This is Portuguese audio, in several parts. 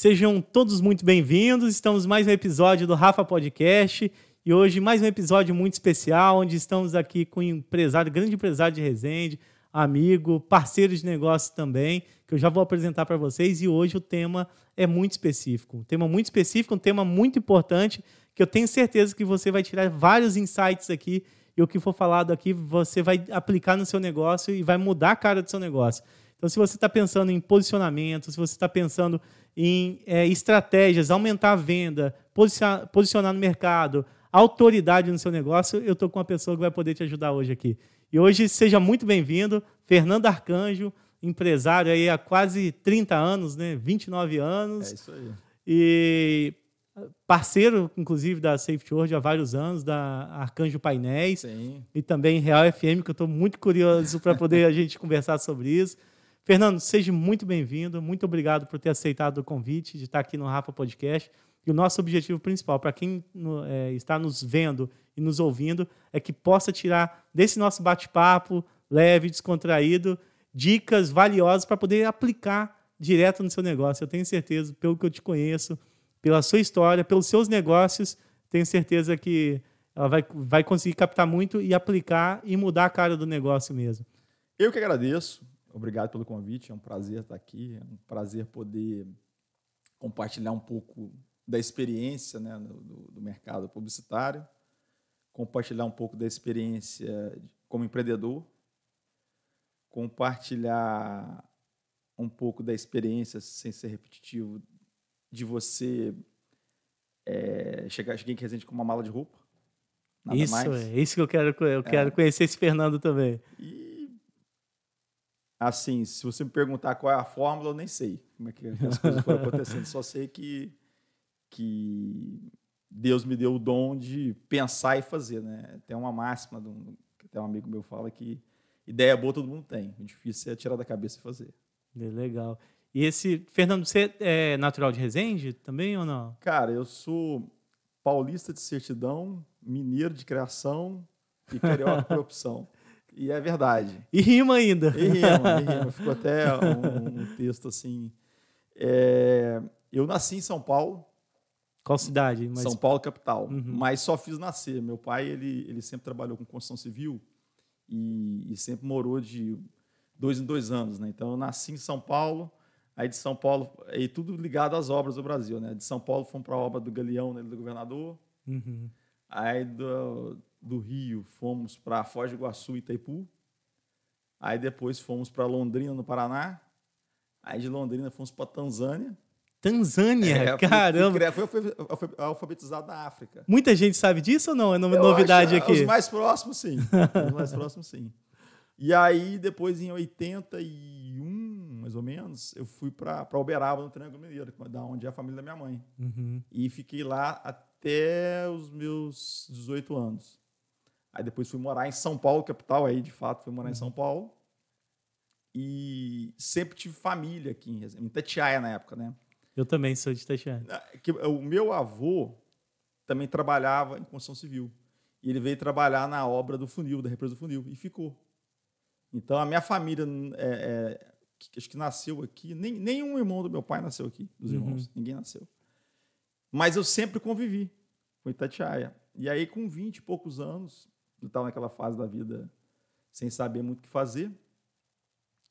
Sejam todos muito bem-vindos. Estamos mais um episódio do Rafa Podcast e hoje mais um episódio muito especial, onde estamos aqui com um empresário, grande empresário de Resende, amigo, parceiro de negócio também, que eu já vou apresentar para vocês. E hoje o tema é muito específico, um tema muito específico, um tema muito importante, que eu tenho certeza que você vai tirar vários insights aqui e o que for falado aqui você vai aplicar no seu negócio e vai mudar a cara do seu negócio. Então, se você está pensando em posicionamento, se você está pensando em é, estratégias, aumentar a venda, posicionar, posicionar no mercado, autoridade no seu negócio, eu estou com uma pessoa que vai poder te ajudar hoje aqui. E hoje seja muito bem-vindo, Fernando Arcanjo, empresário aí há quase 30 anos, né? 29 anos. É isso aí. E parceiro, inclusive, da Safety World há vários anos, da Arcanjo Painéis. Sim. E também Real FM, que eu estou muito curioso para poder a gente conversar sobre isso. Fernando, seja muito bem-vindo. Muito obrigado por ter aceitado o convite de estar aqui no Rafa Podcast. E o nosso objetivo principal, para quem é, está nos vendo e nos ouvindo, é que possa tirar desse nosso bate-papo leve, descontraído, dicas valiosas para poder aplicar direto no seu negócio. Eu tenho certeza, pelo que eu te conheço, pela sua história, pelos seus negócios, tenho certeza que ela vai, vai conseguir captar muito e aplicar e mudar a cara do negócio mesmo. Eu que agradeço. Obrigado pelo convite. É um prazer estar aqui. É um prazer poder compartilhar um pouco da experiência né, do, do mercado publicitário, compartilhar um pouco da experiência como empreendedor, compartilhar um pouco da experiência, sem ser repetitivo, de você é, chegar, cheguei em Resende com uma mala de roupa. Nada isso, mais. é isso que eu quero, eu quero é. conhecer esse Fernando também. E, assim, se você me perguntar qual é a fórmula, eu nem sei como é que as coisas foram acontecendo. Só sei que, que Deus me deu o dom de pensar e fazer, né? Tem uma máxima, de um, que até um amigo meu fala que ideia boa todo mundo tem, o difícil é tirar da cabeça e fazer. É legal. E esse, Fernando, você é natural de Resende também ou não? Cara, eu sou paulista de certidão, mineiro de criação e carioca por opção. E é verdade. E rima ainda. E rima, e rima. Ficou até um, um texto assim. É, eu nasci em São Paulo. Qual cidade? Mas... São Paulo, capital. Uhum. Mas só fiz nascer. Meu pai, ele, ele sempre trabalhou com construção civil e, e sempre morou de dois em dois anos. Né? Então, eu nasci em São Paulo, Aí de São Paulo, e tudo ligado às obras do Brasil, né? De São Paulo fomos para a obra do Galeão, né, do governador. Uhum. Aí do, do Rio fomos para Foz do Iguaçu e Itaipu. Aí depois fomos para Londrina, no Paraná. Aí de Londrina fomos para Tanzânia. Tanzânia? É, Caramba! Fui, fui, fui, alfabetizado na África. Muita gente sabe disso ou não? É novidade acho, aqui? Os mais próximos, sim. os mais próximos, sim. E aí, depois, em 81, mais ou menos, eu fui para Uberaba, no Triângulo Mineiro, da onde é a família da minha mãe. Uhum. E fiquei lá até os meus 18 anos. Aí depois fui morar em São Paulo, capital, aí de fato fui morar uhum. em São Paulo. E sempre tive família aqui em, em Itatiaia na época, né? Eu também sou de Itatiaia. O meu avô também trabalhava em construção civil. E ele veio trabalhar na obra do funil, da represa do funil, e ficou. Então, a minha família é, é, acho que nasceu aqui, nem, nenhum irmão do meu pai nasceu aqui, dos irmãos, uhum. ninguém nasceu. Mas eu sempre convivi com Itatiaia. E aí, com 20 e poucos anos, eu estava naquela fase da vida sem saber muito o que fazer.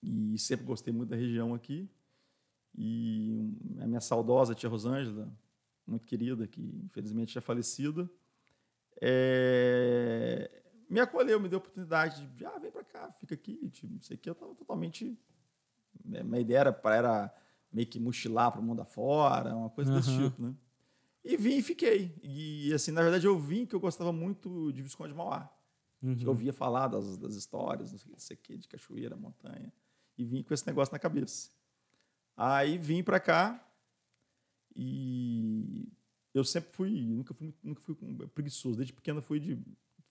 E sempre gostei muito da região aqui. E a minha saudosa tia Rosângela, muito querida, que infelizmente já é falecida, é... me acolheu, me deu a oportunidade de, ah, vem para cá, fica aqui, tipo, não sei o que. Eu estava totalmente minha ideia era, era meio que mochilar para o mundo afora, uma coisa uhum. desse tipo, né? E vim e fiquei. E, assim, na verdade, eu vim que eu gostava muito de Visconde de Mauá. Uhum. Eu ouvia falar das, das histórias, não sei o que, de cachoeira, montanha. E vim com esse negócio na cabeça. Aí vim para cá e eu sempre fui, nunca fui, nunca fui preguiçoso. Desde pequeno fui de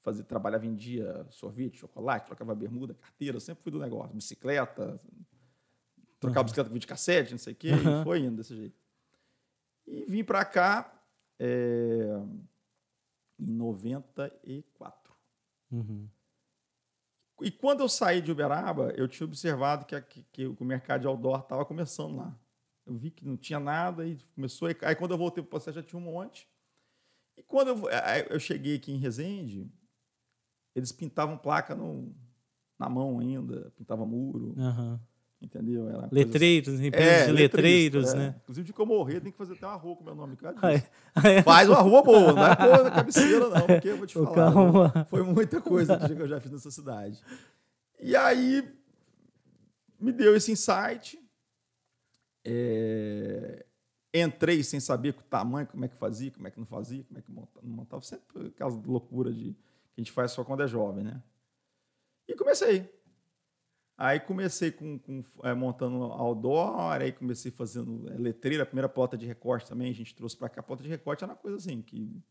fazer, trabalhar, vendia sorvete, chocolate, trocava bermuda, carteira, sempre fui do negócio, bicicleta, trocar uhum. bicicleta com videocassete, não sei o quê, uhum. e foi indo desse jeito. E vim para cá é, em 94. Uhum. E quando eu saí de Uberaba, eu tinha observado que, que, que o mercado de outdoor estava começando lá. Eu vi que não tinha nada e começou. Aí quando eu voltei para o processo já tinha um monte. E quando eu, eu cheguei aqui em Resende, eles pintavam placa no, na mão ainda, pintavam muro. Uhum. Entendeu? Era letreiros, assim. empresas é, de letreiros, é. né? Inclusive, de que eu morrer, tem que fazer até uma rua com meu nome. É. Ah, é. Faz uma rua boa, não é boa na cabeceira, não, porque eu vou te falar. Né? Foi muita coisa que eu já fiz nessa cidade. E aí, me deu esse insight. É... Entrei sem saber o tamanho, como é que fazia, como é que não fazia, como é que montava. montava sempre aquela loucura de, que a gente faz só quando é jovem, né? E comecei. Aí comecei com, com é, montando outdoor, aí comecei fazendo é, letreira, a primeira plota de recorte também, a gente trouxe para cá. A plota de recorte era uma coisa assim, que.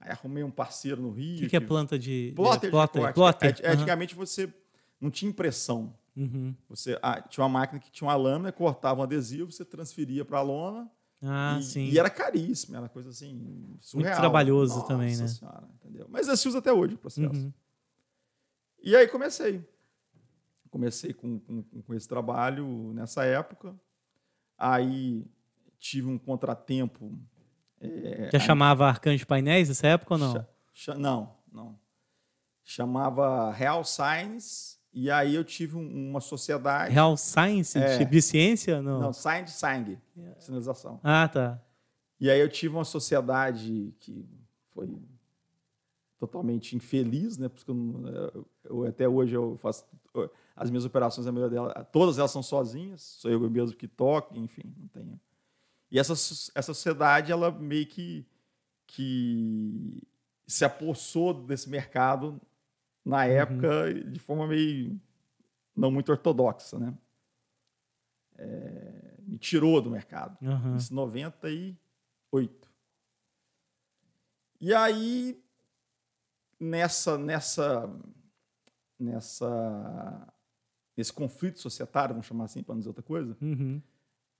Aí arrumei um parceiro no Rio. O que, que, é planta de. Plota, de recorte. Plotter. É, uhum. Antigamente você não tinha impressão. Uhum. Você ah, tinha uma máquina que tinha uma lâmina, cortava um adesivo, você transferia para a lona. Ah, e, sim. E era caríssimo, era coisa assim, surreal. Muito trabalhoso Nossa também, né? Senhora, entendeu? Mas se usa até hoje o processo. Uhum. E aí comecei comecei com, com, com, esse trabalho nessa época. Aí tive um contratempo. É, Já aí, chamava Arcanjo Painéis nessa época ou não? não, não. Chamava Real Science. E aí eu tive um, uma sociedade. Real Science? É, de ciência? Não, não Science Sangue. Sinalização. Ah, tá. E aí eu tive uma sociedade que foi totalmente infeliz, né? Porque eu, eu, até hoje eu faço as minhas operações, a maioria delas, todas elas são sozinhas, sou eu mesmo que toco, enfim, não tenho. E essa, essa sociedade, ela meio que, que se apossou desse mercado na uhum. época uhum. de forma meio não muito ortodoxa, né? É, me tirou do mercado. Uhum. Isso em 98. E aí, nessa, nessa, nessa nesse conflito societário, vamos chamar assim, para não dizer outra coisa, uhum.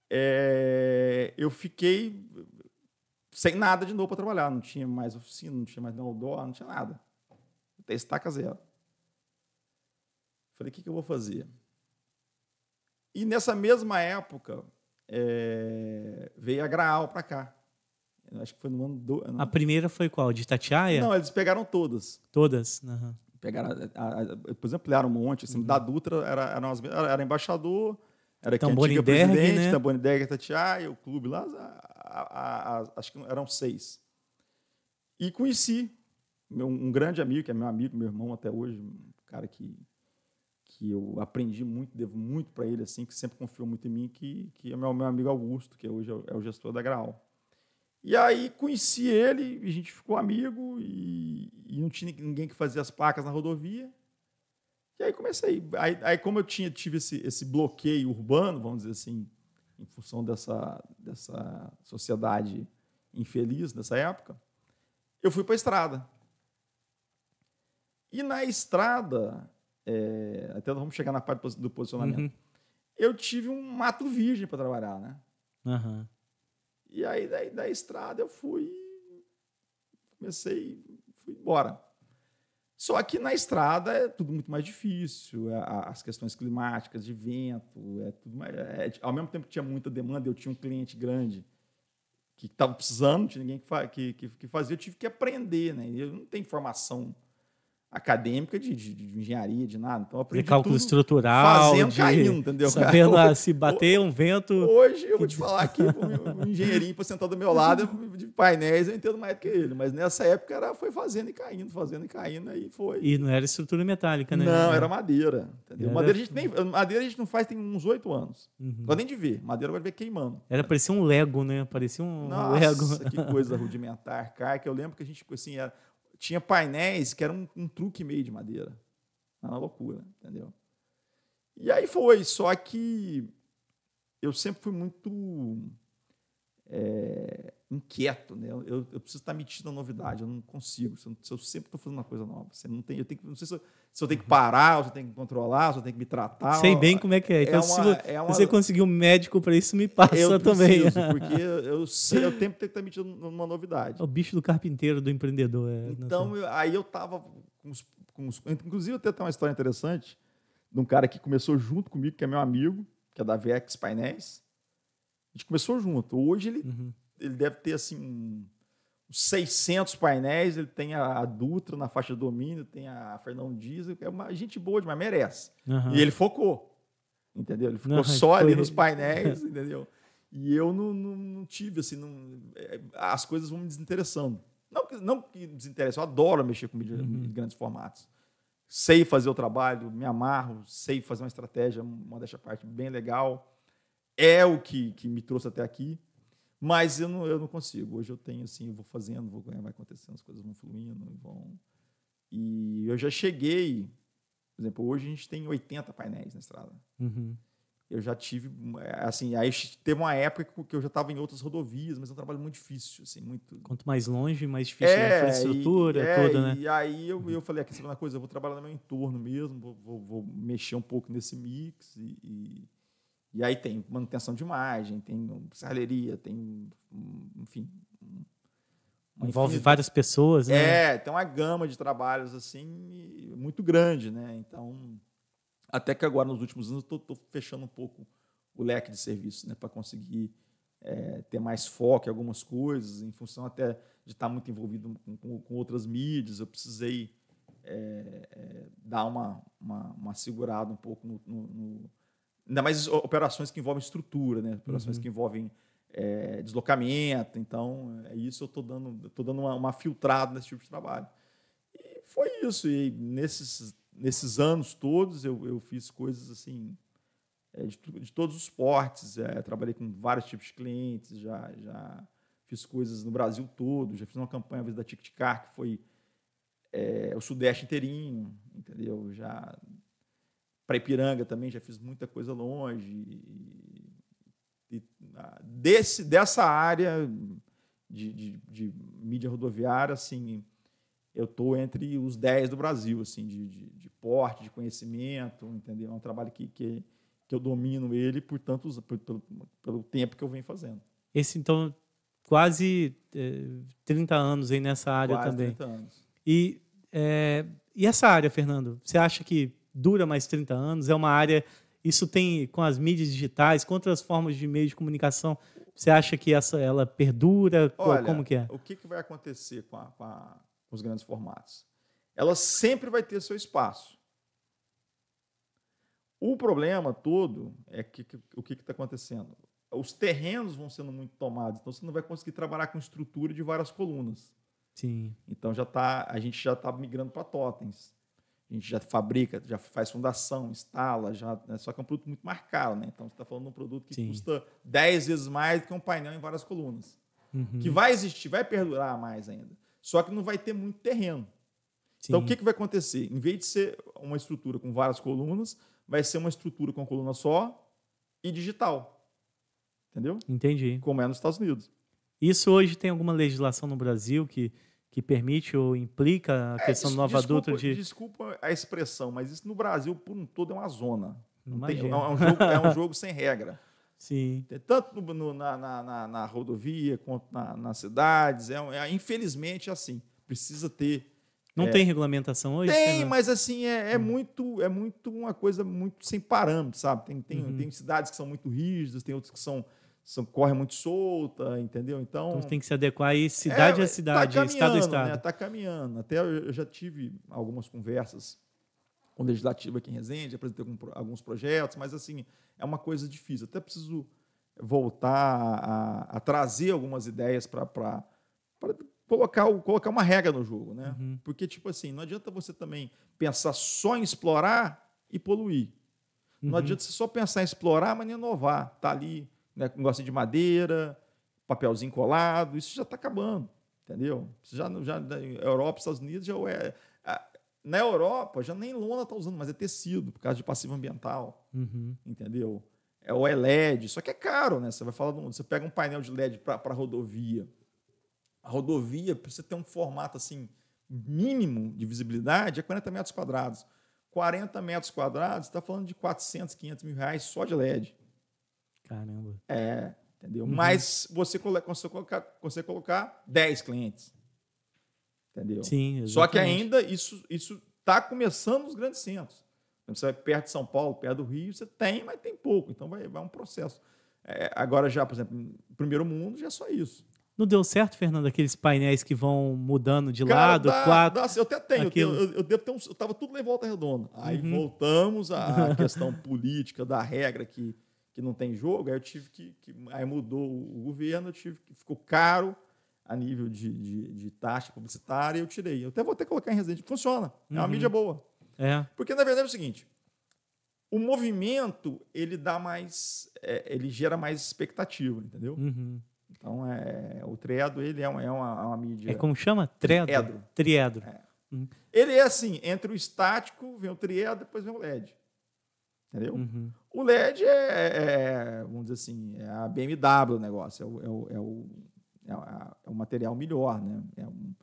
é, eu fiquei sem nada de novo para trabalhar. Não tinha mais oficina, não tinha mais outdoor, não tinha nada. Até estaca zero. Falei, o que, que eu vou fazer? E nessa mesma época, é, veio a Graal para cá. Acho que foi no ano do. A primeira foi qual? De Tatiaia? Não, eles pegaram todas. Todas? Uhum pegaram, a, a, depois ampliaram um monte. Assim, uhum. Da Dutra era, era, umas, era, era embaixador, era quem antiga presidente, né? Tamboniderg, Tatiaia, o clube lá, a, acho que eram seis. E conheci meu, um grande amigo, que é meu amigo, meu irmão até hoje, um cara que, que eu aprendi muito, devo muito para ele, assim, que sempre confiou muito em mim, que, que é meu, meu amigo Augusto, que hoje é o gestor da Graal. E aí conheci ele, a gente ficou amigo, e, e, não tinha ninguém que fazia as placas na rodovia. E aí comecei. Aí, aí como eu tinha, tive esse, esse bloqueio urbano, vamos dizer assim, em função dessa, dessa sociedade infeliz nessa época, eu fui para a estrada. E na estrada, é, até vamos chegar na parte do posicionamento, uhum. eu tive um mato virgem para trabalhar, né? Uhum. E aí, daí, da estrada, eu fui, comecei, fui embora. Só que na estrada é tudo muito mais difícil, é, as questões climáticas, de vento, é tudo mais. É, ao mesmo tempo que tinha muita demanda, eu tinha um cliente grande que estava precisando, não tinha ninguém que, que, que, fazia, eu tive que aprender, né? Eu não tenho formação acadêmica de, de, de, engenharia, de nada. Então, aprendi de cálculo estrutural, fazendo, de caindo, entendeu? Sabendo cara? se bater um vento. Hoje eu vou te falar que um engenheirinho para sentar do meu lado de painéis eu entendo mais do que ele, mas nessa época era foi fazendo e caindo, fazendo e caindo aí foi. E não era estrutura metálica, né? Não, era madeira. Entendeu? Era... Madeira a gente nem madeira a gente não faz tem uns oito anos. Uhum. Não nem de ver, madeira vai ver queimando. Era parecia um Lego, né? Parecia um Nossa, Lego. que coisa rudimentar, cara, que eu lembro que a gente assim era tinha painéis que eram um, um truque meio de madeira. Era uma loucura, entendeu? E aí foi, só que eu sempre fui muito é, inquieto, né? Eu, eu, preciso estar metido na novidade, eu não consigo. Se eu, se eu sempre estou fazendo uma coisa nova, você não tem, eu tenho, não sei se eu, se eu tenho que parar, se eu tenho que controlar, se eu tenho que me tratar. Sei bem como é que é. Então, é uma, se é uma... você conseguir um médico para isso, me passa eu também. Preciso, porque eu sei, eu tenho que estar metido numa novidade. É o bicho do carpinteiro, do empreendedor. É, então, eu, aí eu estava com os, com os, Inclusive, eu tenho até uma história interessante de um cara que começou junto comigo, que é meu amigo, que é da Vex Painéis. A gente começou junto. Hoje ele, Uhum. ele deve ter assim um- 600 painéis. Ele tem a, a Dutra na faixa de domínio, tem a Fernão Dias. É uma gente boa demais, merece. Aham. E ele focou. Entendeu? Ele ficou Não, só ali nos painéis, entendeu? E eu não, não, não tive, assim, não, é, as coisas vão me desinteressando. Não que, não que desinteresse, eu adoro mexer com mídia Uhum. em grandes formatos. Sei fazer o trabalho, me amarro, sei fazer uma estratégia, uma dessa parte bem legal. É o que, que me trouxe até aqui, mas eu não, eu não consigo. Hoje eu tenho, assim, eu vou fazendo, vou ganhando, vai acontecendo, as coisas vão fluindo, vão... E eu já cheguei, por exemplo, hoje a gente tem 80 painéis na estrada Uhum. eu já tive assim aí teve uma época que eu já estava em outras rodovias mas é um trabalho muito difícil assim muito Quanto mais longe, mais difícil a infraestrutura, e, é, tudo, né? e aí eu, eu falei aqui sabe uma coisa eu vou trabalhar no meu entorno mesmo vou, vou, vou mexer um pouco nesse mix e, e, e aí tem manutenção de imagem tem serralheria tem enfim Envolve infinidade- várias pessoas, né? é, tem uma gama de trabalhos assim muito grande, né? Então, até que agora nos últimos anos eu estou fechando um pouco o leque de serviços, né, para conseguir é, ter mais foco em algumas coisas, em função até de estar muito envolvido com, com- com outras mídias, eu precisei é, é, dar uma, uma, uma segurada um pouco no, no- no- ainda mais operações que envolvem estrutura, né? Operações Uhum. que envolvem é, deslocamento. Então, é isso eu estou dando, eu tô dando uma, uma filtrada nesse tipo de trabalho. E foi isso. E nesses, nesses anos todos eu, eu fiz coisas assim é, de, de todos os portes. É, trabalhei com vários tipos de clientes, já, já fiz coisas no Brasil todo. Já fiz uma campanha às vezes, da Tic Car, que foi é, o Sudeste inteirinho, entendeu? Já para Ipiranga também já fiz muita coisa longe. E, e, desse, dessa área de, de, de mídia rodoviária, assim, eu estou entre os 10 do Brasil, assim, de, de, de porte, de conhecimento, entendeu? É um trabalho que, que, que eu domino ele por tantos, por- pelo, pelo tempo que eu venho fazendo. Esse, então, quase eh, 30 anos aí nessa área Quase também. 30 anos. E, é, e essa área, Fernando? Você acha que dura mais 30 anos? É uma área. Isso tem com as mídias digitais, com outras formas de meio de comunicação. Você acha que essa ela perdura? Olha, Como que é? O que, que vai acontecer com, a- com a- com os grandes formatos? Ela sempre vai ter seu espaço. O problema todo é que, que- o que está acontecendo? Os terrenos vão sendo muito tomados, então você não vai conseguir trabalhar com estrutura de várias colunas. Sim. Então já tá, a gente já está migrando para totens. A gente já fabrica, já faz fundação, instala, já, né? só que é um produto muito mais caro, né? Então você está falando de um produto que Sim. custa 10 vezes mais do que um painel em várias colunas Uhum. que vai existir, vai perdurar mais ainda. Só que não vai ter muito terreno. Então, Sim. o que, que vai acontecer? Em vez de ser uma estrutura com várias colunas, vai ser uma estrutura com coluna só e digital. Entendeu? Entendi. Como é nos Estados Unidos. Isso hoje tem alguma legislação no Brasil que, que permite ou implica a É, questão des- do Nova Dutra desculpa, de. desculpa a expressão, mas isso no Brasil, por um todo, é uma zona. Não tem- é, um jogo, é um jogo sem regra. Sim. Tanto no- no- na, na- na- rodovia quanto na- nas cidades. É, é, infelizmente, é assim. Precisa ter Não É. tem regulamentação hoje? Tem, Fernando? mas assim, é, é muito é muito uma coisa muito sem parâmetro, sabe? Tem, tem, Uhum. tem cidades que são muito rígidas, tem outras que são, são correm muito solta, entendeu? Então, Então tem que se adequar aí cidade é, a cidade, tá estado a caminhando, estado. Né? Tá caminhando. Até eu, já tive algumas conversas com o legislativo aqui em Resende, apresentei alguns projetos, mas assim, é uma coisa difícil. Até preciso voltar a, a trazer algumas ideias para colocar, colocar uma regra no jogo, né? Uhum. Porque, tipo assim, não adianta você também pensar só em explorar e poluir. Não Uhum. adianta você só pensar em explorar, mas não inovar. Tá ali, né, negócio de madeira, papelzinho colado, isso já está acabando, entendeu? Isso já, já na Europa, Estados Unidos já é. Na Europa já nem lona está usando, mas é tecido por causa de passivo ambiental, Uhum. entendeu? É o LED, só que é caro, né? Você vai falar, de um- você pega um painel de LED para rodovia, a rodovia precisa ter um formato assim mínimo de visibilidade é 40 metros quadrados. 40 metros quadrados, está falando de 400, 500 mil reais só de LED. Caramba. É, entendeu? Uhum. Mas você consegue colocar, consegue colocar 10 clientes. Entendeu? Sim, Só que exatamente. ainda isso está começando nos grandes centros. Você vai perto de São Paulo, perto do Rio, você tem, mas tem pouco. Então vai, vai um processo. É, agora já, por exemplo, no primeiro mundo já é só isso. Não deu certo, Fernando, aqueles painéis que vão mudando de Cara, lado, dá, quatro. Dá, eu até tenho, aquilo... eu, eu, devo ter um, eu tava tudo em volta redonda. Aí uhum. voltamos à questão política da regra que, que não tem jogo. Aí eu tive que, que aí mudou o governo, eu tive que ficou caro a nível de, de, de taxa publicitária, eu tirei. Eu até vou que colocar em residente. Funciona. É uma uhum. mídia boa. É. Porque na verdade é o seguinte: o movimento ele dá mais, é, ele gera mais expectativa, entendeu? Uhum. Então, é, o Tredo, ele é uma, é uma, é uma mídia... É como chama? Tredo? Triedro. Triedro. É. Uhum. Ele é assim, entre o estático, vem o Triedo, depois vem o LED. Entendeu? Uhum. O LED é, é, vamos dizer assim, é a BMW o negócio, é o, é o, é o, é, é o material melhor, né? É um...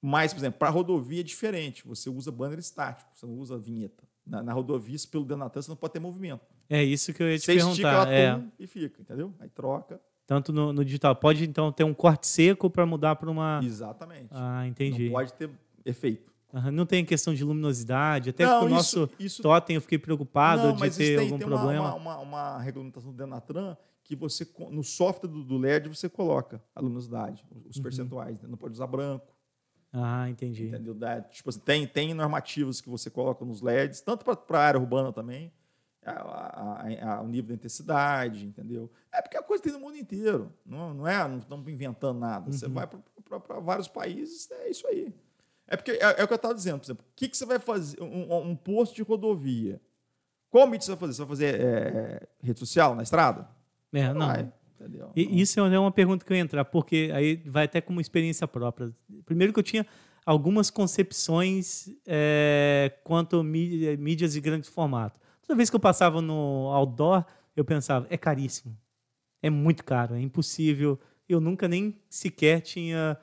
Mas, por exemplo, para rodovia é diferente. Você usa banner estático, você não usa vinheta. Na, na rodovia, pelo Denatan, você não pode ter movimento. É isso que eu ia te você perguntar. Estica, ela é. e fica, entendeu? Aí troca. Tanto no, no digital. Pode, então, ter um corte seco para mudar para uma. Exatamente. Ah, entendi. Não pode ter efeito. Uhum. Não tem questão de luminosidade. Até não, o nosso isso... totem eu fiquei preocupado não, de ter tem, algum tem problema. Uma, uma, uma, regulamentação do Denatran que você, no software do, do LED, você coloca a luminosidade, os uhum. percentuais. Né? Não pode usar branco. Ah, entendi. Entendeu? Tipo assim, tem, tem normativos que você coloca nos LEDs, tanto para a área urbana também, a, a, a, o nível de intensidade, entendeu? É porque a coisa tem no mundo inteiro. Não, não é, não estamos inventando nada. Uhum. Você vai para vários países, é isso aí. É porque é, é o que eu estava dizendo, por exemplo, o que, que você vai fazer? Um, um, posto de rodovia. Qual mídia você vai fazer? Você vai fazer é, rede social na estrada? É, não. Vai, entendeu? E, isso é uma pergunta que eu ia entrar, porque aí vai até como experiência própria. Primeiro que eu tinha algumas concepções é, quanto mídias de grande formato. Toda vez que eu passava no outdoor, eu pensava, é caríssimo. É muito caro, é impossível. Eu nunca nem sequer tinha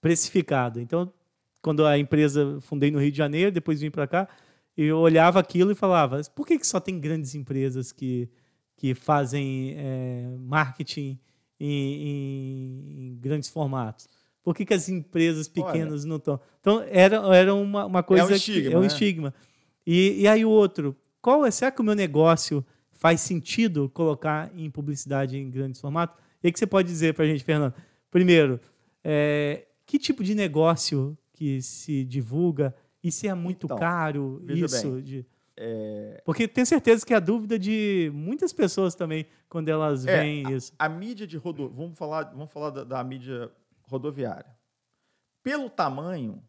precificado. Então, quando a empresa fundei no Rio de Janeiro, depois vim para cá, eu olhava aquilo e falava: por que, que só tem grandes empresas que, que fazem é, marketing em, em, grandes formatos? Por que, que as empresas pequenas Olha, não estão? Então, era, era uma, uma coisa. É um estigma. Que, é um né? estigma. E, e aí o outro, qual é, será que o meu negócio faz sentido colocar em publicidade em grandes formatos? E que você pode dizer para a gente, Fernando? Primeiro, é, que tipo de negócio que se divulga e se é muito então, caro isso? De... é... Porque tenho certeza que é a dúvida de muitas pessoas também quando elas é, veem isso. A, mídia de rodovia, vamos falar, vamos falar da, da mídia rodoviária. Pelo tamanho,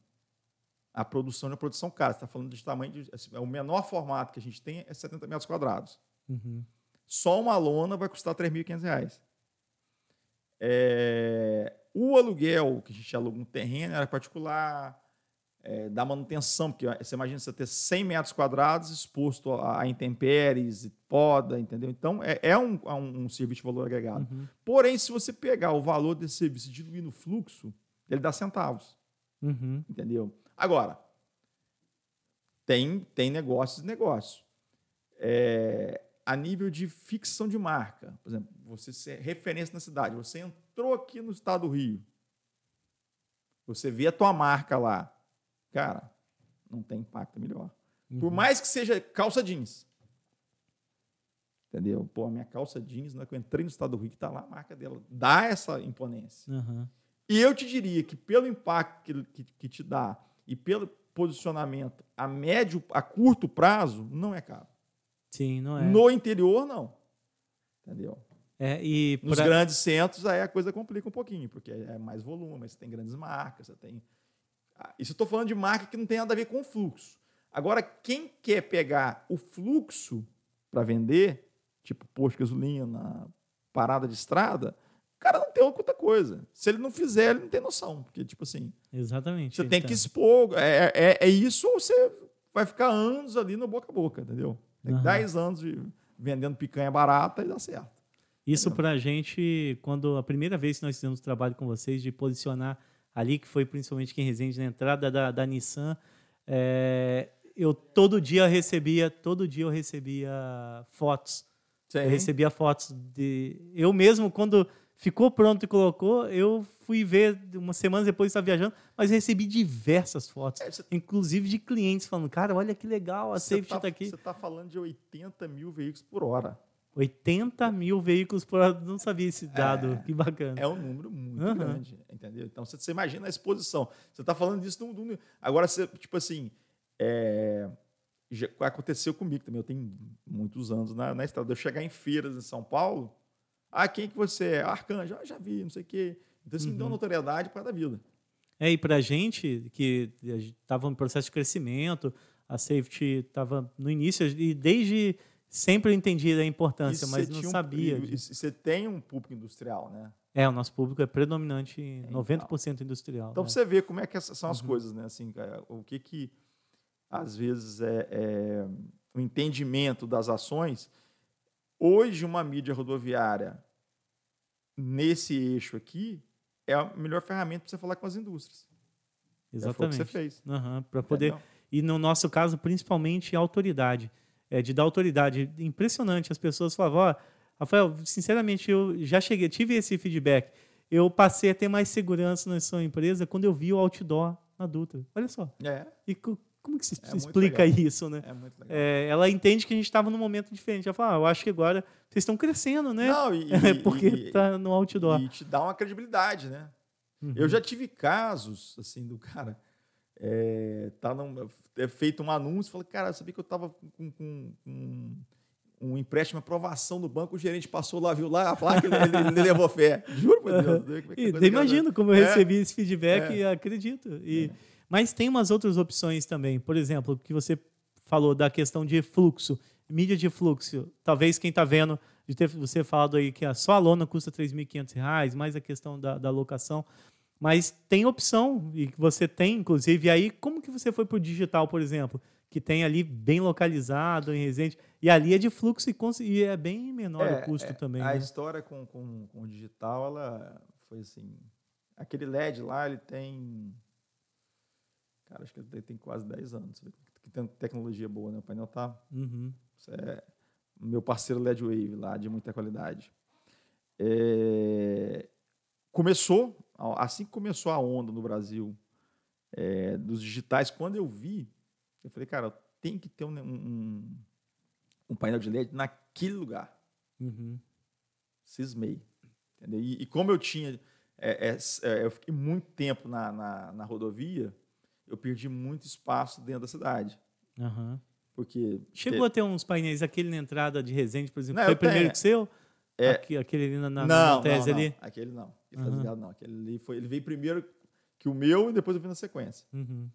a produção é uma produção cara. Você está falando de tamanho de. Assim, é o menor formato que a gente tem é 70 metros quadrados. Uhum. Só uma lona vai custar R$ 3.500. É, o aluguel, que a gente aluga um terreno, era particular, é, da manutenção, porque você imagina você ter 100 metros quadrados exposto a, a intempéries, poda, entendeu? Então, é, é um, é um, um, serviço de valor agregado. Uhum. Porém, se você pegar o valor desse serviço e diluir no fluxo, ele dá centavos. Uhum. Entendeu? Agora, tem, tem negócios e negócios. É, a nível de ficção de marca, por exemplo, você ser referência na cidade, você entrou aqui no estado do Rio, você vê a tua marca lá, cara, não tem impacto melhor. Uhum. Por mais que seja calça jeans. Entendeu? Pô, a minha calça jeans, na que eu entrei no estado do Rio, que está lá a marca dela, dá essa imponência. Uhum. E eu te diria que pelo impacto que, que, que te dá e pelo posicionamento a médio, a curto prazo, não é caro. Sim, não é. No interior, não. Entendeu? É, e Nos pra... grandes centros, aí a coisa complica um pouquinho, porque é mais volume, você tem grandes marcas, você tem. Isso eu estou falando de marca que não tem nada a ver com o fluxo. Agora, quem quer pegar o fluxo para vender, tipo posto de gasolina, parada de estrada, o cara não tem outra coisa. Se ele não fizer, ele não tem noção. Porque, tipo assim. Exatamente. Você tem que expor. É, é, é isso ou você vai ficar anos ali no boca a boca, entendeu? Tem uhum. 10 anos de, vendendo picanha barata e dá certo. Isso para a gente, quando a primeira vez que nós fizemos trabalho com vocês, de posicionar ali, que foi principalmente quem resende na entrada da, da Nissan, é, eu todo dia recebia, todo dia eu recebia fotos. Sim. Eu recebia fotos de. Eu mesmo, quando ficou pronto e colocou. Eu fui ver umas semanas depois estava viajando, mas recebi diversas fotos, é, inclusive de clientes falando: cara, olha que legal, a Safety está tá aqui. Você está falando de 80 mil veículos por hora. 80 mil veículos por hora. Não sabia esse dado. É, que bacana. É um número muito uhum. grande, entendeu? Então, você, você imagina a exposição. Você está falando disso no, no, Agora, você, tipo assim, é, já aconteceu comigo também. Eu tenho muitos anos na, na estrada. Eu chegar em feiras em São Paulo, ah, quem que você é? Arcanjo. Ah, já vi, não sei o quê. Então, isso uhum. me deu uma notoriedade para a vida. É, e para a gente, que estava em processo de crescimento, a Safety estava no início, e desde sempre entendi a importância, e mas não sabia. Um, e você tem um público industrial, né? É, o nosso público é predominante então, 90% industrial. Então, né? você vê como é que são as uhum. coisas, né? Assim, o que que, às vezes, é, é o entendimento das ações. Hoje, uma mídia rodoviária nesse eixo aqui é a melhor ferramenta para você falar com as indústrias. Exatamente. É, o que você fez. Uhum, para poder. E no nosso caso, principalmente a autoridade. É, de dar autoridade. Impressionante. As pessoas falavam, ó, Rafael, sinceramente, eu já cheguei, tive esse feedback. Eu passei a ter mais segurança na sua empresa quando eu vi o outdoor na Dutra. Olha só. É. E como que se é explica isso, né? É muito legal. É, ela entende que a gente estava num momento diferente. Ela fala, ah, eu acho que agora vocês estão crescendo, né? Não, e, Porque está no outdoor. E te dá uma credibilidade, né? Uhum. Eu já tive casos, assim, do cara é, tá num, é feito um anúncio, falei, cara, sabia que eu estava com, com, com, um empréstimo, aprovação do banco, o gerente passou lá, viu lá a placa, ele, ele levou fé. Juro por Deus. É imagino como eu é. recebi esse feedback e acredito. E, Mas tem umas outras opções também. Por exemplo, que você falou da questão de fluxo, mídia de fluxo. Talvez quem está vendo, de ter você falado aí que a só a lona custa R$ 3.500, mais a questão da, da locação. Mas tem opção, e você tem, inclusive, aí, como que você foi para o digital, por exemplo? Que tem ali bem localizado, em Resende, e ali é de fluxo e, e é bem menor é, o custo é, também. A né? história com, com, com o digital, ela foi assim. Aquele LED lá, ele tem. Cara, acho que ele tem quase 10 anos. Que tem tecnologia boa, né? O painel tá. Uhum. Isso é meu parceiro LED Wave lá, de muita qualidade. É, começou, assim que começou a onda no Brasil é, dos digitais, quando eu vi, eu falei, cara, tem que ter um, um, um, painel de LED naquele lugar. Uhum. Cismei. Entendeu? E, e como eu tinha. É, é, é, eu fiquei muito tempo na, na, na, rodovia, eu perdi muito espaço dentro da cidade. Uhum. Porque. Chegou a ter uns painéis, aquele na entrada de Resende, por exemplo, Não, foi primeiro tenho, que seu? É, Aqui, aquele ali na, na, não, na tese não, não. ali? Aquele não. Ele uhum. tá ligado, não. Aquele ali foi, ele veio primeiro que o meu e depois eu vi na sequência. Uhum.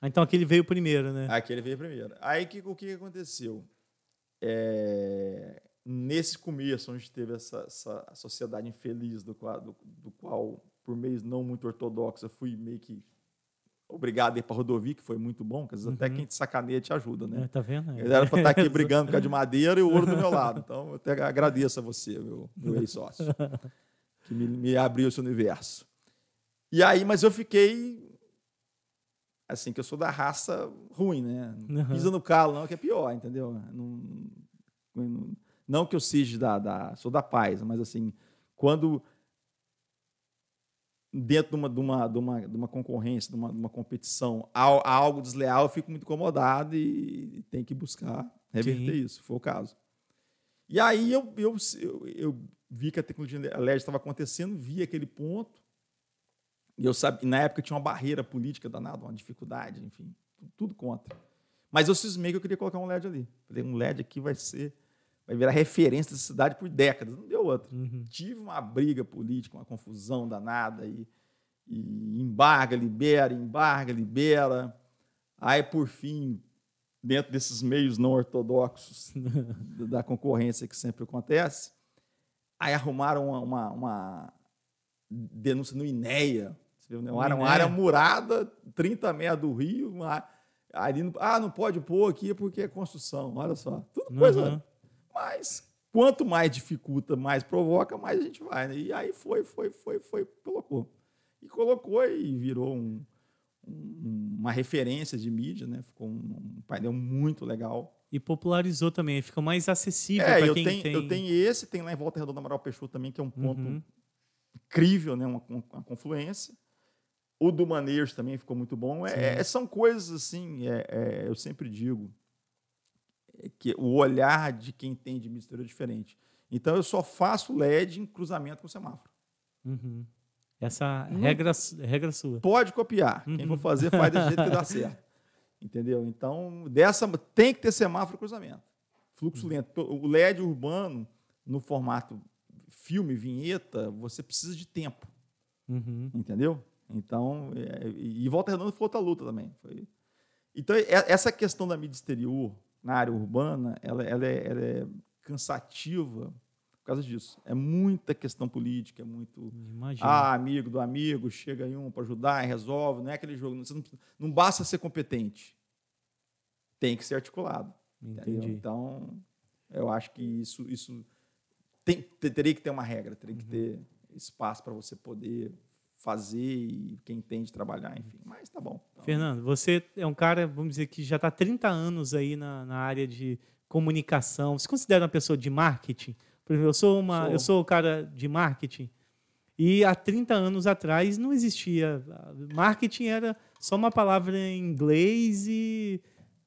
Ah, então aquele veio primeiro, né? Aquele veio primeiro. Aí que, o que aconteceu? É, nesse começo, onde teve essa, essa sociedade infeliz, do qual, do, do qual, por meios não muito ortodoxos, fui meio que obrigado a ir para rodovia, que foi muito bom, que às vezes uhum. até quem te sacaneia te ajuda, né? É, tá vendo? Ele era para estar aqui brigando com a de madeira e o ouro do meu lado. Então, eu até agradeço a você, meu, meu ex-sócio, que me, me abriu esse universo. E aí, mas eu fiquei assim, que eu sou da raça ruim, né? Não pisa no calo, não, que é pior, entendeu? Não, não, não que eu seja da, da, sou da paz, mas assim, quando dentro de uma, de uma, de uma, de uma concorrência, de uma, de uma competição, há, há, algo desleal, eu fico muito incomodado e, tem que buscar reverter Sim. isso, foi o caso. E aí eu, eu, eu, eu vi que a tecnologia LED estava acontecendo, vi aquele ponto, e eu sabia, na época tinha uma barreira política danada, uma dificuldade, enfim, tudo contra. Mas eu cismei que eu queria colocar um LED ali. Falei, um LED aqui vai ser, vai virar referência da cidade por décadas. Não deu outra. Uhum. Tive uma briga política, uma confusão danada, e, e embarga, libera, embarga, libera. Aí, por fim, dentro desses meios não ortodoxos da concorrência que sempre acontece, aí arrumaram uma, uma, uma denúncia no INEA, uma área, uma área murada, 30 metros do rio, uma, ali, ah, não pode pôr aqui porque é construção, olha só. Tudo coisa. Uhum. Mas quanto mais dificulta, mais provoca, mais a gente vai. Né? E aí foi, foi, foi, foi, colocou. E colocou e virou um, um, uma referência de mídia, né? Ficou um, um, painel muito legal. E popularizou também, fica mais acessível é, para quem tenho, tem. Eu tenho esse, tem lá em Volta Redonda Amaral Peixoto também, que é um ponto uhum. incrível, né? Uma, uma, confluência. O do Maneiros também ficou muito bom. É, é, são coisas assim, é, é, eu sempre digo, que o olhar de quem entende mídia exterior é diferente. Então eu só faço LED em cruzamento com semáforo. Uhum. Essa não, regra, regra sua. Pode copiar. Uhum. Quem for fazer, faz desse jeito que dá certo. Entendeu? Então, dessa tem que ter semáforo cruzamento. Fluxo uhum. lento. O LED urbano, no formato filme, vinheta, você precisa de tempo. Uhum. Entendeu? Então, é, e Volta Redonda foi outra luta também. Foi... Então, é, essa questão da mídia exterior na área urbana, ela, ela, é, ela é cansativa por causa disso. É muita questão política, é muito. Imagina. Ah, amigo do amigo, chega aí um para ajudar e resolve. Não é aquele jogo. Não, não basta ser competente. Tem que ser articulado. Entendi. Então, eu acho que isso, isso tem, teria que ter uma regra, teria que uhum. ter espaço para você poder fazer e quem entende trabalhar, enfim. Mas tá bom. Então... Fernando, você é um cara, vamos dizer, que já está 30 anos aí na, na área de comunicação. Você considera uma pessoa de marketing? Por exemplo, eu sou, uma, sou. eu sou o cara de marketing e há 30 anos atrás não existia. Marketing era só uma palavra em inglês e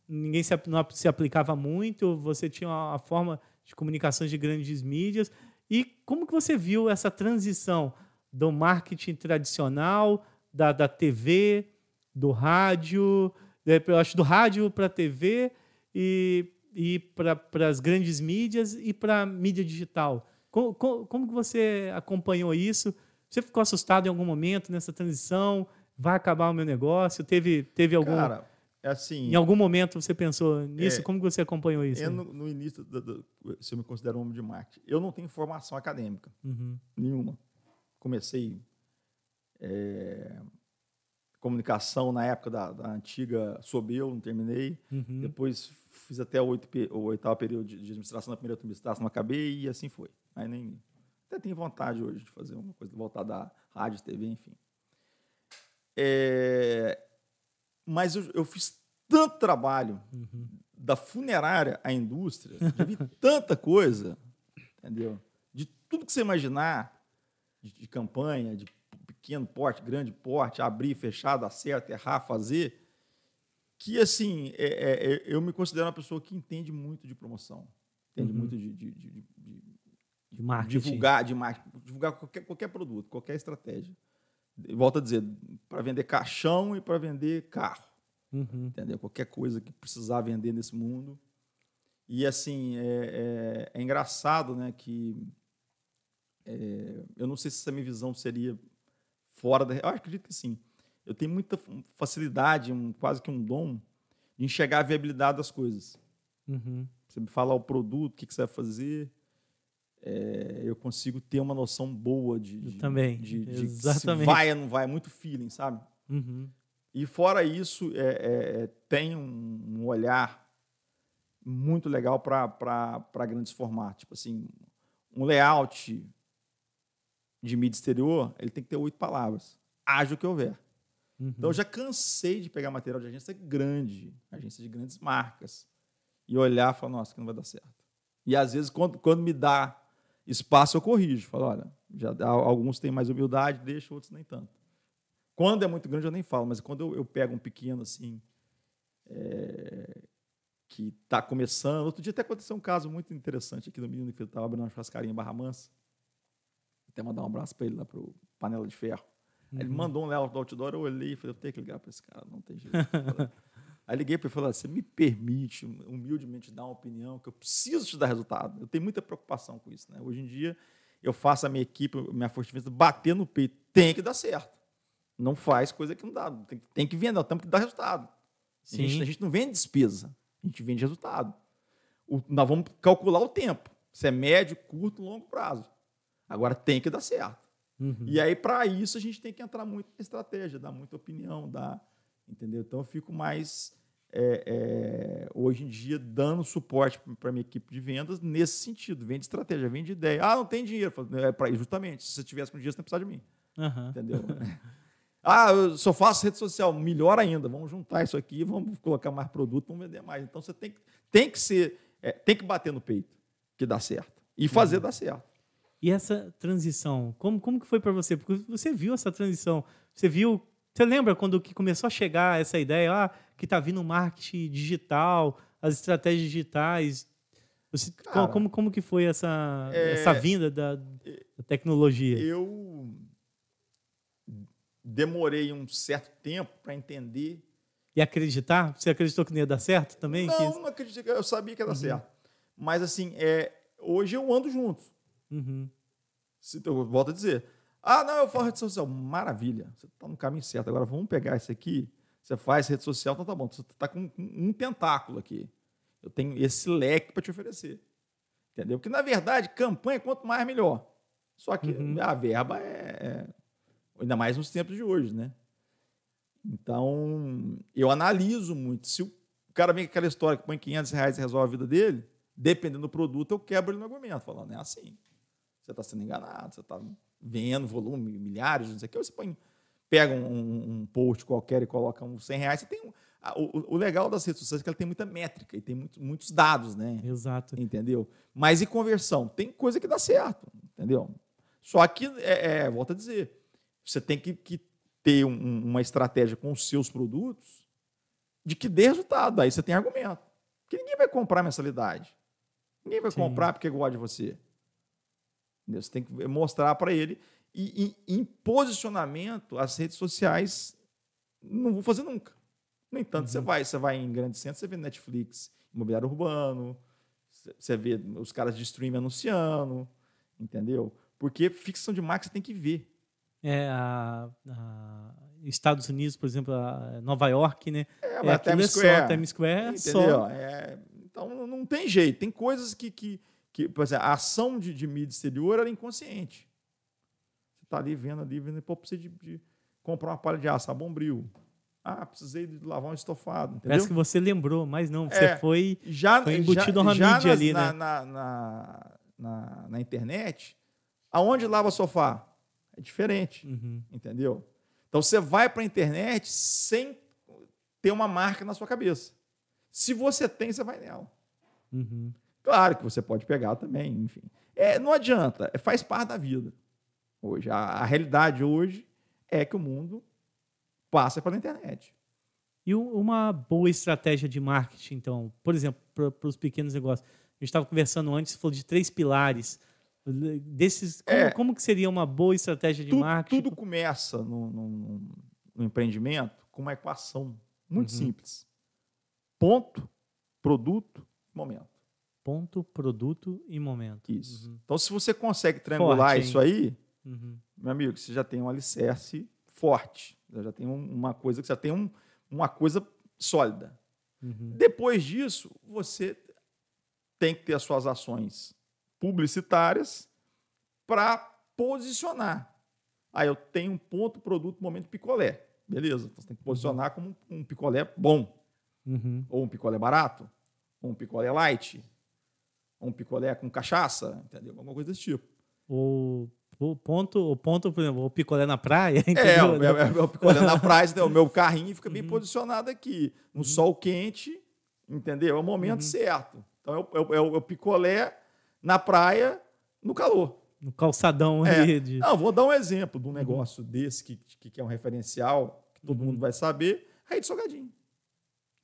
ninguém se, não se aplicava muito. Você tinha uma forma de comunicações de grandes mídias. E como que você viu essa transição do marketing tradicional, da, da TV, do rádio, eu acho do rádio para a TV e e para as grandes mídias e para a mídia digital. Como, como, você acompanhou isso? Você ficou assustado em algum momento nessa transição? Vai acabar o meu negócio? Teve, teve algum... Cara, é assim... Em algum momento você pensou nisso? É, como você acompanhou isso? Eu, no, no, início, do, do, se eu me considero um homem de marketing, eu não tenho formação acadêmica. Uhum. Nenhuma. Comecei... É, comunicação na época da, da antiga Sobel, não terminei. Uhum. Depois fiz até o, oito, o oitavo período de administração na primeira administração, não acabei e assim foi. Aí nem até tenho vontade hoje de fazer uma coisa, voltar da rádio, TV, enfim. É, mas eu, eu, fiz tanto trabalho uhum. da funerária à indústria, já vi tanta coisa, entendeu? De tudo que você imaginar, de, de campanha, de pequeno porte, grande porte, abrir, fechar, dar certo, errar, fazer que assim é, é, é, eu me considero uma pessoa que entende muito de promoção, entende uhum. muito de, de, de, de, marketing. divulgar, de marketing, divulgar qualquer, qualquer produto, qualquer estratégia. Volto a dizer, para vender caixão e para vender carro, uhum. entendeu? Qualquer coisa que precisar vender nesse mundo. E assim é, é, é engraçado, né, que é, eu não sei se essa minha visão seria fora da, eu acredito que sim eu tenho muita facilidade, um, quase que um dom, de enxergar a viabilidade das coisas. Uhum. Você me falar o produto, o que, que você vai fazer, é, eu consigo ter uma noção boa de, de também de, de Exatamente. se vai ou não vai, é muito feeling, sabe? Uhum. E fora isso, é, é, é tem um, um, olhar muito legal para grandes formatos. Tipo assim, um layout de mídia exterior, ele tem que ter oito palavras. Haja o que houver. Uhum. Então, eu já cansei de pegar material de agência grande, agência de grandes marcas, e olhar e falar, nossa, que não vai dar certo. E, às vezes, quando, quando me dá espaço, eu corrijo. Falo, olha, já, alguns têm mais humildade, deixa, outros nem tanto. Quando é muito grande, eu nem falo, mas quando eu, eu pego um pequeno, assim, é, que está começando... Outro dia até aconteceu um caso muito interessante aqui no menino que estava abrindo uma churrascaria em Barra Mansa. Até mandar um abraço para ele lá para o Panela de Ferro. Uhum. Ele mandou um Léo do outdoor, eu olhei e falei, eu tenho que ligar para esse cara, não tem jeito. Aí liguei para ele e falei, você me permite humildemente dar uma opinião que eu preciso te dar resultado. Eu tenho muita preocupação com isso. Né? Hoje em dia, eu faço a minha equipe, minha força de bater no peito. Tem que dar certo. Não faz coisa que não dá. Tem, tem que vender, temos que dar resultado. A gente, a gente, não vende despesa, a gente vende resultado. O, nós vamos calcular o tempo. Se é médio, curto, longo prazo. Agora tem que dar certo. Uhum. E aí, para isso, a gente tem que entrar muito em estratégia, dar muita opinião, dar, entendeu? Então, eu fico mais, é, é, hoje em dia, dando suporte para a minha equipe de vendas nesse sentido. Vende estratégia, vende ideia. Ah, não tem dinheiro. É para justamente, se você tivesse com dinheiro, você não precisar de mim. Uhum. Entendeu? ah, eu só faço rede social. Melhor ainda. Vamos juntar isso aqui, vamos colocar mais produto, vamos vender mais. Então, você tem, tem que ser, é, tem que bater no peito que dá certo. E fazer uhum. dar certo. E essa transição, como, como que foi para você? Porque você viu essa transição, você viu, você lembra quando que começou a chegar essa ideia, ah, que está vindo marketing digital, as estratégias digitais. Você, Cara, como, como que foi essa, é- essa vinda da, da tecnologia? Eu demorei um certo tempo para entender. E acreditar? Você acreditou que não ia dar certo também? Não, Que- não acreditei, eu sabia que ia dar certo. Mas assim, é, hoje eu ando junto. Uhum. Se- Eu volto a dizer. Ah, não, eu faço rede social. Maravilha. Você está no caminho certo. Agora vamos pegar isso aqui. Você faz rede social, então tá bom. Você está com com um tentáculo aqui. Eu tenho esse leque para te oferecer. Entendeu? Porque, na verdade, campanha, quanto mais, melhor. Só que Uhum. a verba é, é- Ainda mais nos tempos de hoje, né? Então, eu analiso muito. Se o cara vem com aquela história que põe 500 reais e resolve a vida dele, dependendo do produto, eu quebro ele no argumento, falando, é assim. Você está sendo enganado, você está vendo volume, milhares, não sei o que. Você põe, pega um, um- um post qualquer e coloca uns 100 reais. Você tem um- o, o legal das redes sociais é que ela tem muita métrica e tem muito- muitos dados, né? Exato. Entendeu? Mas e conversão? Tem coisa que dá certo, entendeu? Só que, é, é, volto a dizer, você tem que, que ter um- uma estratégia com os seus produtos de que dê resultado. Aí você tem argumento. Porque ninguém vai comprar mensalidade. Ninguém vai Sim. comprar porque gosta de você. Entendeu? Você tem que mostrar para ele. E, e em posicionamento, as redes sociais não vou fazer nunca. No entanto, você vai, você vai em grandes centros, você vê Netflix, imobiliário urbano, você- vê os caras de streaming anunciando, entendeu? Porque fixação de marca você tem que ver. É, a, a- Estados Unidos, por exemplo, Nova York, né? É, É, mas Times é só, Square, Times Square é entendeu? só. É, então não tem jeito. Tem coisas que, que, que por exemplo, a ação de, de mídia exterior era inconsciente. Você está ali vendo ali, vendo, pô, precisa de, de comprar uma palha de aço, a bombril. Ah, precisei de lavar um estofado, entendeu? Parece que você lembrou, mas não, você É. foi. já, Foi embutido já, uma já mídia nas- ali, na, né? na, na, na, na internet, aonde lava sofá? É diferente, Uhum. entendeu? Então você vai para a internet sem ter uma marca na sua cabeça. Se você tem, você vai nela. Uhum. Claro que você pode pegar também, enfim. É, não adianta, é, faz parte da vida. Hoje, a, a realidade hoje é que o mundo passa pela internet. E uma boa estratégia de marketing, então, por exemplo, para os pequenos negócios. A gente estava conversando antes, você falou de três pilares. Desses, como, É. como que seria uma boa estratégia de tudo, marketing? tudo começa no, no- no- no empreendimento com uma equação muito Uhum. simples. Ponto, produto, momento. Ponto, produto e momento. Isso. Uhum. Então, se você consegue triangular Forte, isso aí, Uhum. meu amigo, você já tem um alicerce forte. Já tem um- uma coisa que já tem um- uma coisa sólida. Uhum. Depois disso, você tem que ter as suas ações publicitárias para posicionar. Aí eu tenho um ponto, produto, momento, picolé. Beleza. Então você tem que posicionar como um picolé bom. Uhum. Ou um picolé barato. Ou um picolé light. Um picolé com cachaça. Entendeu? Alguma coisa desse tipo. O, o ponto, o ponto, por exemplo, o picolé na praia, É, entendeu? o é, o meu picolé na praia, né? o meu carrinho fica Uhum. bem posicionado aqui, no sol quente, entendeu? É o momento Uhum. certo. Então é o, é o- é o- é o picolé na praia, no calor. No calçadão É. ali. De... Não, vou dar um exemplo de um negócio desse que, que, que é um referencial, que todo Uhum. mundo vai saber, Rei de Salgadinho.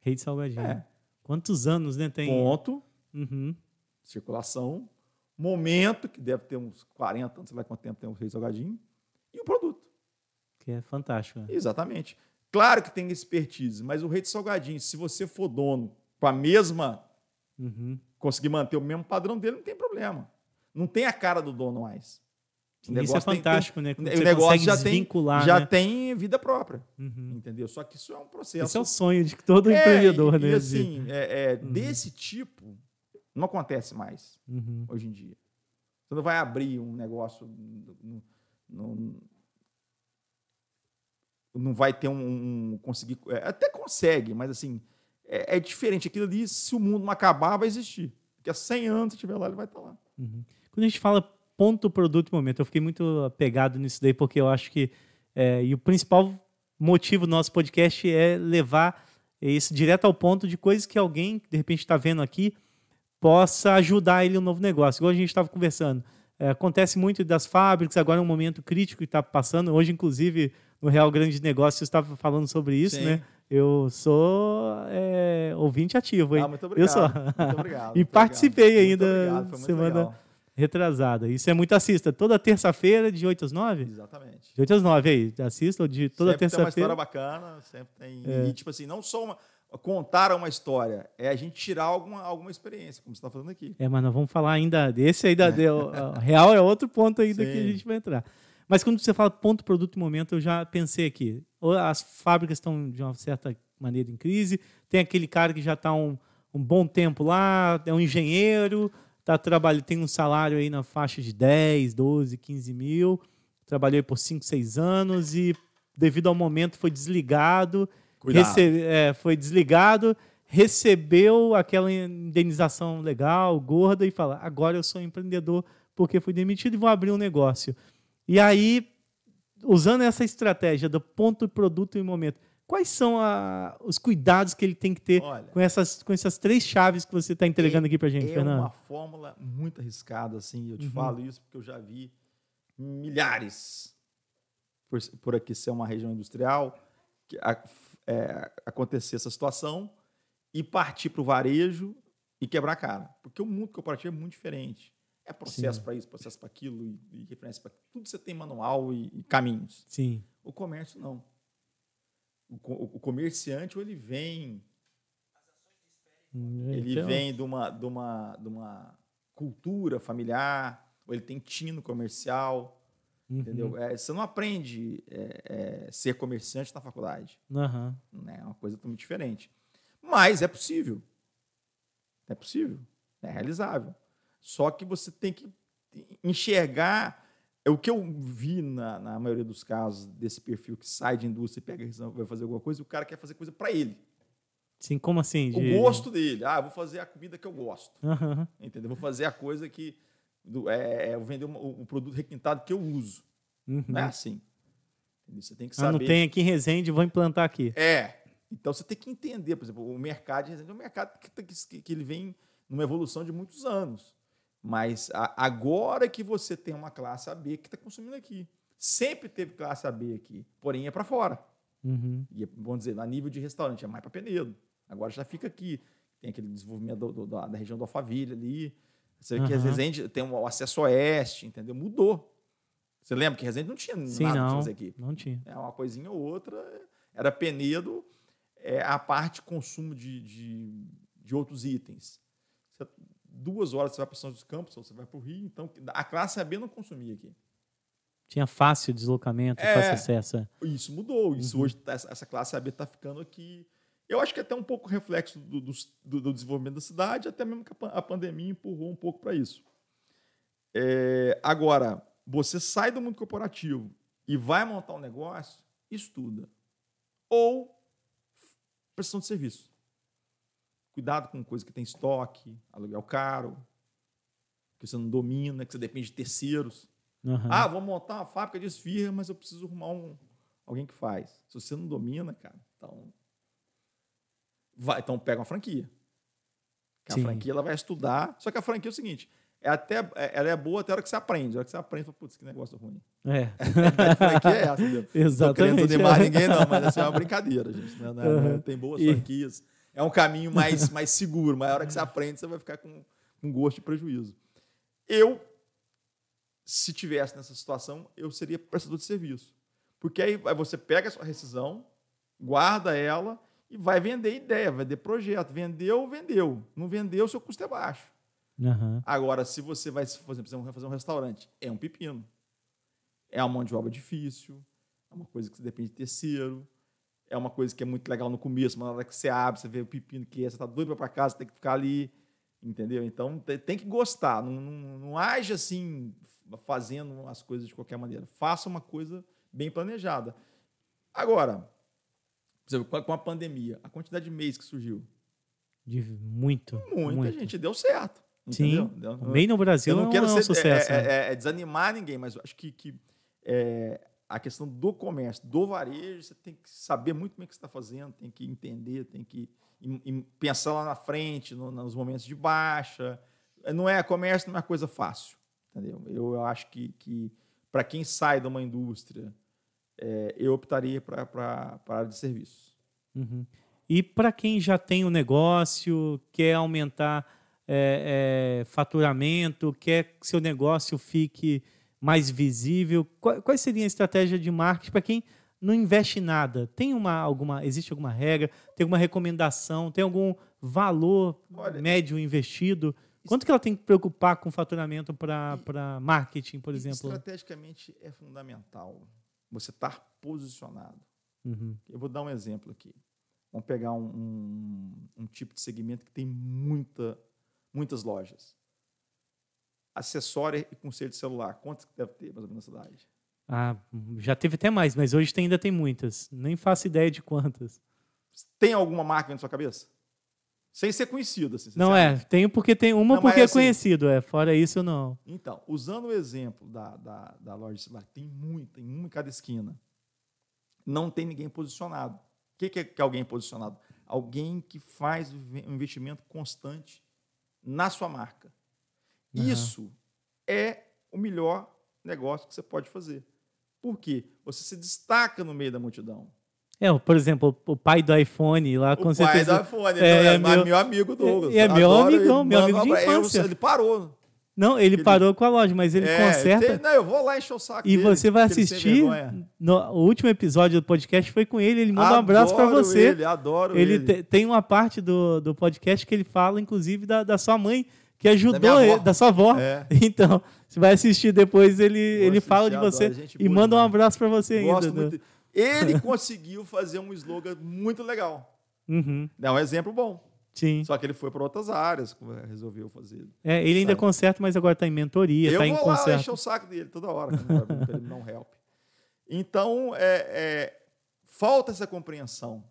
Rei de Salgadinho. É. Quantos anos, né? Tem. Ponto, Uhum. Circulação, momento, que deve ter uns 40 anos, sei lá quanto tempo tem o Rei Salgadinho, e o produto. Que é fantástico. né? Exatamente. Claro que tem expertise, mas o rei de salgadinho, se você for dono com a mesma, Uhum. conseguir manter o mesmo padrão dele, não tem problema. Não tem a cara do dono mais. O Isso é negócio tem- fantástico, né? Quando o você negócio já tem- já né? tem vida própria, Uhum. entendeu? Só que isso é um processo. Esse é o sonho de todo É, empreendedor, e, né? E assim, é, é, Uhum. desse tipo, não acontece mais Uhum. hoje em dia. Você não vai abrir um negócio, não, não, não vai ter um, um- conseguir, é, até consegue, mas assim é, é diferente. Aquilo ali, se o mundo não acabar, vai existir. Porque há 100 anos, se estiver lá, ele vai estar lá. Uhum. Quando a gente fala ponto, produto e momento, eu fiquei muito apegado nisso daí, porque eu acho que. é, e o principal motivo do nosso podcast é levar isso direto ao ponto de coisas que alguém, de repente, está vendo aqui, possa ajudar ele no novo negócio. Igual a gente estava conversando. É, acontece muito das fábricas, agora é um momento crítico que está passando. Hoje, inclusive, no Real Grande Negócio, você estava falando sobre isso, Sim. né? Eu sou é, ouvinte ativo, hein? Ah, muito obrigado. Eu sou. Muito obrigado. e muito participei obrigado. ainda obrigado, semana legal. retrasada. Isso é muito assista. Toda terça-feira, de 8 às 9? Exatamente. De 8 às 9 aí. Assista de toda sempre tem uma terça-feira. história bacana, sempre tem. É. E, tipo assim, não só uma, contar uma história, é a gente tirar alguma, alguma experiência, como você está falando aqui. É, mas nós vamos falar ainda desse aí da deu- a real é outro ponto ainda que a Sim. gente vai entrar. Mas quando você fala ponto, produto e momento, eu já pensei aqui. As fábricas estão de uma certa maneira em crise. Tem aquele cara que já está um, um bom tempo lá, é um engenheiro, tá trabalhando, tem um salário aí na faixa de 10, 12, 15 mil, trabalhou aí por 5, 6 anos e devido ao momento foi desligado, É, foi desligado, recebeu aquela indenização legal, gorda, e fala: agora eu sou empreendedor porque fui demitido e vou abrir um negócio. E aí, usando essa estratégia do ponto, produto e momento, quais são a- os cuidados que ele tem que ter Olha, com essas, com essas três chaves que você está entregando aqui para gente, é Fernando? uma fórmula muito arriscada, assim. Eu te Uhum. falo isso porque eu já vi milhares, por, por aqui ser uma região industrial, que, a- é, acontecer essa situação e partir para o varejo e quebrar a cara. Porque o mundo corporativo é muito diferente. É processo para isso, processo para aquilo, e, e referência para tudo você tem manual e, e caminhos. Sim. O comércio não. O, co- o comerciante, ou ele vem ele Então, vem de uma, de, uma, de uma cultura familiar, ou ele tem tino comercial, uhum, entendeu? É, você não aprende é, é, ser comerciante na faculdade. Né? É uma coisa totalmente diferente. Mas é possível. É possível. É realizável. Só que você tem que enxergar. É o que eu vi na, na maioria dos casos desse perfil que sai de indústria e pega a vai fazer alguma coisa, e o cara quer fazer coisa para ele. Sim, como assim? de- O gosto dele. Ah, eu vou fazer a comida que eu gosto. Aham. Entendeu? Vou fazer a coisa que. Do, é, é, vou vender o, o produto requintado que eu uso. Uhum. Não é assim. Entendeu? Você tem que Ah, não saber. tem aqui em Resende, vou implantar aqui. É. Então você tem que entender, por exemplo, o mercado de Resende é um mercado que, que, que ele vem numa evolução de muitos anos. Mas a- agora que você tem uma classe AB que está consumindo aqui. Sempre teve classe AB aqui, porém é para fora. Uhum. E, vamos dizer, a nível de restaurante, é mais para Penedo. Agora já fica aqui. Tem aquele desenvolvimento do- do- da, da região do Alphaville ali. Você vê que. Resende tem um- o acesso oeste, entendeu? Mudou. Você lembra que Resende não tinha Sim, nada não. fazer aqui. Não tinha. É uma coisinha ou outra. Era Penedo, é, a parte consumo de, de, de outros itens. Você- duas horas você vai para São dos Campos, ou você vai para o Rio, então a classe AB não consumia aqui. Tinha fácil deslocamento, É. fácil acesso. é. Isso mudou. Isso Uhum. hoje, tá- essa classe AB está ficando aqui. Eu acho que até um pouco reflexo do, do- do desenvolvimento da cidade, até mesmo que a, pan- a pandemia empurrou um pouco para isso. É, agora, você sai do mundo corporativo e vai montar um negócio, estuda. Ou prestação de serviço. Cuidado com coisa que tem estoque, aluguel caro, que você não domina, que você depende de terceiros. Aham. Ah, vou montar uma fábrica de esfirra, mas eu preciso arrumar um, alguém que faz. Se você não domina, cara, então. Vai, então pega uma franquia. A franquia ela vai estudar. Só que a franquia é o seguinte: é até, é- ela é boa até a hora que você aprende. A hora que você aprende, fala, putz, que negócio ruim. É, A franquia é essa, entendeu? Não tô querendo exatamente. ninguém, não, mas essa é uma brincadeira, gente. né? Não não Uhum. Tem boas E- franquias. É um caminho mais, mais seguro, mas a hora que você aprende, você vai ficar com, com gosto de prejuízo. Eu, se tivesse nessa situação, eu seria prestador de serviço. Porque aí você pega a sua rescisão, guarda ela e vai vender ideia, vai vender projeto. Vendeu, vendeu. Não vendeu, seu custo é baixo. Aham. Agora, se você vai, por exemplo, você vai fazer um restaurante, é um pepino. É uma mão de obra difícil, é uma coisa que você depende de terceiro, é uma coisa que é muito legal no começo, mas na hora que você abre, você vê o pepino que é, você está doido para casa, tem que ficar ali, entendeu? Então, te- tem que gostar, não, não, não age assim, fazendo as coisas de qualquer maneira. Faça uma coisa bem planejada. Agora, por exemplo, com a- pandemia, a quantidade de mês que surgiu, De muito. muita muito. gente deu certo. Sim. Entendeu? Deu- O MEI no Brasil eu não é quero um ser, sucesso. é, né? é- é desanimar ninguém, mas eu acho que, que, é, a questão do comércio, do varejo, você tem que saber muito bem o que você está fazendo, tem que entender, tem que pensar lá na frente, no- nos momentos de baixa. Não é comércio, não é uma coisa fácil, entendeu? Eu, eu acho que, que para quem sai de uma indústria, é, eu optaria para a área de serviços. Uhum. E para quem já tem um negócio, quer aumentar é, é, faturamento, quer que seu negócio fique mais visível, qual, qual seria a estratégia de marketing para quem não investe em nada? Tem uma alguma existe alguma regra? Tem alguma recomendação? Tem algum valor Olha, médio investido? Quanto que ela tem que preocupar com faturamento para marketing, por exemplo? Estrategicamente é fundamental você estar posicionado. Uhum. Eu vou dar um exemplo aqui. Vamos pegar um, um, um tipo de segmento que tem muita, muitas lojas. Acessório e conselho de celular. Quantos deve ter, mais ou menos, na cidade? Ah, já teve até mais, mas hoje tem, ainda tem muitas. Nem faço ideia de quantas. Tem alguma marca na sua cabeça? Sem ser conhecido, assim. Não é, tenho porque tem uma não, porque é, assim, conhecido, é. Fora isso, não. Então, usando o exemplo da, da, da loja de celular, tem muita, em uma em cada esquina. Não tem ninguém posicionado. O que, que é, que é alguém posicionado? Alguém que faz um investimento constante na sua marca. Uhum. Isso é o melhor negócio que você pode fazer. Por quê? Você se destaca no meio da multidão. É, por exemplo, o pai do iPhone lá, com o certeza. O pai do iPhone, é, é, é meu, meu, amigo Douglas. É, é meu amigão, meu amigo de infância. ele parou. Não, ele, ele, parou com a loja, mas ele é, conserta. Tem, não, eu vou lá encher o saco E dele, você vai assistir. No, o último episódio do podcast foi com ele. Ele manda adoro um abraço para você. Ele, adoro ele. ele. Te, tem uma parte do, do podcast que ele fala, inclusive, da, da sua mãe, que ajudou da, ele, da sua avó. É. Então, você vai assistir depois, ele, ele assistir, fala de você adoro, e manda um abraço para você Gosto ainda. Muito. Ele conseguiu fazer um slogan muito legal. Uhum. É um exemplo bom. Sim. Só que ele foi para outras áreas, resolveu fazer. É, ele ainda conserta, mas agora está em mentoria, está em conserto. Eu vou lá o saco dele toda hora, para ele não help. Então, é, é, falta essa compreensão,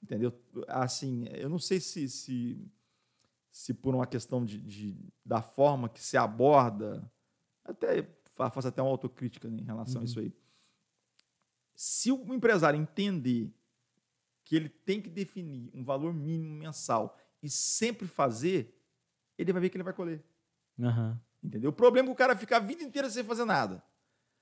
entendeu? Assim, eu não sei se, se, se por uma questão de, de, da forma que se aborda, até faço até uma autocrítica em relação uhum. a isso aí se o empresário entender que ele tem que definir um valor mínimo mensal e sempre fazer, ele vai ver que ele vai colher. Uhum. Entendeu? O problema é que o cara fica a vida inteira sem fazer nada.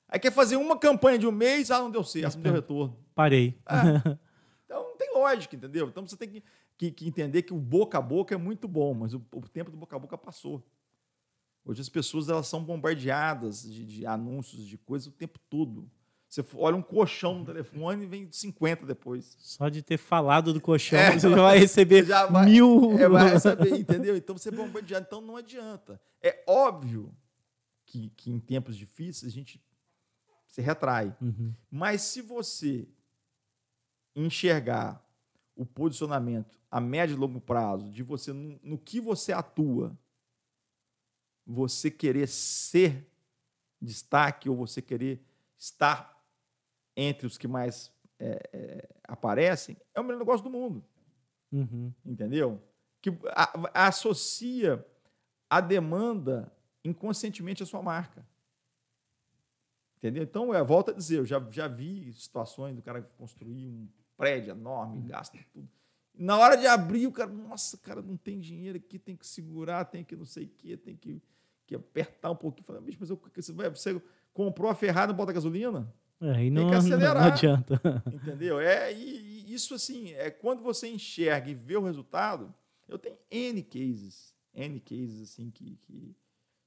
Aí quer fazer uma campanha de um mês, ah, não deu certo, não deu retorno. Parei. É. Então não tem lógica, entendeu? Então você tem que, que, que, entender que o boca a boca é muito bom, mas o, o, tempo do boca a boca passou. Hoje as pessoas elas são bombardeadas de, de anúncios, de coisas o tempo todo. Você olha um colchão no telefone e vem 50 depois. Só de ter falado do colchão, é, você já vai receber já vai, mil. É, vai receber, entendeu? Então você é bombardeado. Então não adianta. É óbvio que, que em tempos difíceis a gente se retrai. Uhum. Mas se você enxergar o posicionamento a médio e longo prazo de você no, no que você atua, você querer ser destaque ou você querer estar entre os que mais é, é, aparecem, é o melhor negócio do mundo. Uhum. Entendeu? Que a, a associa a demanda inconscientemente à sua marca. Entendeu? Então, é, volta a dizer, eu já, já vi situações do cara construir um prédio enorme, uhum. gasta tudo. Na hora de abrir, o cara, nossa, cara, não tem dinheiro aqui, tem que segurar, tem que não sei o quê, tem que, que apertar um pouquinho. Fala, bicho, mas eu, você, você comprou a Ferrari e bota gasolina? É, e não, Tem que acelerar. Não, adianta. Entendeu? É, e, e, isso assim, é quando você enxerga e vê o resultado, eu tenho N cases, N cases assim, que, que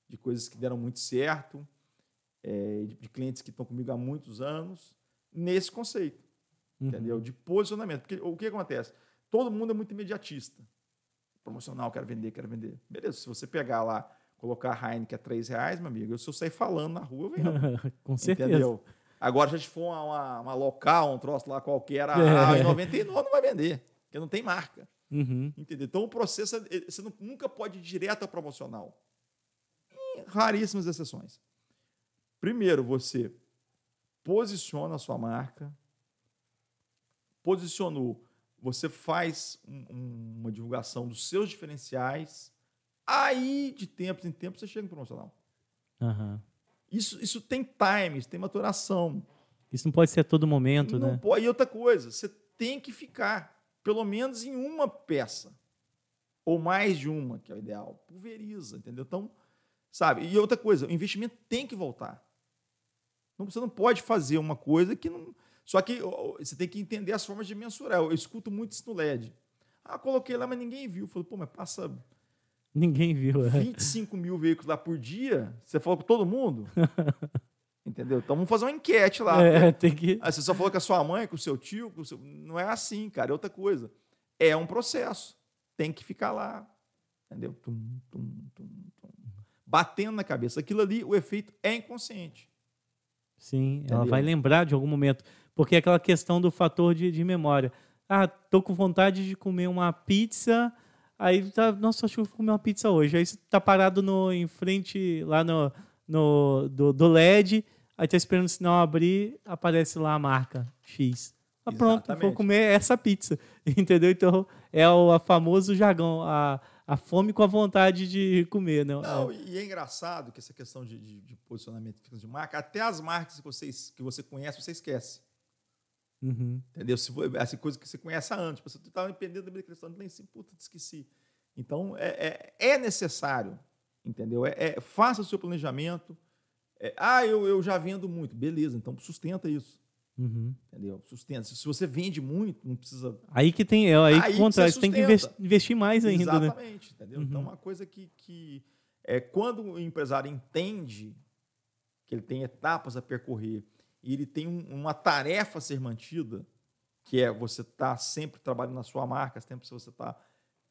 de coisas que deram muito certo, é, de, de, clientes que estão comigo há muitos anos, nesse conceito. Uhum. Entendeu? De posicionamento. Porque o que acontece? Todo mundo é muito imediatista. Promocional, quero vender, quero vender. Beleza, se você pegar lá, colocar a Heineken a 3 reais, meu amigo, se eu sair falando na rua, eu vendo. Com certeza. Entendeu? Agora, se a gente for uma, uma, uma local, um troço lá qualquer, a, é. 99 não vai vender, porque não tem marca. Uhum. Entendeu? Então, o processo, é, você nunca pode ir direto ao promocional. Em raríssimas exceções. Primeiro, você posiciona a sua marca, posicionou, você faz um, uma divulgação dos seus diferenciais, aí, de tempos em tempos, você chega no promocional. Uhum. Isso, isso tem times, tem maturação. Isso não pode ser a todo momento, não né? Pode. E outra coisa, você tem que ficar pelo menos em uma peça. Ou mais de uma, que é o ideal. Pulveriza, entendeu? Então, sabe? E outra coisa, o investimento tem que voltar. Você não pode fazer uma coisa que não. Só que você tem que entender as formas de mensurar. Eu escuto muito isso no LED. Ah, coloquei lá, mas ninguém viu. Falei, pô, mas passa Ninguém viu. É. 25 mil veículos lá por dia. Você falou com todo mundo? Entendeu? Então vamos fazer uma enquete lá. É, tem que. Aí você só falou com a sua mãe, com o seu tio. O seu... Não é assim, cara. É outra coisa. É um processo. Tem que ficar lá. Entendeu? Tum, tum, tum, Batendo na cabeça. Aquilo ali, o efeito é inconsciente. Sim, Entendeu? ela vai lembrar de algum momento. Porque é aquela questão do fator de, de memória. Ah, tô com vontade de comer uma pizza Aí tá, nossa, acho que eu vou comer uma pizza hoje. Aí você tá parado no, em frente, lá no, no do, do LED, aí tá esperando o sinal abrir, aparece lá a marca X. Ah, pronto, vou comer essa pizza. Entendeu? Então é o a famoso jargão, a, a fome com a vontade de comer. Né? Não, e é engraçado que essa questão de, de, de posicionamento de marca, até as marcas que, vocês, que você conhece, você esquece. Uhum. Entendeu? Se essa coisa que você conhece há anos. Tipo, você estava empreendendo da questão nem assim, puta, esqueci. Então, é, é, é necessário, entendeu? É, é, faça o seu planejamento. É, ah, eu, eu já vendo muito. Beleza, então sustenta isso. Uhum. Entendeu? Sustenta. Se você vende muito, não precisa. Aí que tem. É, aí, aí que contra, você tem que investir mais ainda. Né? Exatamente, né? entendeu? Então, uhum. Então, uma coisa que, que é quando o empresário entende que ele tem etapas a percorrer e ele tem um, uma tarefa a ser mantida, que é você estar tá sempre trabalhando na sua marca, sempre você está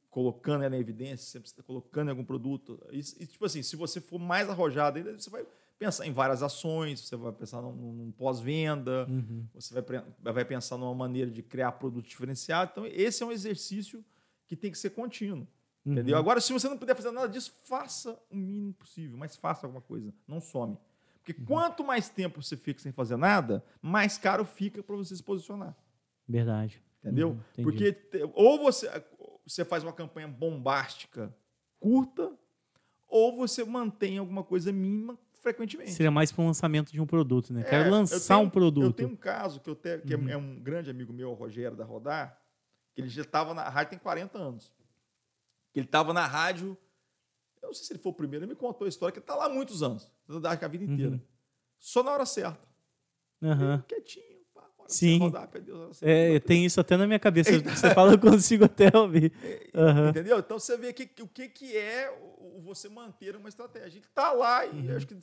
colocando ela em evidência, sempre está colocando em algum produto. E, e, tipo assim, se você for mais arrojado ainda, você vai pensar em várias ações, você vai pensar num, num pós-venda, uhum. você vai, vai pensar numa maneira de criar produto diferenciado. Então, esse é um exercício que tem que ser contínuo. Uhum. Entendeu? Agora, se você não puder fazer nada disso, faça o mínimo possível, mas faça alguma coisa, não some. Porque uhum. quanto mais tempo você fica sem fazer nada, mais caro fica para você se posicionar. Verdade. Entendeu? Uhum, Porque ou você, você faz uma campanha bombástica curta, ou você mantém alguma coisa mínima frequentemente. Seria mais para o lançamento de um produto, né? É, Quero lançar tenho, um produto. Eu tenho um caso que, eu te, que é uhum. é um grande amigo meu, o Rogério da Rodar, que ele já estava na rádio tem 40 anos. Ele estava na rádio eu não sei se ele foi o primeiro, ele me contou a história, que ele está lá há muitos anos, a vida inteira. Uhum. Só na hora certa. Uhum. quietinho, pá, Sim. Rodar, Deus, é, tem isso até na minha cabeça. Você fala, eu consigo até ouvir. Uhum. Entendeu? Então você vê que, o que, que é você manter uma estratégia. A gente está lá e uhum. acho que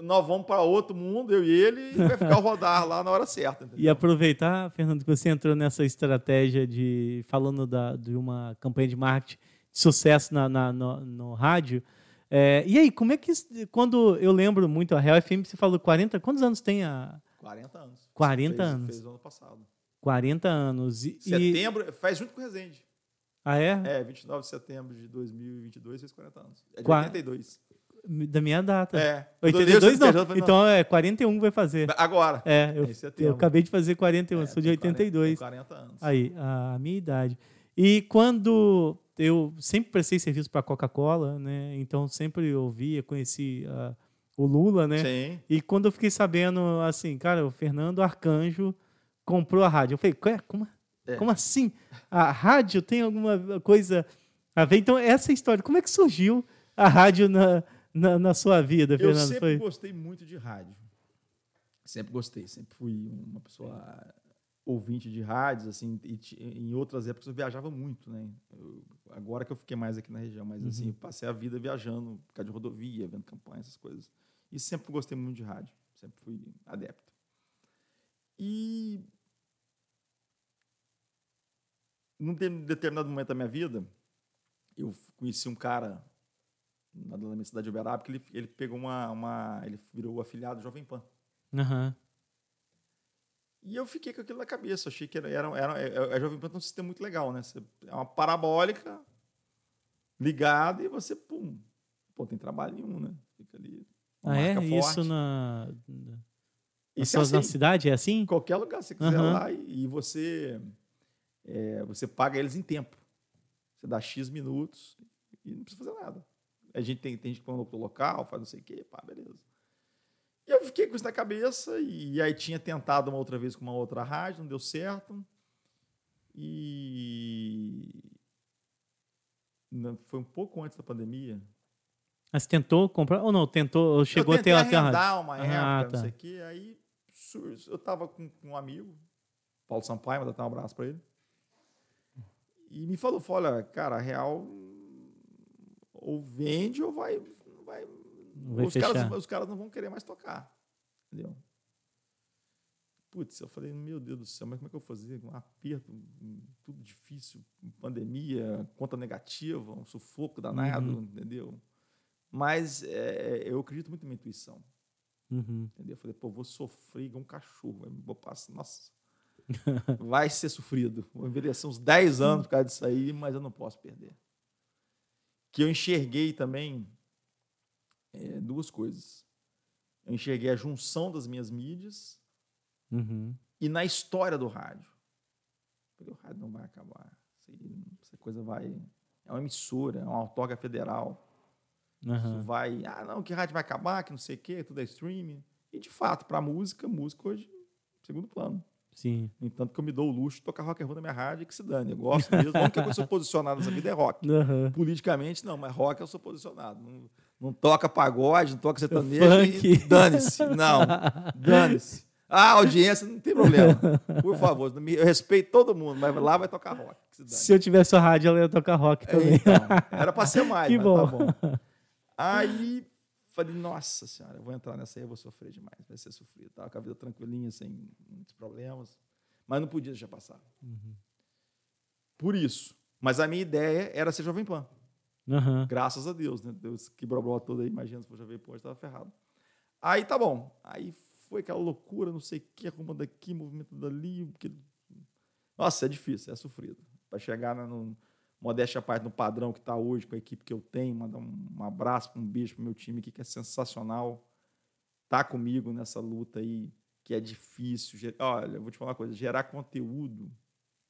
nós vamos para outro mundo, eu e ele, e vai ficar rodar lá na hora certa. Entendeu? E aproveitar, Fernando, que você entrou nessa estratégia de falando da, de uma campanha de marketing sucesso na, na no, no, rádio. É, e aí, como é que. Quando eu lembro muito, a Real FM, você falou 40. Quantos anos tem a. 40 anos. 40 fez, anos. Fez ano passado. 40 anos. E, setembro, faz junto com o Resende. Ah, é? É, 29 de setembro de 2022 fez 40 anos. É de Qua... 82. Da minha data. É. 82 não. Então é 41 vai fazer. Agora. É, eu, eu acabei de fazer 41, é, sou de 82. 40, 40 anos. Aí, a minha idade. E quando eu sempre prestei serviço para a Coca-Cola, né? Então sempre ouvia, conheci uh, o Lula, né? Sim. E quando eu fiquei sabendo, assim, cara, o Fernando Arcanjo comprou a rádio. Eu falei, como, é. como assim? A rádio tem alguma coisa a ver? Então, essa história, como é que surgiu a rádio na, na, na sua vida, Fernando? Eu sempre Foi? gostei muito de rádio. Sempre gostei, sempre fui uma pessoa ouvinte de rádios, assim, e, em outras épocas eu viajava muito, né? Eu, agora que eu fiquei mais aqui na região, mas assim, uhum. assim, passei a vida viajando, por causa de rodovia, vendo campanhas, essas coisas. E sempre gostei muito de rádio, sempre fui adepto. E num determinado momento da minha vida, eu conheci um cara na minha cidade de Uberaba, que ele, ele pegou uma, uma. Ele virou afiliado do Jovem Pan. Uhum. E eu fiquei com aquilo na cabeça. Achei que era, era, era, é, a Jovem Pan tem um sistema muito legal, né? Você, é uma parabólica ligada e você, pum, pô, tem trabalho nenhum, né? Fica ali. Ah, é? Forte. Isso na. Isso é assim, na cidade é assim? Em qualquer lugar você quiser uhum. lá e, e você, é, você paga eles em tempo. Você dá X minutos e não precisa fazer nada. A gente tem, tem gente que põe no local, faz não sei o quê, pá, beleza. E eu fiquei com isso na cabeça, e aí tinha tentado uma outra vez com uma outra rádio, não deu certo. E foi um pouco antes da pandemia. Mas tentou comprar ou não? Tentou, chegou eu a ter até uma ah, época, tá. não sei o quê, aí eu estava com, um amigo, Paulo Sampaio, mandar até um abraço para ele. E me falou, falou, olha, cara, a Real ou vende ou vai... vai, os, caras, os caras não vão querer mais tocar. Entendeu? Putz, eu falei, meu Deus do céu, mas como é que eu vou fazer? Um aperto, tudo difícil, pandemia, conta negativa, um sufoco danado, uhum. entendeu? Mas é, eu acredito muito na minha intuição. Uhum. Entendeu? Eu falei, pô, vou sofrer igual um cachorro. Vou passar, nossa, vai ser sofrido. Vou envelhecer uns 10 anos por causa disso aí, mas eu não posso perder. Que eu enxerguei também é, duas coisas. Eu enxerguei a junção das minhas mídias Uhum. E na história do rádio. Falei, o rádio não vai acabar. Essa coisa vai. É uma emissora, é uma autógrafa federal. Uhum. Isso vai. Ah, não, que rádio vai acabar, que não sei o quê, tudo é streaming. E de fato, para música, música hoje, segundo plano. Sim. Entanto, que eu me dou o luxo de tocar rock and roll na minha rádio, que se dane. Eu gosto mesmo. A única coisa que eu sou posicionado nessa vida é rock. Uhum. Politicamente, não, mas rock eu sou posicionado. Não, não toca pagode, não toca sertanejo. Dane-se. Não, dane-se. Ah, audiência, não tem problema. Por favor, eu respeito todo mundo, mas lá vai tocar rock. Se, se eu tivesse a rádio, ela ia tocar rock também. Então, era para ser mais, que bom. tá bom. Aí falei, nossa senhora, eu vou entrar nessa aí, eu vou sofrer demais, vai ser sofrido. Tava com a vida tranquilinha, sem muitos problemas, mas não podia deixar passar. Uhum. Por isso. Mas a minha ideia era ser Jovem Pan. Uhum. Graças a Deus, né? Deus que broblou todo aí, imagina se for Jovem Pan, estava ferrado. Aí tá bom. Aí foi aquela loucura, não sei o que, arruma daqui, movimento dali. Porque... Nossa, é difícil, é sofrido. Para chegar no, modéstia à parte no padrão que está hoje, com a equipe que eu tenho, mandar um, abraço, um beijo para meu time aqui, que é sensacional. Tá comigo nessa luta aí, que é difícil. Olha, eu vou te falar uma coisa: gerar conteúdo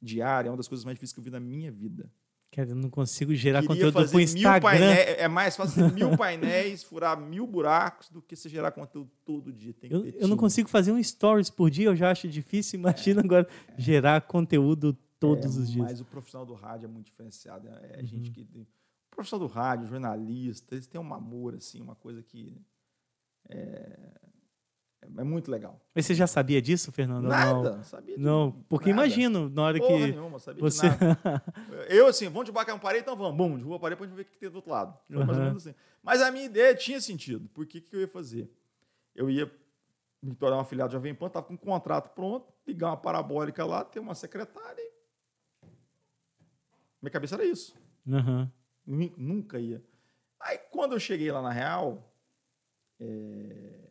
diário é uma das coisas mais difíceis que eu vi na minha vida. Cara, eu não consigo gerar Queria conteúdo pro Instagram. Painéis, é mais fácil fazer mil painéis, furar mil buracos do que você gerar conteúdo todo dia. Eu, eu não consigo fazer um stories por dia, eu já acho difícil. Imagina é, agora é. gerar conteúdo todos é, os dias. Mas o profissional do rádio é muito diferenciado. É, uhum. gente que. O profissional do rádio, jornalista, eles têm um amor, assim, uma coisa que. É, é muito legal. Mas você já sabia disso, Fernando? Nada, não sabia Não, porque nada. imagino, na hora Porra que. Nenhuma, sabia você... Eu, assim, vamos debacar um parede, então vamos. Bum, derruba a parede para gente ver o que tem do outro lado. Uhum. assim. Mas a minha ideia tinha sentido. Por que, que eu ia fazer? Eu ia me tornar um afiliado de Jovem Pan, estava com um contrato pronto, ligar uma parabólica lá, ter uma secretária. Minha cabeça era isso. Uhum. Nunca ia. Aí, quando eu cheguei lá na Real. É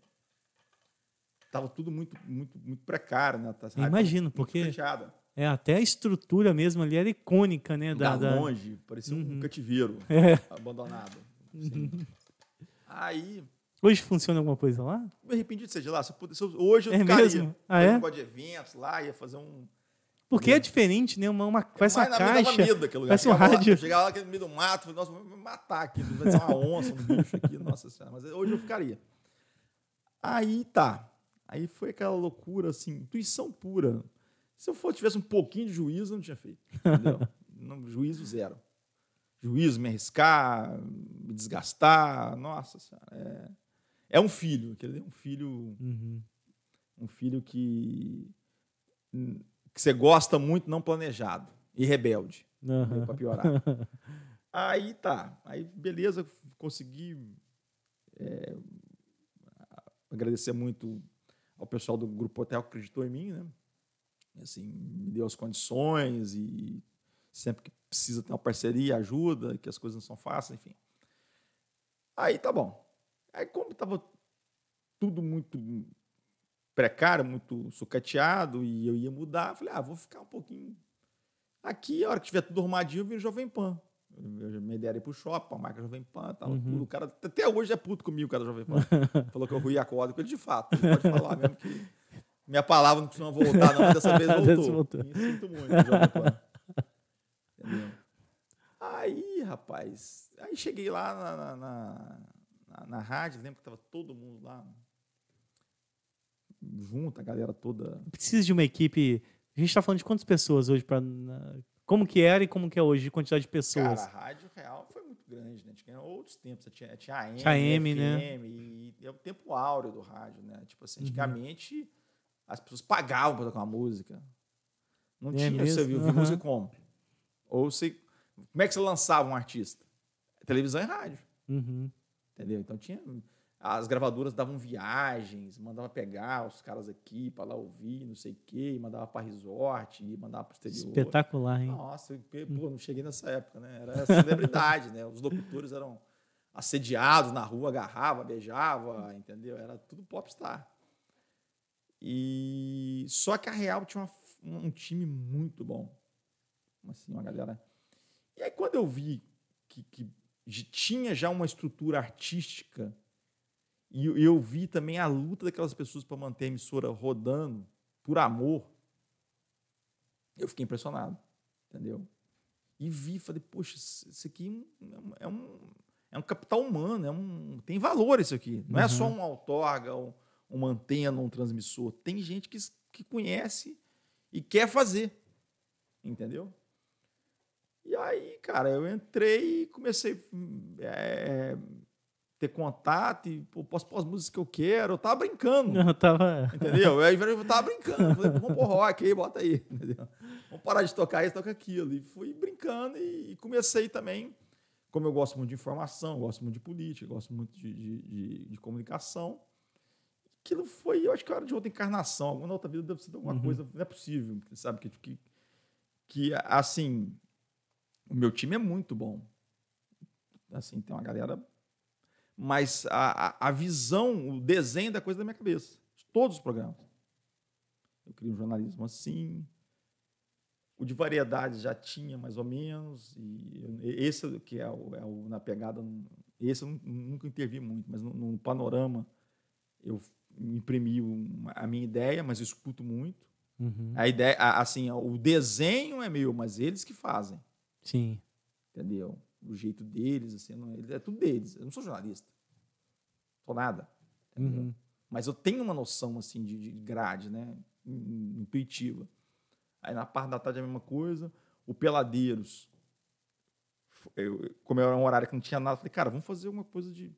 estava tudo muito, muito, muito precário, né? Tá, Imagino, porque fechada. é até a estrutura mesmo ali era icônica, né? Da, da... longe, parecia uhum. um cativeiro é. abandonado. Assim. Uhum. Aí Hoje funciona alguma coisa lá? Me arrependi de ser de lá. Se eu pudesse, hoje eu é ficaria. Mesmo? Ah, é? Um de eventos lá, ia fazer um. Porque é, é diferente, né? Uma, uma, faz uma caixa. Medo daquele lugar. Faz um rádio. Chegava lá no meio do mato, falei, nossa, vou me matar aqui. Vai ser uma onça, um bicho aqui, nossa senhora. Mas hoje eu ficaria. Aí tá. Aí foi aquela loucura, assim, intuição pura. Se eu for, tivesse um pouquinho de juízo, eu não tinha feito. Não, juízo zero. Juízo, me arriscar, me desgastar. Nossa senhora. É, é um filho. Quer dizer, um filho. Uhum. Um filho que. Que você gosta muito, não planejado. E rebelde. Uhum. Para piorar. Aí tá. Aí, beleza, consegui. É, agradecer muito ao pessoal do Grupo Hotel que acreditou em mim, né? Assim, me deu as condições e sempre que precisa ter uma parceria, ajuda, que as coisas não são fáceis, enfim. Aí tá bom. Aí como estava tudo muito precário, muito sucateado e eu ia mudar, falei, ah, vou ficar um pouquinho aqui, a hora que tiver tudo arrumadinho, eu viro Jovem Pan. Minha ideia era ir pro shopping, a marca Jovem Pan, tal, uhum. tudo. O cara até hoje é puto comigo, o cara Jovem Pan. Falou que eu ruí a corda com ele de fato. Ele pode falar mesmo que minha palavra não costuma voltar, não, mas dessa vez voltou. voltou. Me sinto muito, Jovem Pan. Entendeu? Aí, rapaz, aí cheguei lá na, na, na, na rádio, lembro que tava todo mundo lá junto, a galera toda. Precisa de uma equipe. A gente está falando de quantas pessoas hoje para como que era e como que é hoje, de quantidade de pessoas? Cara, a rádio real foi muito grande, né? Tinha outros tempos, tinha, tinha AM, tinha AM FM, né? e é o tempo áureo do rádio, né? Tipo assim, uhum. antigamente uhum. as pessoas pagavam para tocar uma música. Não É tinha, mesmo? você viu, Aham. música como? Ou você, como é que você lançava um artista? Televisão e rádio. Uhum. Entendeu? Então tinha. As gravadoras davam viagens, mandava pegar os caras aqui para lá ouvir, não sei o quê, mandava para resort, mandava para o exterior. Espetacular, hein? Nossa, eu, pô, não cheguei nessa época, né? Era celebridade, né? Os locutores eram assediados na rua, agarrava, beijava, entendeu? Era tudo popstar. E só que a Real tinha uma- um time muito bom. Assim, uma galera. E aí quando eu vi que, que tinha já uma estrutura artística e eu- vi também a luta daquelas pessoas para manter a emissora rodando por amor, eu fiquei impressionado, entendeu? E vi, falei, poxa, isso aqui é um, é um capital humano, é um, tem valor isso aqui. Não é só um outorga, um, uma antena, um transmissor. Tem gente que, que conhece e quer fazer, entendeu? E aí, cara, eu entrei e comecei a ter contato e pô, posso pôr as músicas que eu quero. Eu tava brincando. Eu tava. Entendeu? Aí eu tava brincando. Eu Falei, vamos pôr rock aí, bota aí. Entendeu? Vamos parar de tocar isso, toca aquilo. E fui brincando e, comecei também. Como eu gosto muito de informação, gosto muito de política, gosto muito de, de, de- de comunicação. Aquilo foi, eu acho que era de outra encarnação. Alguma outra vida deve ser de alguma Uhum. coisa. Não é possível, sabe? Que, que, que, assim, o meu time é muito bom. Assim, tem uma galera mas a, a, visão, o desenho da coisa da minha cabeça. Todos os programas. Eu queria um jornalismo assim. O de variedades já tinha, mais ou menos. E esse que é o, é o na pegada, esse eu nu- nunca intervi muito, mas no, no panorama eu imprimi uma- a minha ideia, mas eu escuto muito. Uhum. A ideia, a- assim, o desenho é meu, mas eles que fazem Sim. entendeu? Do jeito deles, assim, não, é tudo deles. Eu não sou jornalista, sou nada? Uhum. Mas eu tenho uma noção assim de, de grade, né? In- Intuitiva. Aí na parte da tarde é a mesma coisa. O Peladeiros, eu, como era um horário que não tinha nada, falei, cara, vamos fazer alguma coisa de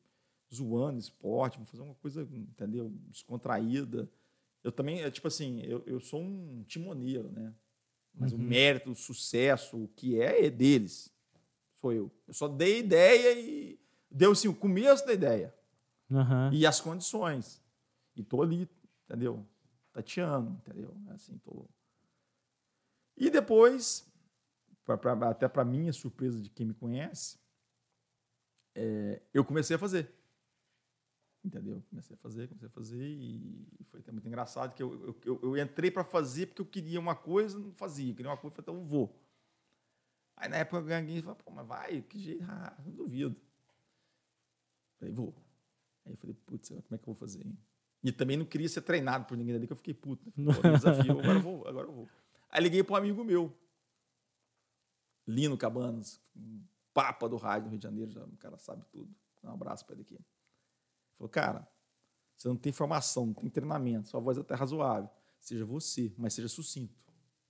zoando, esporte, vamos fazer uma coisa, entendeu? Descontraída. Eu também, é, tipo assim, eu, eu sou um timoneiro, né? Mas o Uhum. mérito, o sucesso, o que é, é deles. Sou eu. Eu só dei ideia e deu assim, o começo da ideia Aham. e as condições. E tô ali, entendeu? Tateando, entendeu? Assim, tô. E depois, pra, pra- até para minha surpresa de quem me conhece, é, eu comecei a fazer. Entendeu? Comecei a fazer, comecei a fazer e foi até muito engraçado que eu, eu, eu- eu entrei para fazer porque eu queria uma coisa, não fazia. Eu queria uma coisa, eu falei, então eu vou. Aí na época ganhei e falei, pô, mas vai, que jeito, ah, duvido. Falei, vou. Aí eu falei, putz, como é que eu vou fazer? Hein? E também não queria ser treinado por ninguém dali, que eu fiquei puto. Né? Falei, pô, desafio, agora eu vou, agora eu vou. Aí liguei para um amigo meu, Lino Cabanas, um papa do rádio do Rio de Janeiro, já, o cara sabe tudo. Dá um abraço para ele aqui. Falou, cara, você não tem formação, não tem treinamento, sua voz é até razoável. Seja você, mas seja sucinto.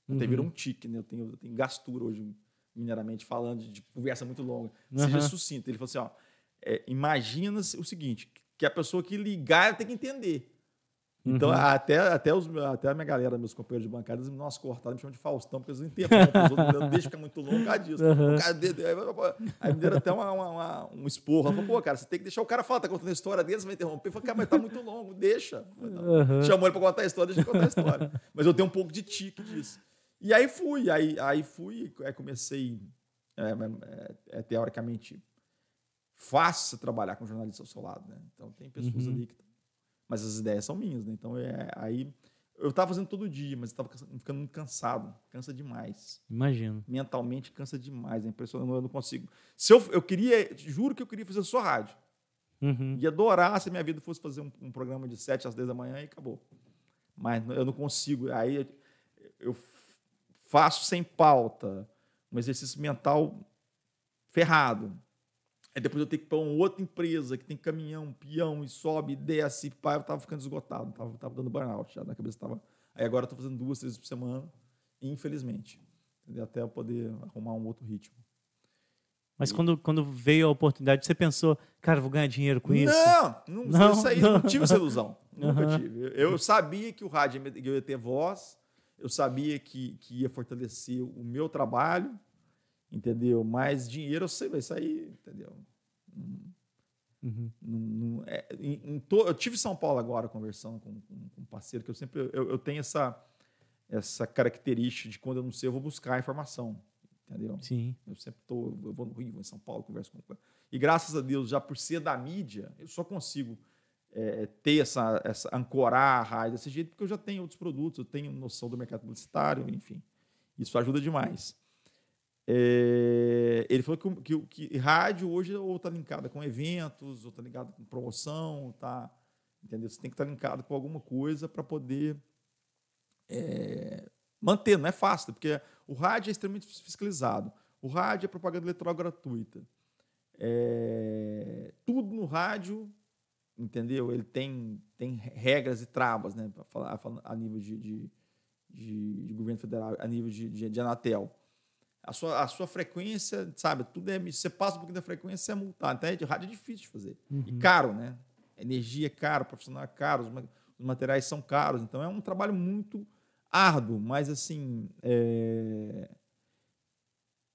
Até Uhum. virou um tique, né? Eu tenho, eu tenho gastura hoje, mineiramente falando, de, conversa muito longa. Seja Aham. sucinto. Ele falou assim: ó, é, imagina o seguinte: que a pessoa que ligar tem que entender. Então, Uhum. até, até, os, até a minha galera, meus companheiros de bancada, eles, nossa, cortaram, me chamam de Faustão, porque eles não interrompem os outros, não deixa ficar muito longo por causa disso. Uhum. Cara, de- de- aí, me deram até uma, uma- uma- um esporro. Ela falou, pô, cara, você tem que deixar o cara falar, tá contando a história deles, vai interromper. Eu falei, cara, mas tá muito longo, deixa. Uhum. Chamou ele para contar a história, deixa eu contar a história. Mas eu tenho um pouco de tique disso. E aí fui, aí, aí fui, aí comecei, é, é, é, teoricamente, fácil trabalhar com jornalista ao seu lado, né? Então tem pessoas Uhum. ali que... Mas as ideias são minhas, né? Então é, aí... Eu estava fazendo todo dia, mas estava ficando muito cansado. Cansa demais. Imagino. Mentalmente cansa demais. É impressionante, eu não consigo. Se eu, eu queria, juro que eu queria fazer só rádio. Uhum. Ia adorar se a minha vida fosse fazer um, um programa de 7 às 10 da manhã e acabou. Mas eu não consigo. Aí eu, eu faço sem pauta, um exercício mental ferrado. Aí depois eu tenho que ir para uma outra empresa que tem caminhão, peão, e sobe, e desce, e pá, eu estava ficando esgotado, estava tava dando burnout já na cabeça. Tava... Aí agora eu estou fazendo duas, três vezes por semana, infelizmente. Entendeu? Até eu poder arrumar um outro ritmo. Mas quando, quando veio a oportunidade, você pensou, cara, vou ganhar dinheiro com isso? Não, não, Não, isso aí, não. não tive essa ilusão. Nunca Aham. tive. Eu, eu sabia que o rádio eu ia ter voz, eu sabia que, que ia fortalecer o meu trabalho, entendeu? Mas dinheiro eu sei, vai sair, entendeu? Uhum. Não- não- é, em- em to- eu tive em São Paulo agora conversando com, com- com um parceiro que eu sempre eu, eu tenho essa essa característica de quando eu não sei eu vou buscar a informação, entendeu? Sim. Eu sempre tô, eu vou no Rio, vou em São Paulo, converso com e graças a Deus já por ser da mídia eu só consigo é, ter essa, essa ancorar a rádio desse jeito porque eu já tenho outros produtos, eu tenho noção do mercado publicitário, enfim, isso ajuda demais. É, ele falou que, que, que rádio hoje ou está linkada com eventos, ou está ligado com promoção, tá, entendeu? Você tem que estar linkado com alguma coisa para poder é, manter. Não é fácil, porque o rádio é extremamente fiscalizado. O rádio é propaganda eleitoral gratuita. É, tudo no rádio, entendeu? Ele tem, tem regras e travas, né? Falar, a nível de, de, de- de governo federal, a nível de, de, de Anatel. A sua, a sua frequência, sabe? Tudo é. Você passa um pouquinho da frequência, você é multado. Então, é de rádio é difícil de fazer. E caro, né? Energia é caro, profissional é caro, os, os materiais são caros. Então, é um trabalho muito árduo, mas assim. é,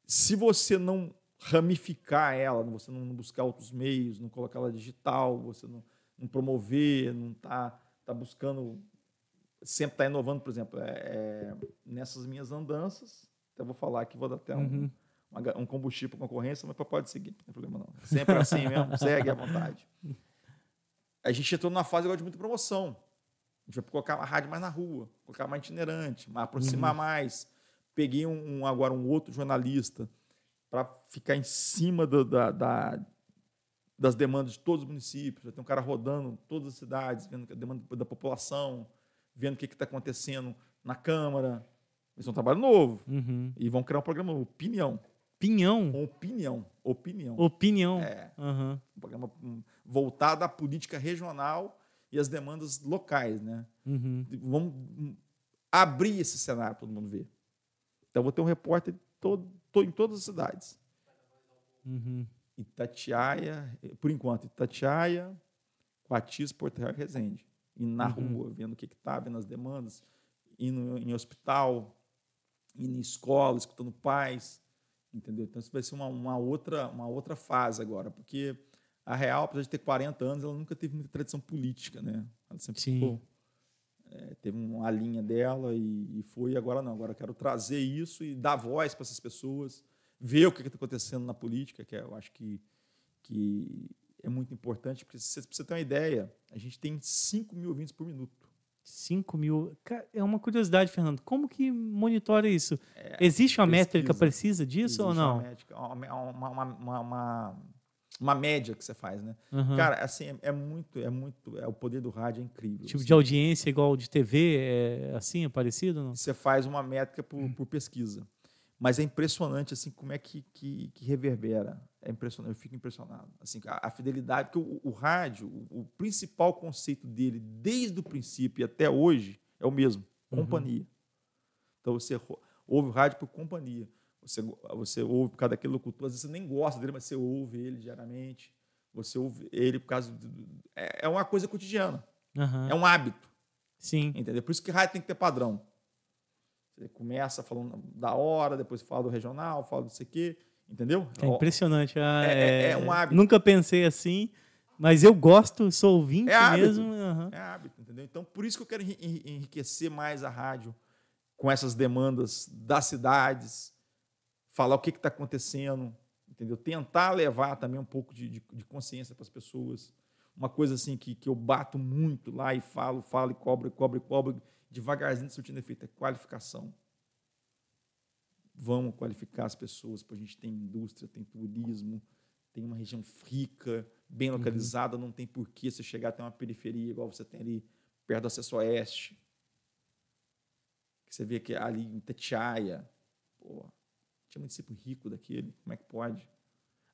Se você não ramificar ela, você não buscar outros meios, não colocar ela digital, você não, não promover, não tá, tá buscando sempre tá inovando, por exemplo, é, é, nessas minhas andanças, até vou falar aqui, vou dar até um, Uhum. uma um combustível para concorrência, mas pode seguir, não tem problema não. Sempre assim mesmo, segue à vontade. A gente entrou numa fase agora de muita promoção. A gente vai colocar a rádio mais na rua, colocar mais itinerante, mais aproximar mais. Peguei um, um- agora um outro jornalista para ficar em cima do- da, da- das demandas de todos os municípios. Vai ter um cara rodando todas as cidades, vendo a demanda da população, vendo o que está acontecendo na Câmara. Isso é um trabalho novo. Uhum. E vão criar um programa Opinião. Com opinião. Opinião. Opinião. É. Aham. Um programa hum, voltado à política regional e às demandas locais, né? Uhum. Vamos hum, abrir esse cenário para todo mundo ver. Então, vou ter um repórter todo, to- em todas as cidades. Uhum. Itatiaia, por enquanto, Itatiaia, Coatis, Porto Real e Resende. Indo na Uhum. rua, vendo o que está, vendo as demandas, indo em hospital, indo em escola, escutando pais, entendeu? Então, isso vai ser uma, uma outra, uma outra fase agora, porque a Real, apesar de ter 40 anos, ela nunca teve muita tradição política, né? Ela sempre Sim. ficou, eh, teve uma linha dela e, e foi, agora não. Agora eu quero trazer isso e dar voz para essas pessoas, ver o que está acontecendo na política, que é, eu acho que, que é muito importante, porque se você ter uma ideia, a gente tem 5 mil ouvintes por minuto. 5 mil. É uma curiosidade, Fernando. Como que monitora isso? Existe uma métrica pesquisa. precisa disso ou Existe uma não? Uma, uma, uma, uma, uma- uma média que você faz, né? Aham. Cara, assim, é, é muito, é muito, é, o poder do rádio é incrível. tipo assim. de audiência igual de TV, é assim, é parecido? Não? Você faz uma métrica por, por pesquisa. Mas é impressionante assim como é que, que, que reverbera. É impressionante, eu fico impressionado. Assim, a, a fidelidade, porque o, o rádio, o, o principal conceito dele, desde o princípio e até hoje, é o mesmo: companhia. Então você ouve o rádio por companhia. Você, você ouve por causa daquele locutor, às vezes você nem gosta dele, mas você ouve ele diariamente. Você ouve ele por causa. Do, é, é uma coisa cotidiana, Aham. é um hábito. Sim. Entendeu? Por isso que rádio tem que ter padrão. Você começa falando da hora, depois fala do regional, fala do sei quê, entendeu? É impressionante. Ah, É- é- é um hábito. Nunca pensei assim, mas eu gosto, sou ouvinte É hábito. mesmo. aham. É hábito, entendeu? Então, por isso que eu quero enri- enri- enriquecer mais a rádio com essas demandas das cidades, falar o que está acontecendo, entendeu? Tentar levar também um pouco de, de- de consciência para as pessoas. Uma coisa assim que, que eu bato muito lá e falo, falo e cobro, cobro, cobro, devagarzinho surtindo efeito, é qualificação. Vamos qualificar as pessoas, porque a gente tem indústria, tem turismo, tem uma região rica, bem localizada, não tem porquê você chegar até uma periferia igual você tem ali perto do acesso oeste. Que você vê que ali em Itatiaia, pô, tinha município rico daquele, como é que pode?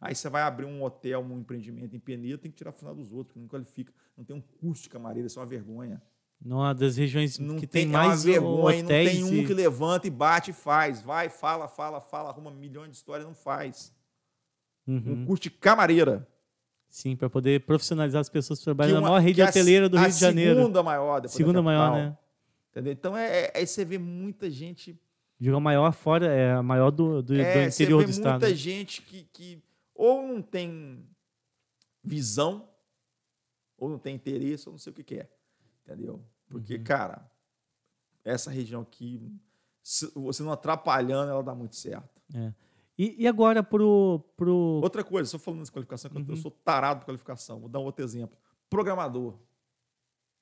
Aí você vai abrir um hotel, um empreendimento em Peneira, tem que tirar o final dos outros, porque não qualifica. Não tem um curso de camareira, isso é uma vergonha. Numa das regiões Não que tem, tem, é mais vergonha, não tem um que levanta e bate e faz. Vai, fala, fala, fala, arruma milhões de histórias, não faz. Uhum. um curso de camareira. Sim, para poder profissionalizar as pessoas que trabalham que na uma- maior rede que é hoteleira do Rio de Janeiro. segunda maior depois da Segunda maior, né? Entendeu? Então, é, é- aí você vê muita gente Digo, a maior fora, é a maior do, do, É, do interior do estado. muita gente que, que ou não tem visão, ou não tem interesse, ou não sei o que quer. Entendeu? Porque, Uhum. cara, essa região aqui, se você não atrapalhando, ela dá muito certo. E, e agora pro, pro... Outra coisa, só falando dessa qualificação, que eu- Uhum. eu sou tarado por qualificação. Vou dar um outro exemplo. Programador.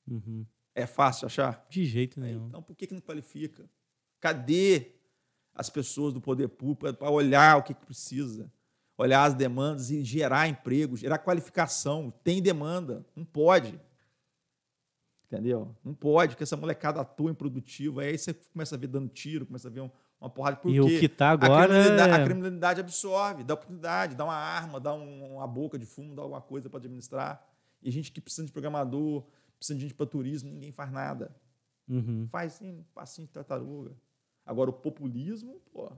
Uhum. É fácil de achar? De jeito nenhum. Então, por que, que não qualifica? Cadê as pessoas do poder público para olhar o que, que precisa? Olhar as demandas e gerar emprego, gerar qualificação. Tem demanda, não pode. Entendeu? Não pode, porque essa molecada atua improdutiva. Aí você começa a ver dando tiro, começa a ver um- uma porrada. Por E o que tá A agora criminalidade, a é... criminalidade absorve, dá oportunidade, dá uma arma, dá um- uma boca de fumo, dá alguma coisa para administrar. E gente que precisa de programador, precisa de gente para turismo, ninguém faz nada. Uhum. Faz sim, passinho de tartaruga. Agora, o populismo, pô,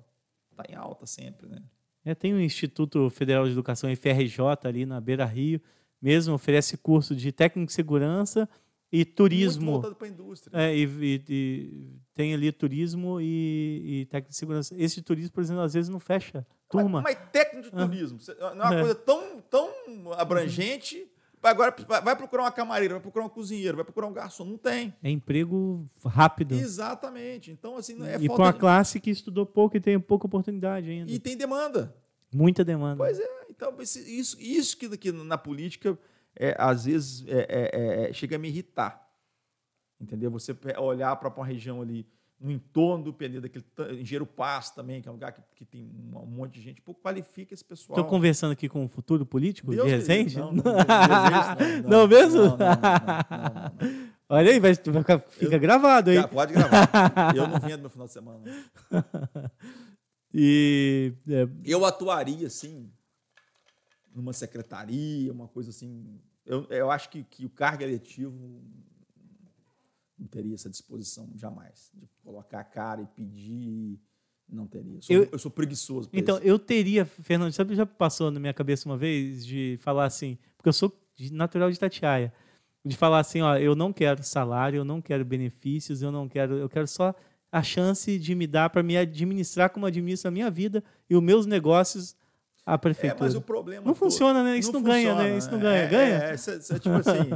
tá em alta sempre, né? É, tem o Instituto Federal de Educação, FRJ, ali na Beira Rio, mesmo oferece curso de técnico de segurança e Muito turismo. voltado para a indústria. É, e, e- e tem ali turismo e, e técnico de segurança. Esse turismo, por exemplo, às vezes não fecha turma. Mas, mas técnico de Ah. turismo, não é uma É. coisa tão, tão abrangente. Agora vai procurar uma camareira, vai procurar um cozinheiro, vai procurar um garçom. Não tem. É emprego rápido. Exatamente. Então, assim, é e para uma de- classe que estudou pouco e tem pouca oportunidade ainda. E tem demanda. Muita demanda. Pois é. Então, isso, isso que, que na política, é, às vezes, é, é, é, chega a me irritar. Entendeu? Você olhar para uma região ali, no entorno do PND, daquele ta- Engenheiro Passo também, que é um lugar que, que tem um um monte de gente, pô, qualifica esse pessoal. Estou conversando aqui com o futuro político Deus de. Resende? Não, não, não, não, mesmo? Olha aí, vai, vai ficar- fica Eu- gravado aí. Pode gravar. Eu não vinha do meu final de semana. E é, Eu atuaria, assim, numa secretaria, uma coisa assim. Eu, eu acho que, que o cargo eletivo não teria essa disposição jamais. De colocar a cara e pedir. Não teria. Eu sou, Eu- eu sou preguiçoso. Então, isso. eu teria, Fernando, sabe, já passou na minha cabeça uma vez de falar assim, porque eu sou natural de Tatiaia, de falar assim, ó, eu não quero salário, eu não quero benefícios, eu não quero, eu quero só a chance de me dar para me administrar como administro a minha vida e os meus negócios É, prefeitura. mas o problema. Não todo- funciona, né? Isso não, ganha, né? funciona, Isso não ganha. É, ganha? É, cê- cê, tipo assim,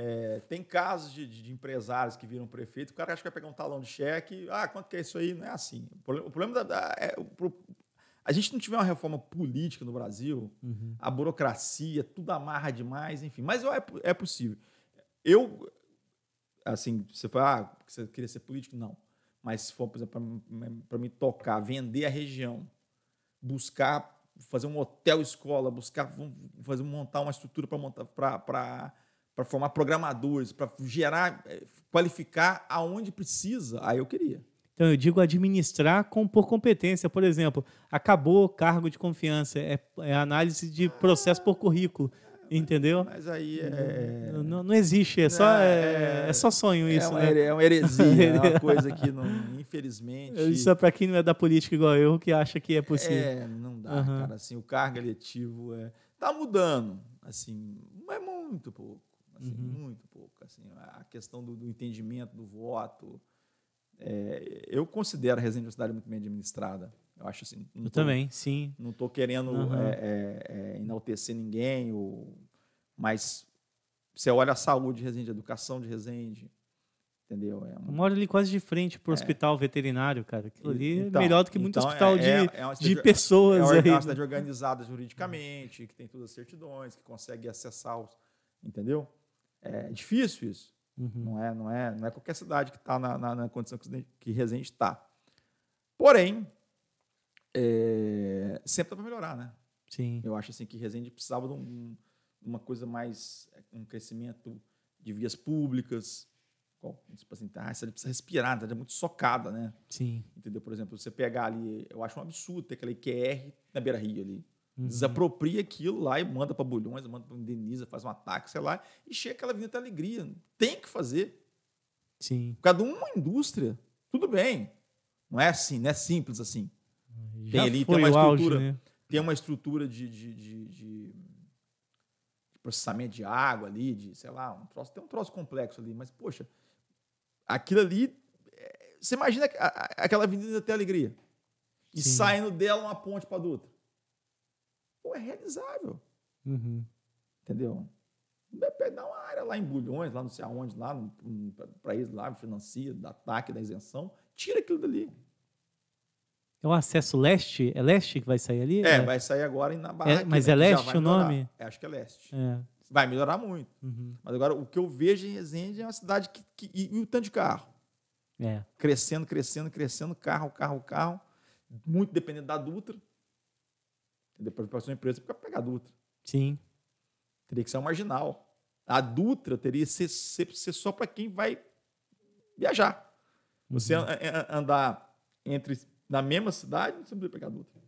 é, tem casos de, de- empresários que viram prefeito, o cara acha que vai pegar um talão de cheque, ah, quanto que é isso aí? Não é assim. O problema, o problema da, da- é, o pro- a gente não tiver uma reforma política no Brasil, Uhum. a burocracia, tudo amarra demais, enfim. Mas é, é possível. Eu, assim, você fala, ah, você queria ser político? Não. Mas se for, por exemplo, para me tocar, vender a região, buscar fazer um hotel escola, buscar fazer montar uma estrutura para montar para para formar programadores, para gerar, eh, qualificar aonde precisa. Aí eu queria. Então, eu digo administrar com, por competência. Por exemplo, acabou o cargo de confiança, é, é análise de processo por currículo, entendeu? Mas aí é Não, não existe, é só, é, é- é só sonho é, isso, uma, né? é uma heresia, é uma coisa que não, infelizmente Isso é para quem não é da política igual eu, que acha que é possível. É, não dá, Aham. cara. Assim, o cargo eletivo é, tá mudando, assim, mas muito pouco, assim, Uhum. muito pouco. Assim, a questão do, do entendimento do voto, é, eu considero a Resende uma cidade muito bem administrada. Eu acho assim. eu tô- também, sim. Não estou querendo Aham. é, é, é, enaltecer ninguém, ou, mas você olha a saúde de Resende, a educação de Resende, entendeu? É uma- moro ali quase de frente pro hospital veterinário, cara. Aquilo ali Então, é melhor do que muito então hospital é- de, é- é de pessoas É uma, aí. é uma cidade organizada juridicamente, que tem todas as certidões, que consegue acessar os. Entendeu? É difícil isso. Uhum. Não, é, não, é, não é qualquer cidade que está na, na, na condição que, que Resende está. Porém, é, sempre dá para melhorar, né? Sim. Eu acho assim que Resende precisava de um- uma coisa mais. um crescimento de vias públicas. Qual- Tipo assim, ah, a cidade precisa respirar, cidade é muito socada, né? Sim. Entendeu? Por exemplo, você pegar ali, eu acho um absurdo ter aquela IQR na Beira Rio ali. Uhum. Desapropria aquilo lá e manda para Bulhões, manda para Indeniza, faz um ataque, sei lá, e chega aquela da alegria. Tem que fazer. Sim. De uma indústria, tudo bem. Não é assim, não é simples assim. Já ali, tem uma o auge, estrutura. né? tem uma estrutura de, de, de, de processamento de água ali, de, sei lá, um troço, tem um troço complexo ali, mas, poxa, aquilo ali, é, você imagina aquela avenida até alegria, e Sim. saindo dela uma ponte para Dutra. Pô, é realizável. Uhum. Entendeu? Dá uma área lá em Bulhões, lá não sei aonde, lá para eles lá, financia, da TAC, da isenção, tira aquilo dali. É o acesso leste? É leste que vai sair ali? É, é. vai sair agora na Barra. É, mas né, é leste o nome? É, acho que é leste. É. Vai melhorar muito. Uhum. Mas agora o que eu vejo em Resende é uma cidade que. que e, e, o tanto de carro. É. Crescendo, crescendo, crescendo, carro, carro, carro. Muito dependendo da Dutra. Depois para sua empresa para pegar a Dutra. Sim. Teria que ser um marginal. A Dutra teria que ser, ser, ser só para quem vai viajar. Você uhum. andar entre na mesma cidade, você não precisa pegar Dutra.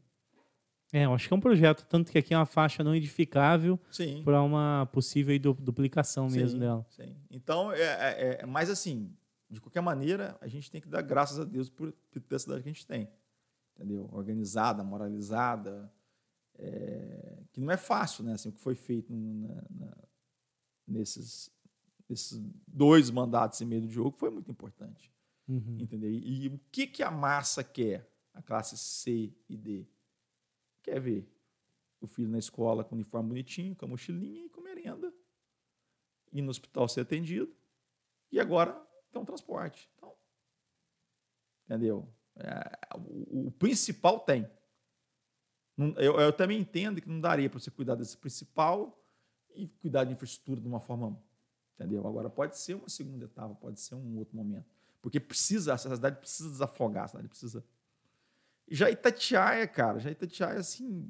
É, eu acho que é um projeto, tanto que aqui é uma faixa não edificável para uma possível duplicação mesmo sim, dela. Sim. Então, é, é, é, mas assim, de qualquer maneira, a gente tem que dar graças a Deus por, ter a cidade que a gente tem. Entendeu? Organizada, moralizada, é, que não é fácil, né? Assim, o que foi feito na, na, nesses, nesses dois mandatos e meio do jogo foi muito importante. Uhum. Entendeu? E, e o que, que a massa quer? A classe C e D quer ver o filho na escola com uniforme bonitinho, com a mochilinha e com merenda, ir no hospital ser atendido, e agora tem um transporte. Então, entendeu? É, o, o, principal tem. Eu, eu, também entendo que não daria para você cuidar desse principal e cuidar de infraestrutura de uma forma. Entendeu? Agora, pode ser uma segunda etapa, pode ser um outro momento. Porque precisa, a cidade precisa desafogar, a cidade precisa já Itatiaia, cara, já Itatiaia, assim,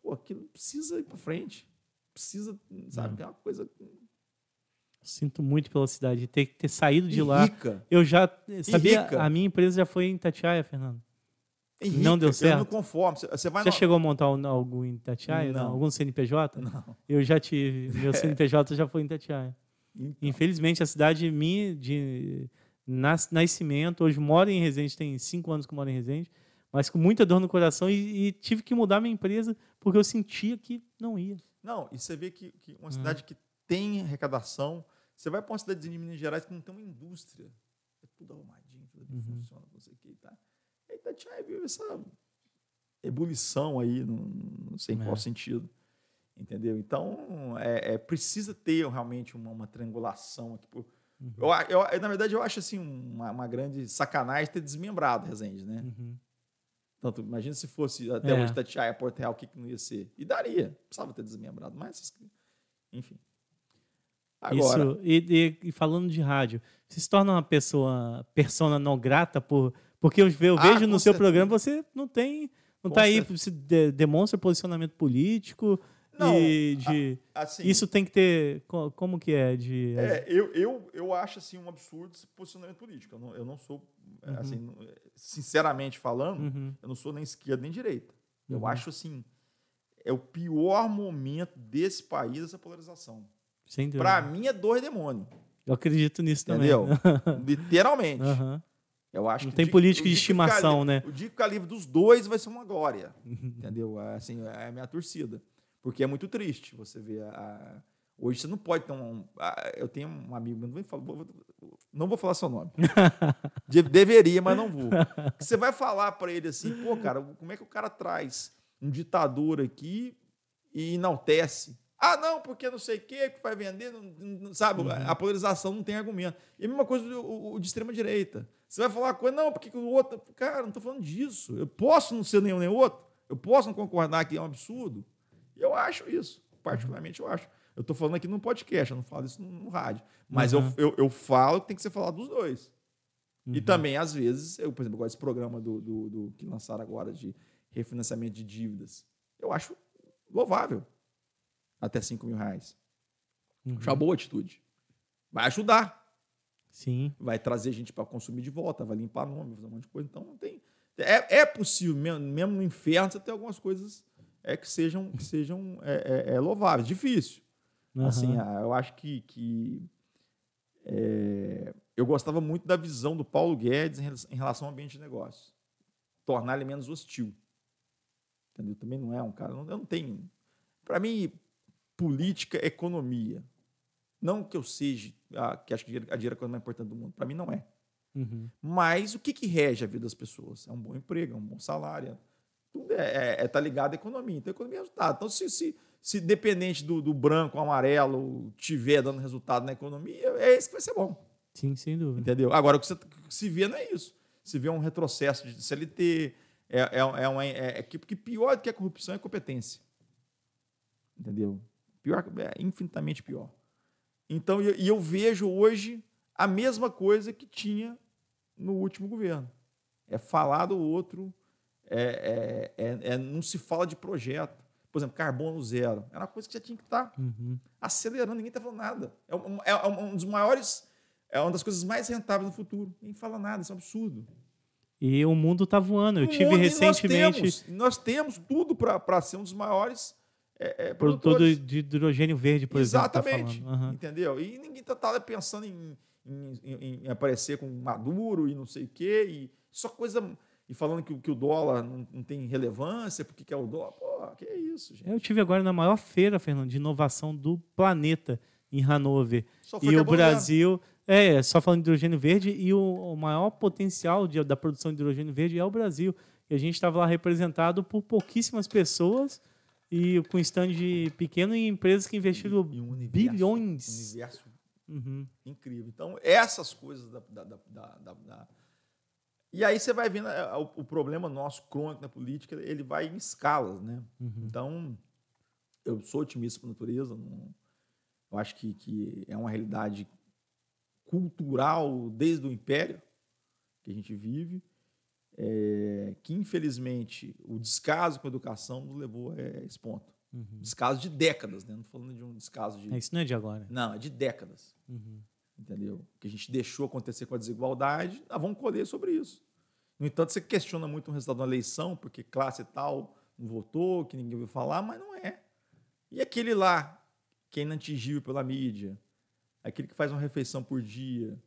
pô, aquilo precisa ir para frente. Precisa, sabe, é uma coisa. Sinto muito pela cidade, ter que ter saído de e lá. Rica. Eu já sabia, a minha empresa já foi em Itatiaia, Fernando. Rica, não deu certo. Eu não conformo. Você vai já no... chegou a montar algo em Itatiaia? Não. não. Algum CNPJ? Não. Eu já tive. Meu CNPJ já foi em Itatiaia. Então. Infelizmente, a cidade minha de nascimento, hoje moro em Resende, tem cinco anos que moro em Resende, mas com muita dor no coração e, e, tive que mudar minha empresa porque eu sentia que não ia. Não, e você vê que, que uma cidade hum. que tem arrecadação, você vai para uma cidade de Minas Gerais que não tem uma indústria, é tudo arrumadinho, tudo uhum. funciona, não sei o que, tá? E Itatiaia viu essa ebulição aí, não, não sei em é. qual sentido, entendeu? Então, é, é precisa ter realmente uma, uma triangulação aqui. Por, uhum. eu, eu, na verdade, eu acho assim uma, uma grande sacanagem ter desmembrado Resende, né? Uhum. Tanto, imagina se fosse até é. hoje Tatiaia, Porto Real, o que, que não ia ser? E daria. Precisava ter desmembrado, mas enfim. Agora, Isso, e, e, falando de rádio, você se torna uma pessoa persona não grata por porque eu, eu ah, vejo no seu certeza. programa você não tem não está aí de, demonstra posicionamento político não, e de assim, isso tem que ter como que é de é, eu, eu, eu acho assim um absurdo esse posicionamento político eu não, eu não sou Uhum. Assim, sinceramente falando, uhum. eu não sou nem esquerda nem direita. Eu uhum. acho assim, é o pior momento desse país essa polarização. Para mim é dois demônios. Eu acredito nisso Entendeu? também. Literalmente. Eu acho não tem político de estimação, né? O dia que ficar livre dos dois vai ser uma glória. Uhum. Entendeu? Assim, é a minha torcida. Porque é muito triste você ver a, Hoje você não pode ter um. Eu tenho um amigo, não vou, não vou falar seu nome. Deveria, mas não vou. Você vai falar para ele assim, pô, cara, como é que o cara traz um ditador aqui e enaltece? Ah, não, porque não sei o que, que vai vender, não, não, sabe? Uhum. A polarização não tem argumento. E a mesma coisa o, o de extrema-direita. Você vai falar uma coisa, não, porque o outro. Cara, não estou falando disso. Eu posso não ser nenhum nem outro. Eu posso não concordar que é um absurdo. E eu acho isso. Particularmente, eu acho. Eu estou falando aqui no podcast, eu não falo isso no, rádio. Mas uhum. eu, eu, eu, falo que tem que ser falado dos dois. Uhum. E também, às vezes, eu, por exemplo, agora esse programa do, do, do, que lançaram agora de refinanciamento de dívidas, eu acho louvável. Até 5 mil reais. Uhum. Acho uma boa atitude. Vai ajudar. Sim. Vai trazer gente para consumir de volta, vai limpar nome, vai fazer um monte de coisa. Então, não tem. É, é possível, mesmo, mesmo no inferno, você ter algumas coisas é, que sejam, que sejam é, é, é louváveis. Difícil. Uhum. Assim, eu acho que, que é, eu gostava muito da visão do Paulo Guedes em relação ao ambiente de negócios. Tornar ele menos hostil. Entendeu? Também não é um cara. Eu não tenho. Para mim, política é economia. Não que eu seja, ah, que acho que a dinheiro é a coisa mais importante do mundo. Para mim, não é. Uhum. Mas o que, que rege a vida das pessoas? É um bom emprego, é um bom salário. Tudo é, é, é tá ligado à economia. Então, a economia é resultado. Então, se, se, se dependente do, do branco, amarelo, tiver dando resultado na economia, é esse que vai ser bom. Sim, sem dúvida. Entendeu? Agora, o que você se vê não é isso. Se vê um retrocesso de CLT, é, é, é, uma, é, é que, que pior do que a corrupção é a competência. Entendeu? Pior, é infinitamente pior. Então, e eu vejo hoje a mesma coisa que tinha no último governo. É falar do outro, é, é, é, é não se fala de projeto. Por exemplo, carbono zero. Era uma coisa que já tinha que estar uhum. acelerando, ninguém está falando nada. É um, é um dos maiores, é uma das coisas mais rentáveis no futuro. Ninguém fala nada, isso é um absurdo. E o mundo está voando. Eu o tive recentemente. Nós temos, nós temos tudo para ser um dos maiores é, é, produtor de hidrogênio verde, por Exatamente, exemplo. Tá uhum. Entendeu? E ninguém está tá pensando em, em, em, em, aparecer com Maduro e não sei o quê. E só coisa. E falando que, que o dólar não, não tem relevância, porque que é o dólar. Pô, que é isso, gente. Eu tive agora na maior feira, Fernando, de inovação do planeta, em Hanover. e o Brasil. É, só falando de hidrogênio verde, e o, o maior potencial de, da produção de hidrogênio verde é o Brasil. E a gente estava lá representado por pouquíssimas pessoas e com stand pequeno em empresas que investiram e, e um universo, bilhões. Um universo uhum. incrível. Então, essas coisas da, da, da, da, E aí você vai vendo é, o, o, problema nosso crônico na política, ele vai em escalas, né? Uhum. Então, eu sou otimista por natureza, não, eu acho que, que é uma realidade cultural desde o Império que a gente vive é, que infelizmente o descaso com a educação nos levou a esse ponto. Uhum. Descaso de décadas, né? Não estou falando de um descaso de. É, isso não é de agora. Não, é de décadas. Uhum. Entendeu? Que a gente deixou acontecer com a desigualdade, nós vamos colher sobre isso. No entanto, você questiona muito o resultado da eleição, porque classe tal não votou, que ninguém ouviu falar, mas não é. E aquele lá, que é inatingível pela mídia, aquele que faz uma refeição por dia,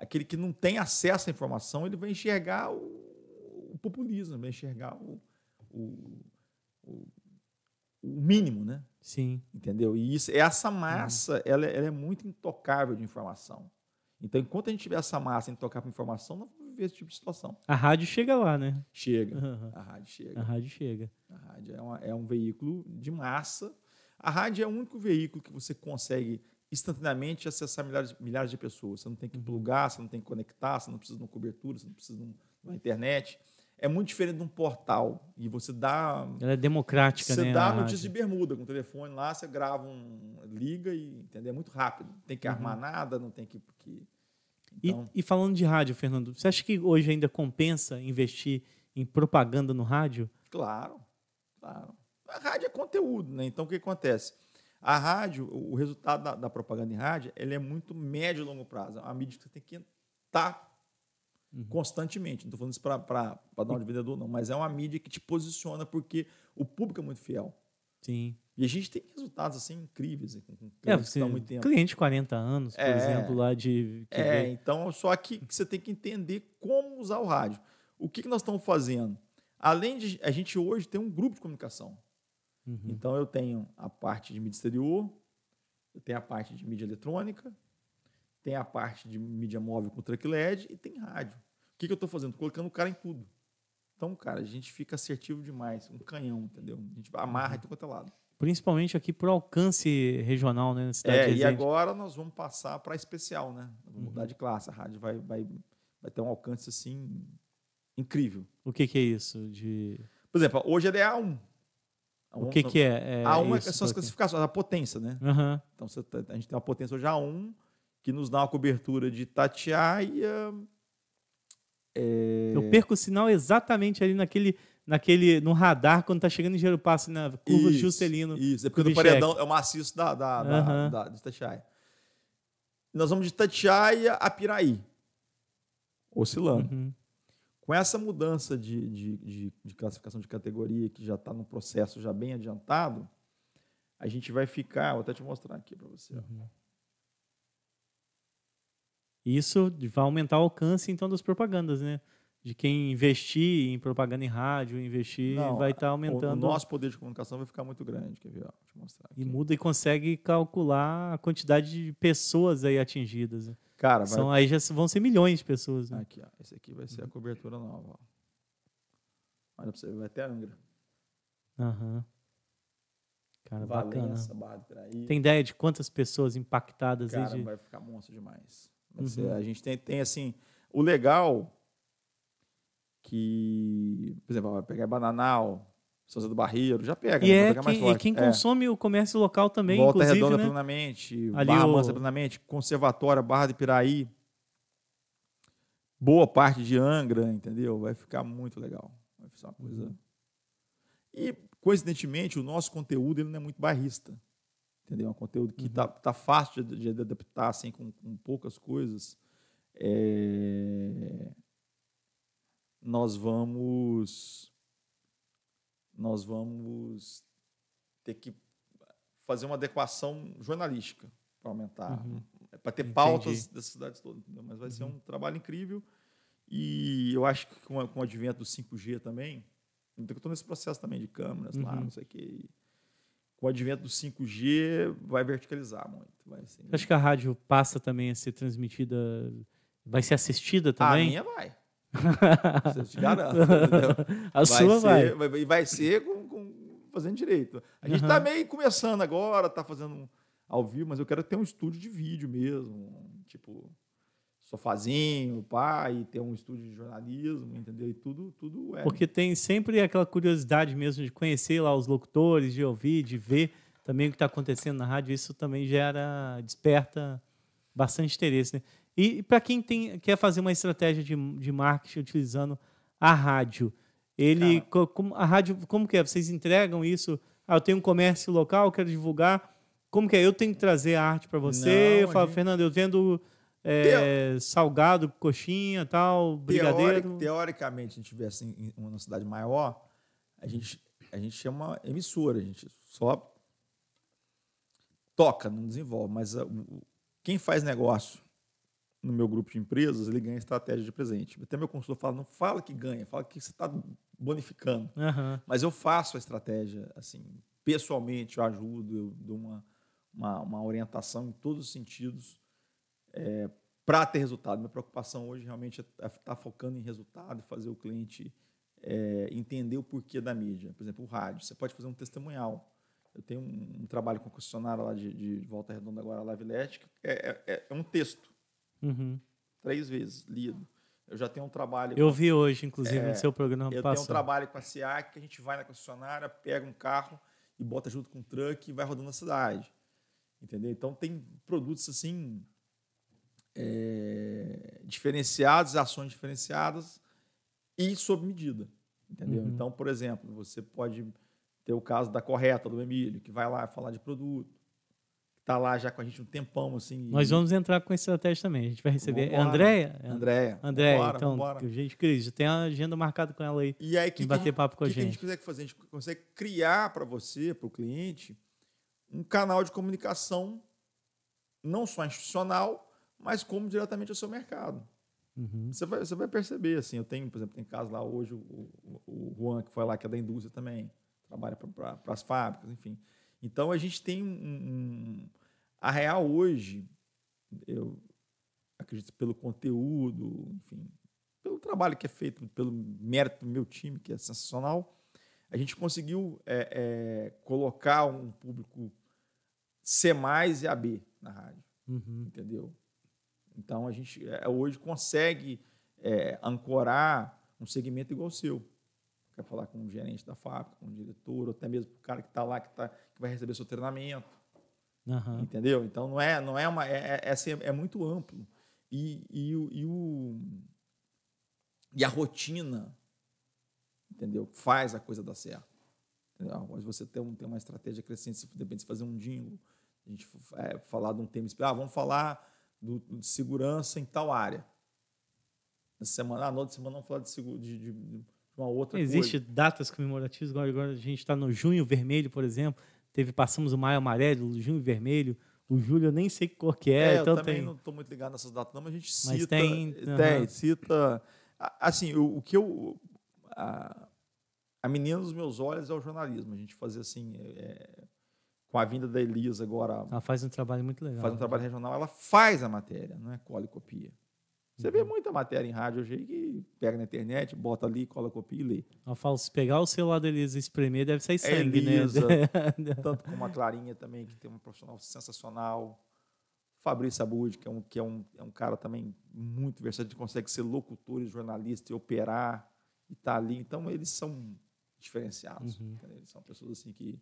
aquele que não tem acesso à informação, ele vai enxergar o, o populismo, vai enxergar o, o, o, mínimo, né? Sim. Entendeu? E isso, essa massa, uhum. ela, ela, é muito intocável de informação. Então, enquanto a gente tiver essa massa intocável de informação, não vamos viver esse tipo de situação. A rádio chega lá, né? Chega. Uhum. A rádio chega. A rádio chega. A rádio é, uma, é um veículo de massa. A rádio é o único veículo que você consegue instantaneamente acessar milhares, milhares de pessoas. Você não tem que uhum. plugar, você não tem que conectar, você não precisa de uma cobertura, você não precisa de uma internet. É muito diferente de um portal. E você dá. Ela é democrática, você né? Você dá notícia de bermuda com o telefone lá, você grava um. liga e entendeu? é muito rápido. Não tem que uhum. armar nada, não tem que. que... Então... E, e, falando de rádio, Fernando, você acha que hoje ainda compensa investir em propaganda no rádio? Claro, claro. A rádio é conteúdo, né? Então o que acontece? A rádio, o resultado da, da propaganda em rádio, ele é muito médio e longo prazo. É uma mídia que você tem que estar uhum. constantemente. Não estou falando isso para dar um de vendedor, não, mas é uma mídia que te posiciona porque o público é muito fiel. Sim. E a gente tem resultados assim incríveis com é, é, muito tempo. Cliente de 40 anos, por é, exemplo, lá de. É, então só que você tem que entender como usar o rádio. O que, que nós estamos fazendo? Além de. A gente hoje tem um grupo de comunicação. Uhum. Então eu tenho a parte de mídia exterior, eu tenho a parte de mídia eletrônica, tem a parte de mídia móvel com truck LED e tem rádio. O que, que eu estou fazendo? colocando o cara em tudo. Então, cara, a gente fica assertivo demais, um canhão, entendeu? A gente amarra de quanto é lado. Principalmente aqui por alcance regional, né? Na cidade é, e agora nós vamos passar para especial, né? Vamos uhum. mudar de classe. A rádio vai, vai, vai ter um alcance assim incrível. O que, que é isso? De... Por exemplo, hoje é DA1. O que, que é? é A1 isso, são as classificações, a potência, né? Uhum. Então tá, a gente tem uma potência hoje A1, que nos dá uma cobertura de Tatiaia. É... Eu perco o sinal exatamente ali naquele, naquele, no radar quando está chegando em Gero Passo, na curva isso, Juscelino. Isso, é porque no paredão é o maciço da, da, da, uhum. da, de Tatiaia. Nós vamos de Tatiaia a Piraí, oscilando. Uhum. Com essa mudança de, de, de, de classificação de categoria, que já está no processo já bem adiantado, a gente vai ficar. Vou até te mostrar aqui para você. Uhum. Isso vai aumentar o alcance então das propagandas, né? de quem investir em propaganda em rádio, investir, Não, vai estar O, o aumentando. nosso poder de comunicação vai ficar muito grande. Quer ver? Ó, deixa eu mostrar aqui. E muda e consegue calcular a quantidade de pessoas aí atingidas. Cara, vai... São, aí já vão ser milhões de pessoas. Né? Aqui, ó. Esse aqui vai ser a cobertura nova. Ó. Olha pra você, vai até Angra. Aham. Cara, bacana. Valença, Piraí. Tem ideia de quantas pessoas impactadas Cara, de... vai ficar monstro demais. Uhum. a gente tem, tem, assim, o legal que, por exemplo, vai pegar Bananal, Souza do Barreiro, já pega. E né? é quem, e forte. quem É. consome o comércio local também, Volta inclusive, Redonda né? plenamente, Ali Barra o- Mansa plenamente, Conservatória, Barra de Piraí, boa parte de Angra, entendeu? Vai ficar muito legal. Vai ser uma coisa... Uhum. E, coincidentemente, o nosso conteúdo ele não é muito barrista, entendeu? É um conteúdo que Uhum. tá, tá fácil de, de adaptar, assim, com, com poucas coisas. É, Nós vamos... Nós vamos ter que fazer uma adequação jornalística para aumentar, Uhum. para ter Entendi. pautas das cidades todas. entendeu? Mas vai ser Uhum. um trabalho incrível e eu acho que com, a- com o advento do 5G também, então eu estou nesse processo também de câmeras lá, Uhum. não sei o quê. Com o advento do 5G vai verticalizar muito. Vai ser, Acho que a rádio passa também a ser transmitida, vai ser assistida a também? minha vai. Eu te garanto. entendeu? a sua vai. ser, vai. E vai ser com, com- fazendo direito. A gente está meio começando agora, está fazendo ao vivo, mas eu quero ter um estúdio de vídeo mesmo. Tipo, sofazinho, pai, ter um estúdio de jornalismo, entendeu? E tudo, tudo é. Porque tem sempre aquela curiosidade mesmo de conhecer lá os locutores, de ouvir, de ver também o que está acontecendo na rádio. Isso também gera, desperta bastante interesse. Né? E para quem tem, quer fazer uma estratégia de, de marketing utilizando a rádio, ele, co- como, a rádio, como que é? Vocês entregam isso? Ah, eu tenho um comércio local, quero divulgar. Como que é? Eu tenho que trazer a arte para você. Não, eu falo, gente- Fernando, eu vendo é, salgado, coxinha, tal, brigadeiro. Teori- teoricamente, se a gente tivesse em em uma cidade maior, a gente, a gente chama emissora, a gente só toca, não desenvolve. Mas a- o- quem faz negócio no meu grupo de empresas, ele ganha estratégia de presente. Até meu consultor fala, não fala que ganha, fala que você está bonificando. Aham. Mas eu faço a estratégia, assim, pessoalmente, eu ajudo, eu dou uma, uma, uma orientação em todos os sentidos para ter resultado. Minha preocupação hoje realmente é estar focando em resultado e fazer o cliente é, entender o porquê da mídia. Por exemplo, o rádio. Você pode fazer um testemunhal. Eu tenho um, um trabalho com a concessionária lá de, de Volta Redonda agora, a Live Let, que é, é, é um texto, Uhum. três vezes lido. Eu já tenho um trabalho... Eu com- vi hoje, inclusive, É, no seu programa eu tenho um passado. trabalho com a SIAC que a gente vai na concessionária, pega um carro e bota junto com um truck e vai rodando a cidade. Entendeu? Então tem produtos assim é, diferenciados, ações diferenciadas e sob medida. Entendeu? Uhum. Então, por exemplo, você pode ter o caso da correta do Emílio, que vai lá falar de produto, está lá já com a gente um tempão assim. Nós vamos entrar com estratégia também. A gente vai receber. É Vambora. Andréia? Andréia. Andréia, vambora, então, vambora. gente, Cris, já tem a agenda marcada com ela aí. E aí, que que bater gente- papo com a que que a gente. gente consegue fazer? A gente consegue criar para você, para o cliente, um canal de comunicação não só institucional, mas como diretamente ao seu mercado. Uhum. Você vai, você vai perceber, assim, eu tenho, por exemplo, tem caso lá hoje, o, o, o Juan, que foi lá, que é da indústria também, trabalha para as fábricas, enfim. Então, a gente tem um... um- a real hoje, eu acredito pelo conteúdo, enfim, pelo trabalho que é feito, pelo mérito do meu time, que é sensacional, a gente conseguiu é, é, colocar um público C mais e AB na rádio Uhum. entendeu? Então a gente é, hoje consegue é, ancorar um segmento igual o seu. Quer falar com o gerente da fábrica, com o diretor, ou até mesmo o cara que está lá, que, tá, que vai receber seu treinamento, Aham. entendeu? Então não é, não é uma, é, é, assim, é muito amplo e, e, e, o- e a rotina, entendeu? Faz a coisa dar certo. Entendeu? Mas você tem, um, tem uma estratégia crescente, se de repente você fazer um jingle, a gente é, falar de um tema específico, ah, vamos falar do, de segurança em tal área. Essa semana, ah, na outra semana vamos falar de, de, de- de uma outra Existe coisa. datas comemorativas, agora, agora a gente está no junho vermelho, por exemplo. Teve, passamos o maio amarelo, o junho vermelho. O julho eu nem sei que cor que é, É, então eu também tem. não estou muito ligado nessas datas, não, mas a gente Mas cita. tem, tem, aham. cita. Assim, o, o que eu. A, a menina dos meus olhos é o jornalismo. A gente fazer assim. É, com a vinda da Elisa agora. Ela faz um trabalho muito legal. Faz um né? trabalho regional, ela faz a matéria, não é cola e copia. Você vê muita matéria em rádio hoje que pega na internet, bota ali, cola, copia e lê. Eu falo, se pegar o celular da Elisa e espremer, deve sair sangue, é Elisa, né? tanto como a Clarinha também, que tem uma profissional sensacional. Fabrício Abud, que, é um, que é, um, é um cara também muito versátil, consegue ser locutor e jornalista e operar e tá ali. Então, eles são diferenciados. Uhum. Eles são pessoas assim que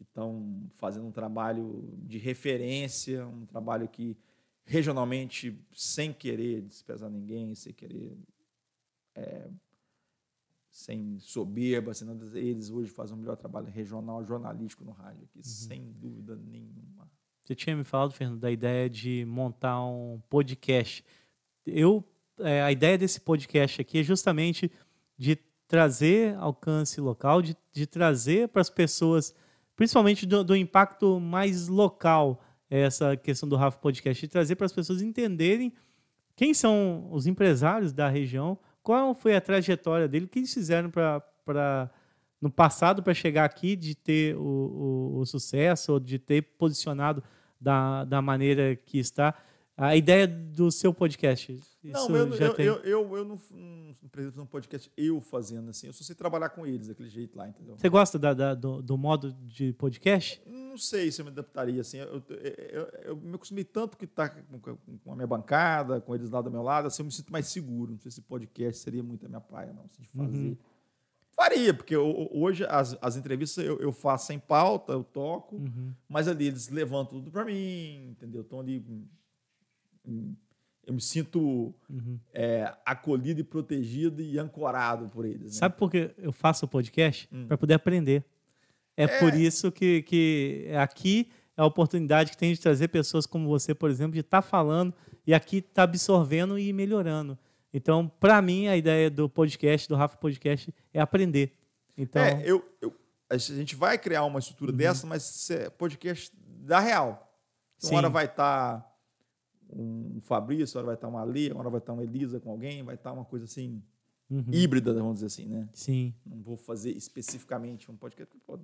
que estão fazendo um trabalho de referência, um trabalho que regionalmente, sem querer desprezar ninguém, sem querer, é, sem soberba, sem nada, eles hoje fazem um melhor trabalho regional, jornalístico no rádio aqui, uhum. sem dúvida nenhuma. Você tinha me falado, Fernando, da ideia de montar um podcast. Eu, é, a ideia desse podcast aqui é justamente de trazer alcance local, de, de trazer para as pessoas principalmente do, do impacto mais local, essa questão do Rafa Podcast, e trazer para as pessoas entenderem quem são os empresários da região, qual foi a trajetória dele, o que eles fizeram no passado para chegar aqui, de ter o, o, o, sucesso, ou de ter posicionado da, da maneira que está. A ideia do seu podcast. não, eu, eu, eu, eu, eu, não, não fazer um podcast eu fazendo assim. Eu só sei trabalhar com eles daquele jeito lá, entendeu? Você gosta da, da, do, do, modo de podcast? Não sei se eu me adaptaria assim. Eu, eu, eu me acostumei tanto que tá com, a minha bancada, com eles lá do meu lado, assim, eu me sinto mais seguro. Não sei se podcast seria muito a minha praia, não, assim, de fazer. Uhum. Faria, porque hoje as, as entrevistas eu, eu faço sem pauta, eu toco, uhum. mas ali eles levantam tudo para mim, entendeu? Estão ali eu me sinto uhum. é, acolhido e protegido e ancorado por eles. Né? Sabe por que eu faço o podcast? Hum. Para poder aprender. É, é, por isso que, que aqui é a oportunidade que tem de trazer pessoas como você, por exemplo, de estar tá falando e aqui estar tá absorvendo e melhorando. Então, para mim, a ideia do podcast, do Rafa Podcast, é aprender. Então, é, eu, eu a gente vai criar uma estrutura uhum. dessa, mas é podcast da real. Uma hora vai estar tá um Fabrício, agora vai estar uma Ali, agora vai estar uma Elisa com alguém, vai estar uma coisa assim, uhum. híbrida, vamos dizer assim, né? Sim. Não vou fazer especificamente um podcast. Pode,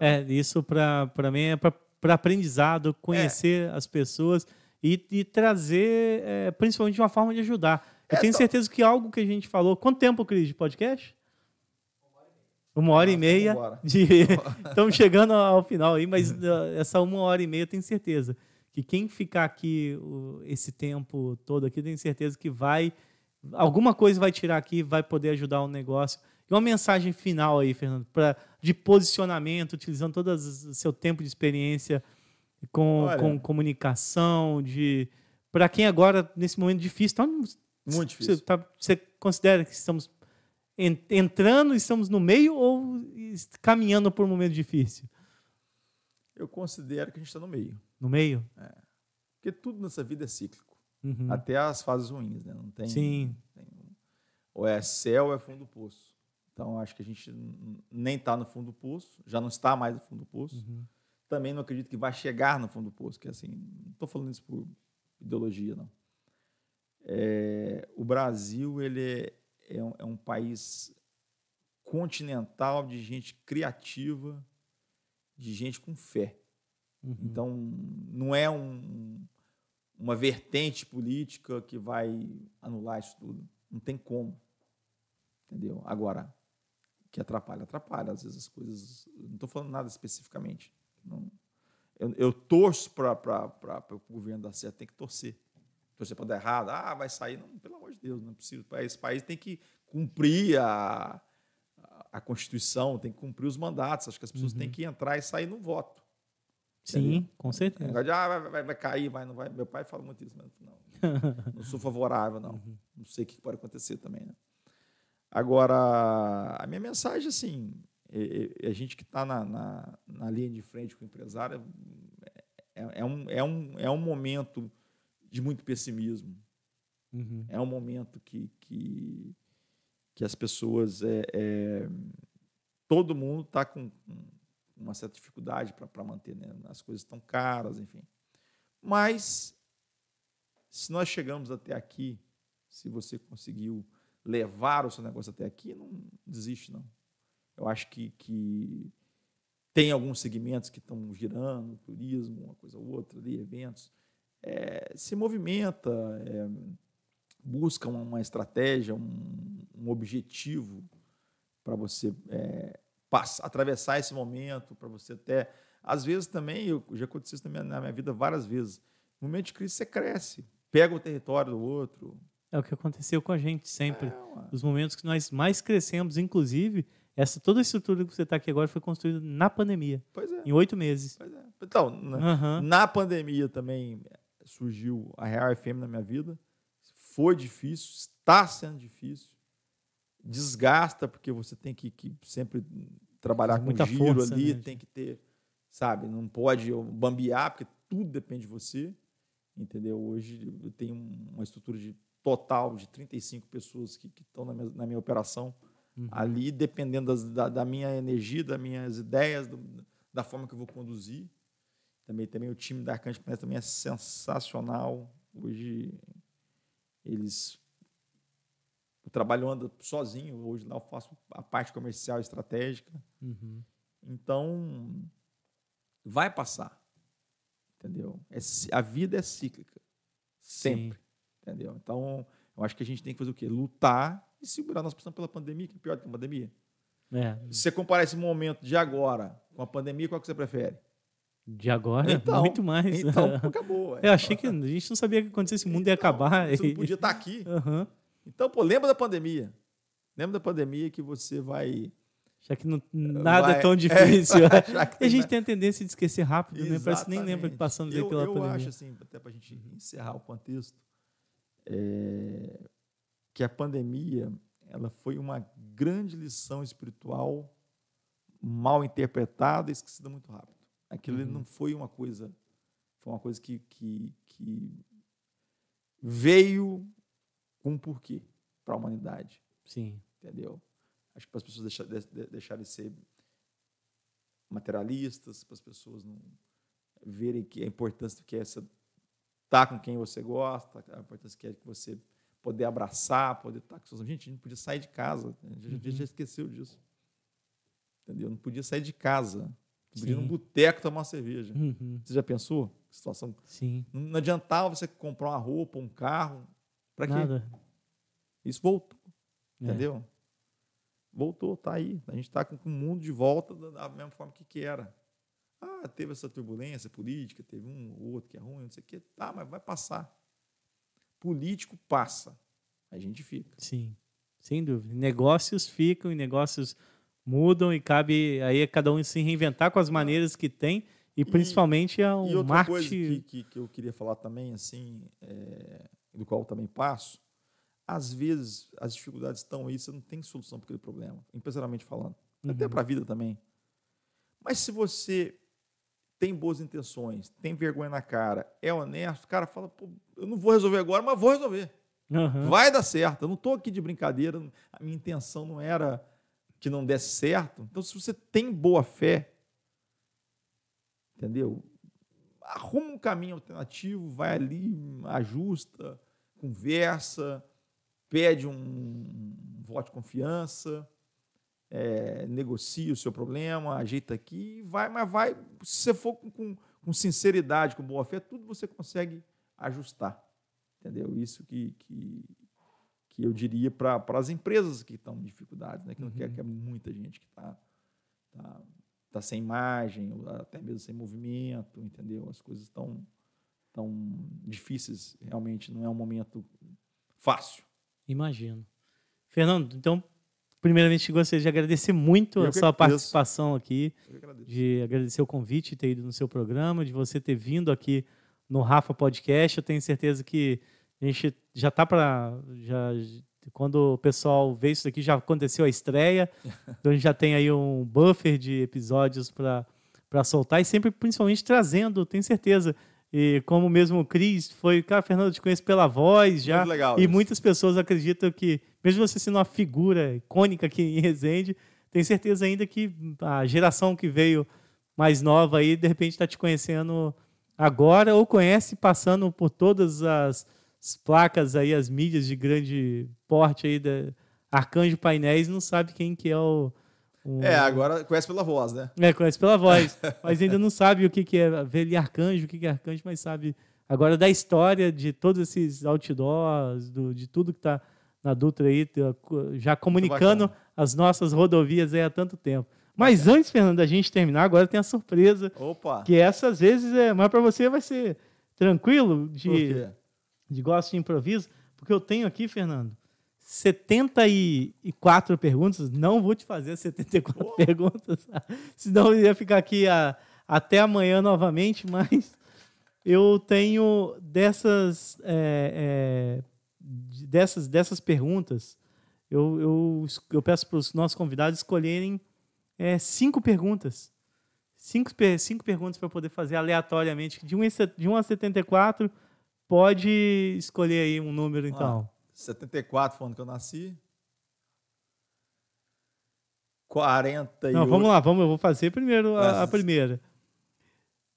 é, isso para mim é para aprendizado, conhecer é. as pessoas e, e trazer, é, principalmente, uma forma de ajudar. Eu é, tenho certeza que algo que a gente falou. Quanto tempo, Cris, de podcast? Uma hora e meia. De... Estamos chegando ao final aí, mas essa uma hora e meia eu tenho certeza que quem ficar aqui esse tempo todo aqui, tenho certeza que vai alguma coisa vai tirar aqui, vai poder ajudar o negócio. E uma mensagem final aí, Fernando, pra, de posicionamento, utilizando todo o seu tempo de experiência com, com comunicação, de para quem agora nesse momento difícil, tá, muito difícil. Você, tá, você considera que estamos entrando, estamos no meio ou caminhando por um momento difícil? Eu considero que a gente está no meio. No meio? É. Porque tudo nessa vida é cíclico. Uhum. Até as fases ruins, né? Não tem, Sim. Tem, ou é céu ou é fundo do poço. Então, acho que a gente nem está no fundo do poço, já não está mais no fundo do poço. Uhum. Também não acredito que vai chegar no fundo do poço, que assim, não estou falando isso por ideologia, não. É, o Brasil ele é, é, um, é um país continental de gente criativa, de gente com fé. Uhum. Então, não é um, uma vertente política que vai anular isso tudo. Não tem como. Entendeu? Agora, que atrapalha, atrapalha. Às vezes as coisas. Não estou falando nada especificamente. Não, eu, eu torço para o governo dar certo, tem que torcer. Torcer para dar errado, ah, vai sair. Não, pelo amor de Deus, não é possível. Esse país tem que cumprir a, a Constituição, tem que cumprir os mandatos. Acho que as pessoas uhum. têm que entrar e sair no voto. Sim, com certeza. De, ah, vai, vai, vai, cair, vai, não vai. Meu pai fala muito isso, mas não, não sou favorável, não. Uhum. Não sei o que pode acontecer também, né? Agora, a minha mensagem, assim, é, é, a gente que está na, na, na, linha de frente com o empresário, é, é, um, é, um, é um momento de muito pessimismo. Uhum. É um momento que, que, que as pessoas. É, é todo mundo está com, uma certa dificuldade para manter, né? as coisas estão caras, enfim. Mas, se nós chegamos até aqui, se você conseguiu levar o seu negócio até aqui, não desiste, não. Eu acho que, que tem alguns segmentos que estão girando, turismo, uma coisa ou outra ali, eventos. É, se movimenta, é, busca uma, estratégia, um, um objetivo para você é, passar, atravessar esse momento, para você até. Às vezes também, eu, já aconteceu isso na minha, na minha vida várias vezes. No momento de crise, você cresce, pega o território do outro. É o que aconteceu com a gente sempre. É, Os momentos que nós mais crescemos, inclusive, essa toda a estrutura que você está aqui agora foi construída na pandemia. Pois é. Em oito meses. Pois é. Então, na, uhum. na pandemia também surgiu a Real FM na minha vida. Foi difícil, está sendo difícil. Desgasta, porque você tem que, que sempre trabalhar com giro força, ali, né? tem que ter, sabe? Não pode bambear, porque tudo depende de você. Entendeu? Hoje eu tenho uma estrutura de total de 35 pessoas que, que estão na minha, na minha operação Uhum. Ali, dependendo das, da, da, minha energia, das minhas ideias, do, da forma que eu vou conduzir. Também, também o time da Arcante Planeta também é sensacional. Hoje, eles... O trabalho anda sozinho. Hoje lá eu faço a parte comercial estratégica. Uhum. Então, vai passar. Entendeu? É, a vida é cíclica. Sempre. Sim. Entendeu? Então, eu acho que a gente tem que fazer o quê? Lutar e segurar. Nós passamos pela pandemia, que é pior do que a pandemia. É. Se você comparar esse momento de agora com a pandemia, qual que você prefere? De agora? Então, muito mais. Então, acabou. É. Eu achei que a gente não sabia que acontecesse, esse mundo então, ia acabar. Você não podia estar aqui. Uhum. Então, pô, lembra da pandemia. Lembra da pandemia que você vai... Já que não, nada vai, é tão difícil. É, e a gente tem a tendência de esquecer rápido, Exatamente. né? Parece que nem lembra que passamos eu, aí pela eu pandemia. Eu acho, assim, até para a gente encerrar o contexto, é, que a pandemia ela foi uma grande lição espiritual mal interpretada e esquecida muito rápido. Aquilo uhum. não foi uma coisa, foi uma coisa que, que, que veio com um porquê para a humanidade. Sim. Entendeu? Acho que para as pessoas deixarem, deixarem de ser materialistas, para as pessoas não verem que a importância que é essa estar com quem você gosta, a importância que é que você poder abraçar, poder estar com seus amigos. Gente, a gente não podia sair de casa. A gente uhum. já esqueceu disso. Entendeu? Não podia sair de casa. Podia ir num boteco tomar uma cerveja. Uhum. Você já pensou? Situação. Sim. Não, não adiantava você comprar uma roupa, um carro. Para quê? Nada. Isso voltou. É. Entendeu? Voltou, tá aí. A gente está com o mundo de volta da mesma forma que, que era. Ah, teve essa turbulência política, teve um ou outro que é ruim, não sei o quê. Tá, mas vai passar. Político passa. A gente fica. Sim, sem dúvida. Negócios ficam e negócios mudam e cabe aí cada um se reinventar com as maneiras que tem e principalmente é um e outra marketing... coisa que, que, que, eu queria falar também, assim, é, do qual eu também passo, às vezes as dificuldades estão aí, você não tem solução para aquele problema, empresarialmente falando. Uhum. Até para a vida também. Mas se você tem boas intenções, tem vergonha na cara, é honesto, o cara fala, pô, eu não vou resolver agora, mas vou resolver. Uhum. Vai dar certo. Eu não estou aqui de brincadeira, a minha intenção não era que não desse certo. Então, se você tem boa fé, entendeu? Arruma um caminho alternativo, vai ali, ajusta, conversa, pede um voto de confiança, é, negocia o seu problema, ajeita aqui, vai, mas vai. Se você for com, com, com sinceridade, com boa fé, tudo você consegue ajustar. Entendeu? Isso que, que, que eu diria para as empresas que estão em dificuldades, né? que não uhum. quer que é muita gente que está tá, tá sem imagem, até mesmo sem movimento, entendeu? As coisas estão tão difíceis, realmente não é um momento fácil. Imagino. Fernando, então Primeiramente, gostaria de agradecer muito Eu a sua participação aqui, de agradecer o convite, ter ido no seu programa, de você ter vindo aqui no Rafa Podcast. Eu tenho certeza que a gente já está para. Já, quando o pessoal vê isso aqui, já aconteceu a estreia. então a gente já tem aí um buffer de episódios para soltar e sempre, principalmente, trazendo, tenho certeza, e como mesmo o Cris foi, cara, Fernando, eu te conheço pela voz já. Muito legal e isso. muitas pessoas acreditam que, mesmo você sendo uma figura icônica aqui em Resende, tem certeza ainda que a geração que veio mais nova aí, de repente, está te conhecendo agora ou conhece passando por todas as as placas aí, as mídias de grande porte aí da Arcanjo Painéis, não sabe quem que é o, o... É, agora conhece pela voz, né? É, conhece pela voz, mas ainda não sabe o que, que é ver Arcanjo, o que, que é Arcanjo, mas sabe agora da história de todos esses outdoors, do, de tudo que está na Dutra aí, já comunicando as nossas rodovias aí há tanto tempo. Mas bacana. antes, Fernando, da gente terminar, agora tem a surpresa. Opa! Que essa, às vezes, é, mas para você vai ser tranquilo de, de gosto de improviso, porque eu tenho aqui, Fernando, 74 perguntas. Não vou te fazer 74 oh. perguntas, senão eu ia ficar aqui a, até amanhã novamente, mas eu tenho dessas, é, é, dessas, dessas perguntas, eu, eu, eu peço para os nossos convidados escolherem é, cinco perguntas cinco, cinco perguntas para poder fazer aleatoriamente. De 1 de 1 a 74, pode escolher aí um número, então. Ah, 74 foi onde que eu nasci. 48. Não, vamos lá, vamos, eu vou fazer primeiro a, a primeira.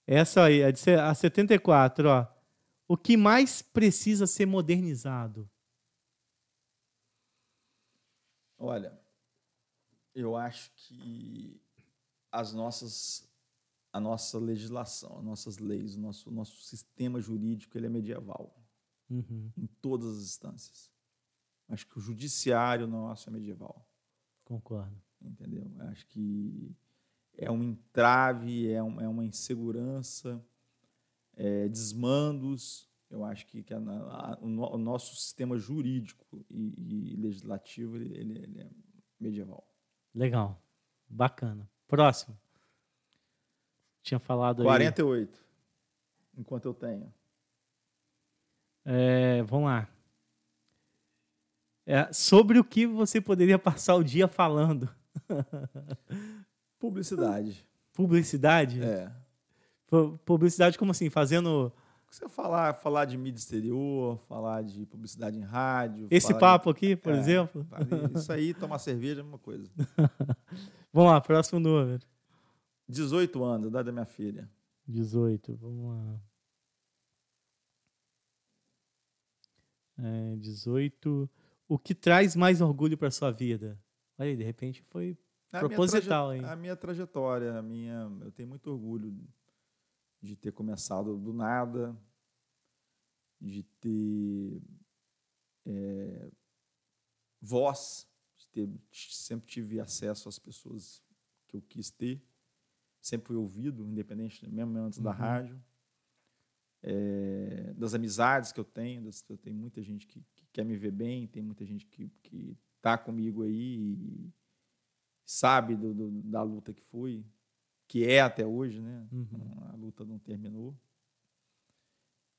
Essa aí, a, de, a 74, ó. O que mais precisa ser modernizado? Olha, eu acho que as nossas a nossa legislação, as nossas leis, o nosso, nosso sistema jurídico ele é medieval uhum. em todas as instâncias. Acho que o judiciário nosso é medieval. Concordo. Entendeu? Acho que é um entrave, é, um, é uma insegurança, é desmandos. Eu acho que, que a, a, o, nosso sistema jurídico e, e legislativo ele, ele, ele é medieval. Legal. Bacana. Próximo tinha falado 48, aí. enquanto eu tenho. É, vamos lá. É, sobre o que você poderia passar o dia falando? Publicidade. Publicidade? É. Publicidade como assim? Fazendo... Você falar, falar de mídia exterior, falar de publicidade em rádio. Esse papo de... aqui, por é, exemplo? Isso aí, tomar cerveja é a mesma coisa. Vamos lá, próximo número. 18 anos, a idade da minha filha. 18, vamos lá. É, 18. O que traz mais orgulho para sua vida? Olha aí, de repente foi a proposital, hein? A minha trajetória, a minha, eu tenho muito orgulho de ter começado do nada, de ter é, voz, de ter, sempre tive acesso às pessoas que eu quis ter sempre fui ouvido, independente, mesmo antes uhum. da rádio. É, das amizades que eu tenho, das, eu tenho muita gente que, que, quer me ver bem, tem muita gente que, que tá comigo aí e sabe do, do, da luta que fui, que é até hoje, né? Uhum. A luta não terminou.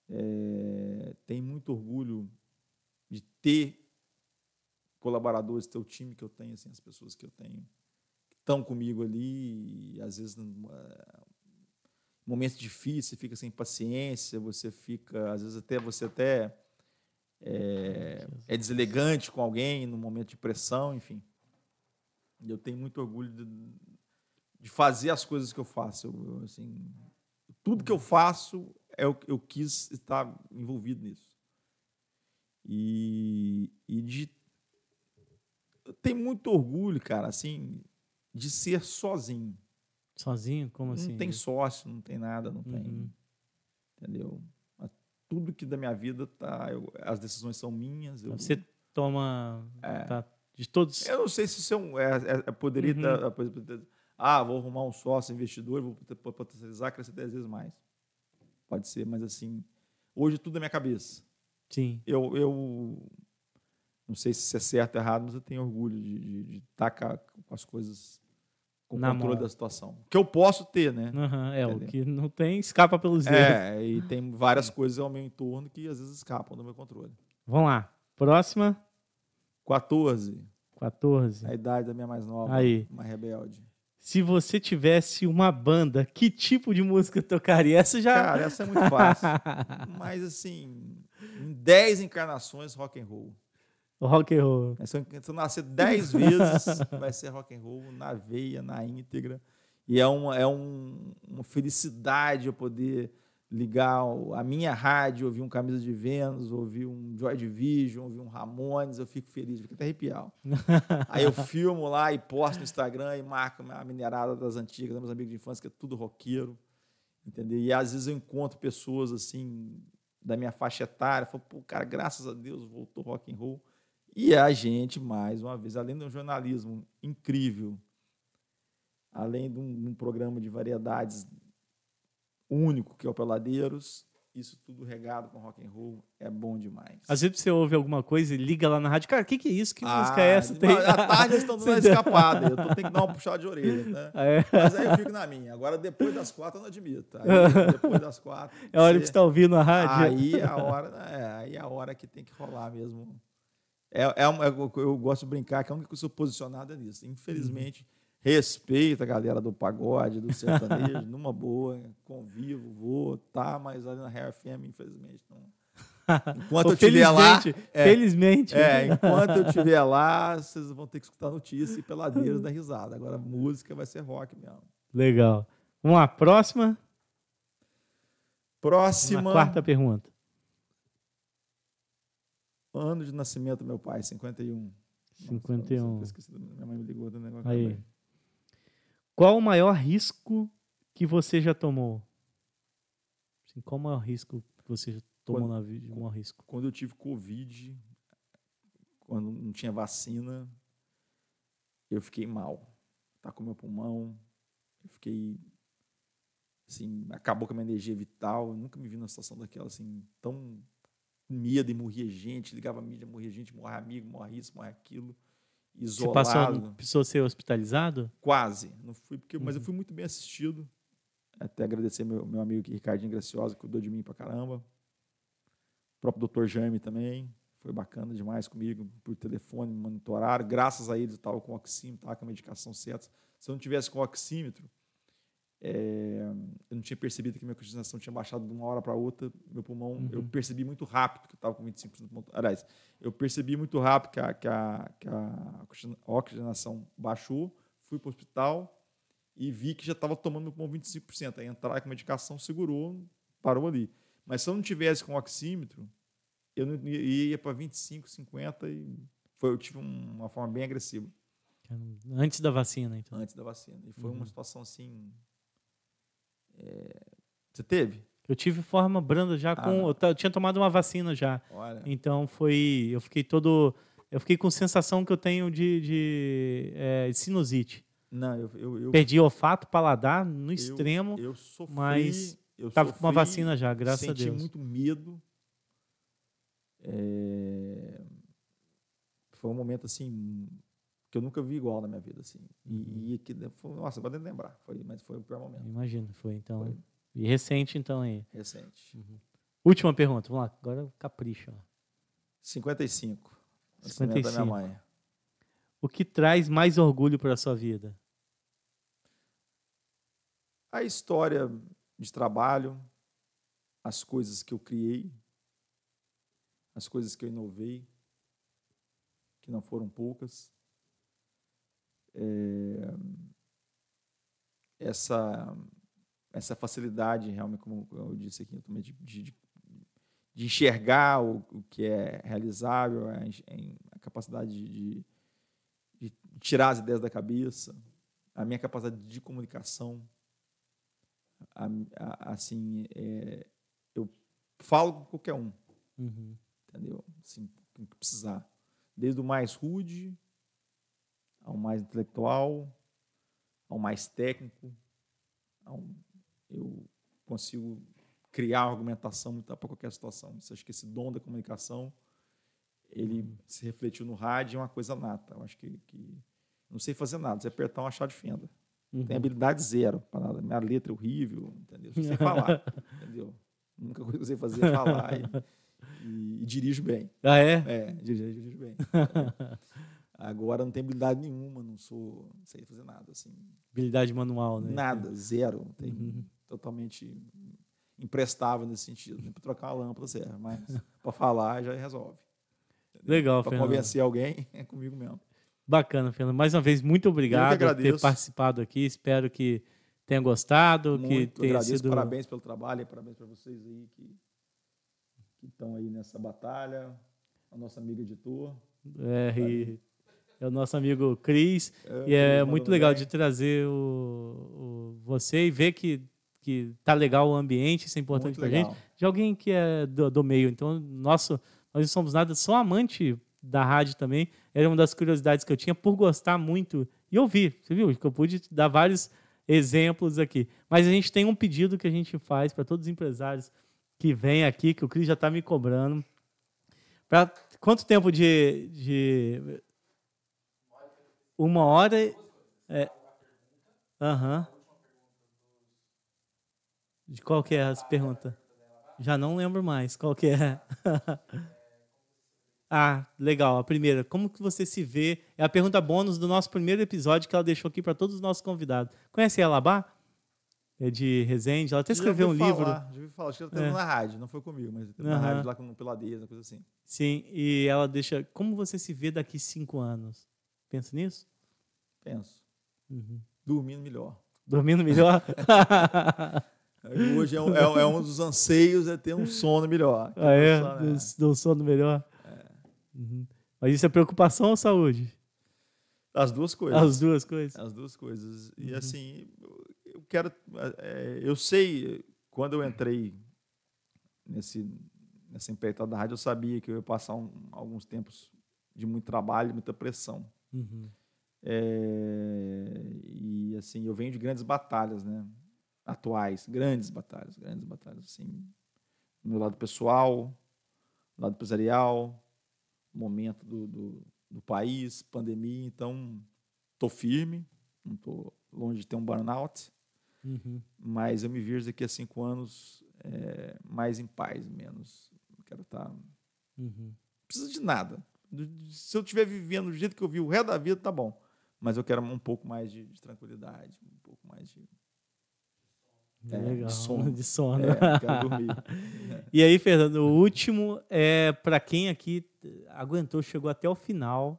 É, tem muito orgulho de ter colaboradores, ter o time que eu tenho, assim, as pessoas que eu tenho estão comigo ali, e às vezes uh, momentos difíceis, você fica sem paciência, você fica, às vezes até você até é, é deselegante com alguém no momento de pressão, enfim. Eu tenho muito orgulho de, de fazer as coisas que eu faço. Eu, assim, tudo que eu faço é o eu quis estar envolvido nisso. E, e de eu tenho muito orgulho, cara, assim, de ser sozinho. Sozinho? Como assim? Não tem sócio, não tem nada, não uhum. tem. Entendeu? Tudo que da minha vida tá. Eu, as decisões são minhas. Eu, Você toma. É, tá, de todos. Eu não sei se isso é, um, é, é, é poderia. Uhum. ah, vou arrumar um sócio investidor, vou potencializar, crescer 10 vezes mais. Pode ser, mas assim. Hoje tudo é minha cabeça. Sim. Eu, eu não sei se é certo ou errado, mas eu tenho orgulho de estar tá com as coisas com Na controle mão. da situação. Que eu posso ter, né? Uhum, é, Entendeu? o que não tem, escapa pelos dedos. É, e tem várias coisas ao meu entorno que às vezes escapam do meu controle. Vamos lá. Próxima. 14. 14. A idade da minha mais nova. Aí. Uma rebelde. Se você tivesse uma banda, que tipo de música tocaria? Essa já. Cara, essa é muito fácil. Mas assim, em 10 encarnações rock and roll. Rock and roll. É, se eu nascer dez vezes, vai ser rock and roll na veia, na íntegra. E é uma, é um, uma felicidade eu poder ligar a minha rádio, ouvir um Camisa de Vênus, ouvir um Joy Division, ouvir um Ramones, eu fico feliz, fico até arrepiado. Aí eu filmo lá e posto no Instagram e marco a minerada das antigas, meus amigos de infância, que é tudo roqueiro, entendeu? E às vezes eu encontro pessoas assim da minha faixa etária, falo, pô, cara, graças a Deus voltou rock and roll. E a gente, mais uma vez, além de um jornalismo incrível, além de um, um programa de variedades único que é o Peladeiros, isso tudo regado com rock and roll é bom demais. Às vezes você ouve alguma coisa e liga lá na rádio, cara, o que, que é isso? Que ah, música é essa? Tem... À tarde eles estão dando uma escapada, eu tô, tenho que dar uma puxada de orelha, né? É. Mas aí eu fico na minha. Agora, depois das quatro, eu não admito. Aí, depois das quatro... É a hora você... que você está ouvindo a rádio. Aí é a hora, é, aí é a hora que tem que rolar mesmo. É, é, é eu gosto de brincar que a única que eu sou posicionado é nisso. Infelizmente... Uhum respeito a galera do pagode, do sertanejo, numa boa, convivo, vou, tá, mas ali na Hair FM, infelizmente, não. Enquanto eu estiver lá. É, felizmente. É, enquanto eu estiver lá, vocês vão ter que escutar notícia e peladeiros da risada. Agora, música vai ser rock mesmo. Legal. Vamos lá, próxima. Próxima. Uma quarta pergunta. Ano de nascimento do meu pai, 51. 51. Nossa, esqueci, minha mãe me ligou do negócio. Aí. Também. Qual o maior risco que você já tomou? Assim, qual o maior risco que você já tomou quando, na vida? Maior risco? Quando eu tive Covid, quando não tinha vacina, eu fiquei mal. Tá com meu pulmão, eu fiquei assim, acabou com a minha energia vital. Eu nunca me vi numa situação daquela assim, tão medo e morria gente, ligava a mídia, morria gente, morria amigo, morria isso, morria aquilo isolado. Você passou, precisou ser hospitalizado? Quase. Não fui porque, uhum. mas eu uhum. fui muito bem assistido. Até agradecer meu, meu amigo Ricardinho Graciosa, que cuidou de mim pra caramba. O próprio doutor Jaime também. Foi bacana demais comigo, por telefone, monitorar. Graças a eles eu estava com o oxímetro, estava com a medicação certa. Se eu não tivesse com o oxímetro, é, eu não tinha percebido que minha oxigenação tinha baixado de uma hora para outra. Meu pulmão, uhum. eu percebi muito rápido que eu estava com 25%. Aliás, eu percebi muito rápido que a, que a, que a oxigenação baixou. Fui para o hospital e vi que já estava tomando meu pulmão 25%. Aí entrar com medicação segurou, parou ali. Mas se eu não tivesse com oxímetro, eu não ia para 25, 50 e foi, eu tive uma forma bem agressiva. Antes da vacina, então. Antes da vacina. E foi uhum. uma situação assim é... Você teve? Eu tive forma branda já ah, com. Eu, eu, tinha tomado uma vacina já. Olha. Então foi. Eu fiquei todo. Eu fiquei com sensação que eu tenho de, de é, sinusite. Não, eu, eu, eu, Perdi olfato, paladar no extremo. Eu, sofri. Mas eu tava sofri, com uma vacina já, graças a Deus. Senti muito medo. É... Foi um momento assim que eu nunca vi igual na minha vida, assim. E, uhum. e que, foi, nossa, pode lembrar, foi, mas foi o pior momento. Imagino, foi então. Foi. E recente, então, aí. Recente. Uhum. Última pergunta, vamos lá, agora capricha. 55. 55. Da minha mãe. O que traz mais orgulho para a sua vida? A história de trabalho, as coisas que eu criei, as coisas que eu inovei, que não foram poucas, é, essa essa facilidade realmente como eu disse aqui também de, de, de enxergar o, o, que é realizável a, a capacidade de, de, tirar as ideias da cabeça a minha capacidade de comunicação a, a, assim é, eu falo com qualquer um uhum. entendeu assim que precisar desde o mais rude ao mais intelectual, ao mais técnico. Ao, eu consigo criar argumentação para qualquer situação. Você acha que esse dom da comunicação ele se refletiu no rádio é uma coisa nata. Eu acho que, que não sei fazer nada, você apertar uma chave de fenda. Uhum. Tem habilidade zero para nada. Minha letra é horrível, entendeu? Não sei falar, entendeu? A única coisa que eu sei fazer é falar e, e, e dirijo bem. Ah, é? É, dirijo, dirijo bem. Agora não tenho habilidade nenhuma, não sou, não sei fazer nada assim. Habilidade manual, né? Nada, zero. Tem uhum. totalmente imprestável nesse sentido. Nem para trocar uma lâmpada serve, mas para falar já resolve. Legal, Para convencer alguém é comigo mesmo. Bacana, Fernando. Mais uma vez, muito obrigado por ter participado aqui. Espero que tenha gostado, Muito, que tenha agradeço, sido. parabéns pelo trabalho, e parabéns para vocês aí que que estão aí nessa batalha. A nossa amiga editor. É, e é o nosso amigo Cris. É, E é muito bem. legal de trazer o, o- você e ver que, que tá legal o ambiente, isso é importante legal. gente. De alguém que é do, do meio. Então, nosso, nós não somos nada, sou amante da rádio também. Era uma das curiosidades que eu tinha por gostar muito e ouvir. Você viu? Que eu pude dar vários exemplos aqui. Mas a gente tem um pedido que a gente faz para todos os empresários que vêm aqui, que o Cris já está me cobrando. Para quanto tempo de, de uma hora. É. Aham. De qual que é as perguntas? Já não lembro mais. Qual que é? ah, legal. A primeira. Como que você se vê? É a pergunta bônus do nosso primeiro episódio que ela deixou aqui para todos os nossos convidados. Conhece a Labá? É de Resende. Ela até escreveu um ouvi livro. falar, Já ouvi falar, acho que ela teve É. na rádio, não foi comigo, mas teve na Aham. rádio lá com Peladeza, coisa assim. Sim, e ela deixa. Como você se vê daqui cinco anos? Pensa nisso? Penso. Uhum. Dormindo melhor. Dormindo melhor? Hoje é um, é um- é um dos anseios é ter um sono melhor. ah, é? Um sono, Do, do sono melhor? Uhum. Mas isso é preocupação ou saúde? As duas coisas. As duas coisas. As duas coisas. Uhum. E assim, eu- eu quero. é, eu sei, quando eu entrei nesse, nessa empreitada da rádio, eu sabia que eu ia passar um- alguns tempos de muito trabalho, muita pressão. Uhum. É, e assim, eu venho de grandes batalhas, né? Atuais, grandes batalhas, grandes batalhas, assim, do meu lado pessoal, do lado empresarial, momento do, do, do país, pandemia, então tô firme, não tô longe de ter um burnout, Uhum. mas eu me vejo daqui a cinco anos é, mais em paz, menos, quero estar, não Uhum. precisa de nada, se eu estiver vivendo do jeito que eu vi o resto da vida, tá bom, mas eu quero um pouco mais de, de tranquilidade, um pouco mais de É, Legal. de sono. De sono. É, quero dormir. E aí, Fernando, o último é para quem aqui aguentou, chegou até o final.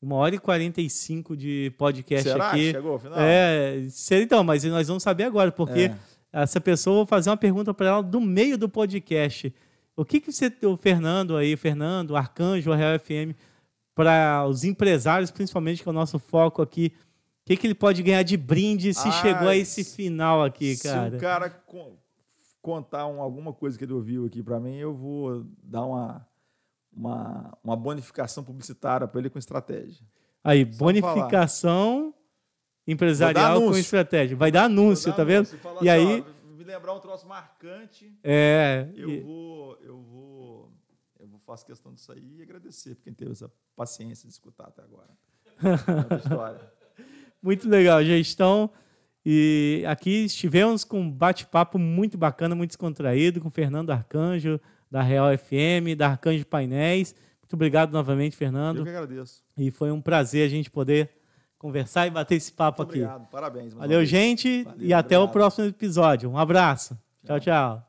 Uma hora e 45 de podcast Será que aqui. chegou ao final? É, então, mas nós vamos saber agora, porque É. essa pessoa, eu vou fazer uma pergunta para ela do meio do podcast. O que, que você, o Fernando aí, Fernando, Arcanjo, a Real FM, para os empresários, principalmente, que é o nosso foco aqui, o que, que ele pode ganhar de brinde se Ah, chegou a esse se- final aqui, Se cara? o cara con- contar um- alguma coisa que ele ouviu aqui para mim, eu vou dar uma, uma, uma bonificação publicitária para ele com estratégia. Aí, Só bonificação empresarial com estratégia. Vai dar anúncio, dar tá vendo? anúncio, falar E aí, lembrar um troço marcante, é. eu e- vou, eu vou, eu vou faço questão disso aí e agradecer por quem teve essa paciência de escutar até agora. É história. Muito legal, gestão. E aqui estivemos com um bate-papo muito bacana, muito descontraído, com Fernando Arcanjo, da Real FM, da Arcanjo Painéis. Muito obrigado novamente, Eu Fernando. que agradeço. E foi um prazer a gente poder conversar e bater esse papo Muito aqui. obrigado. Parabéns. Valeu, gente, Valeu, e até o obrigado. próximo episódio. Um abraço. tchau. Tchau. tchau.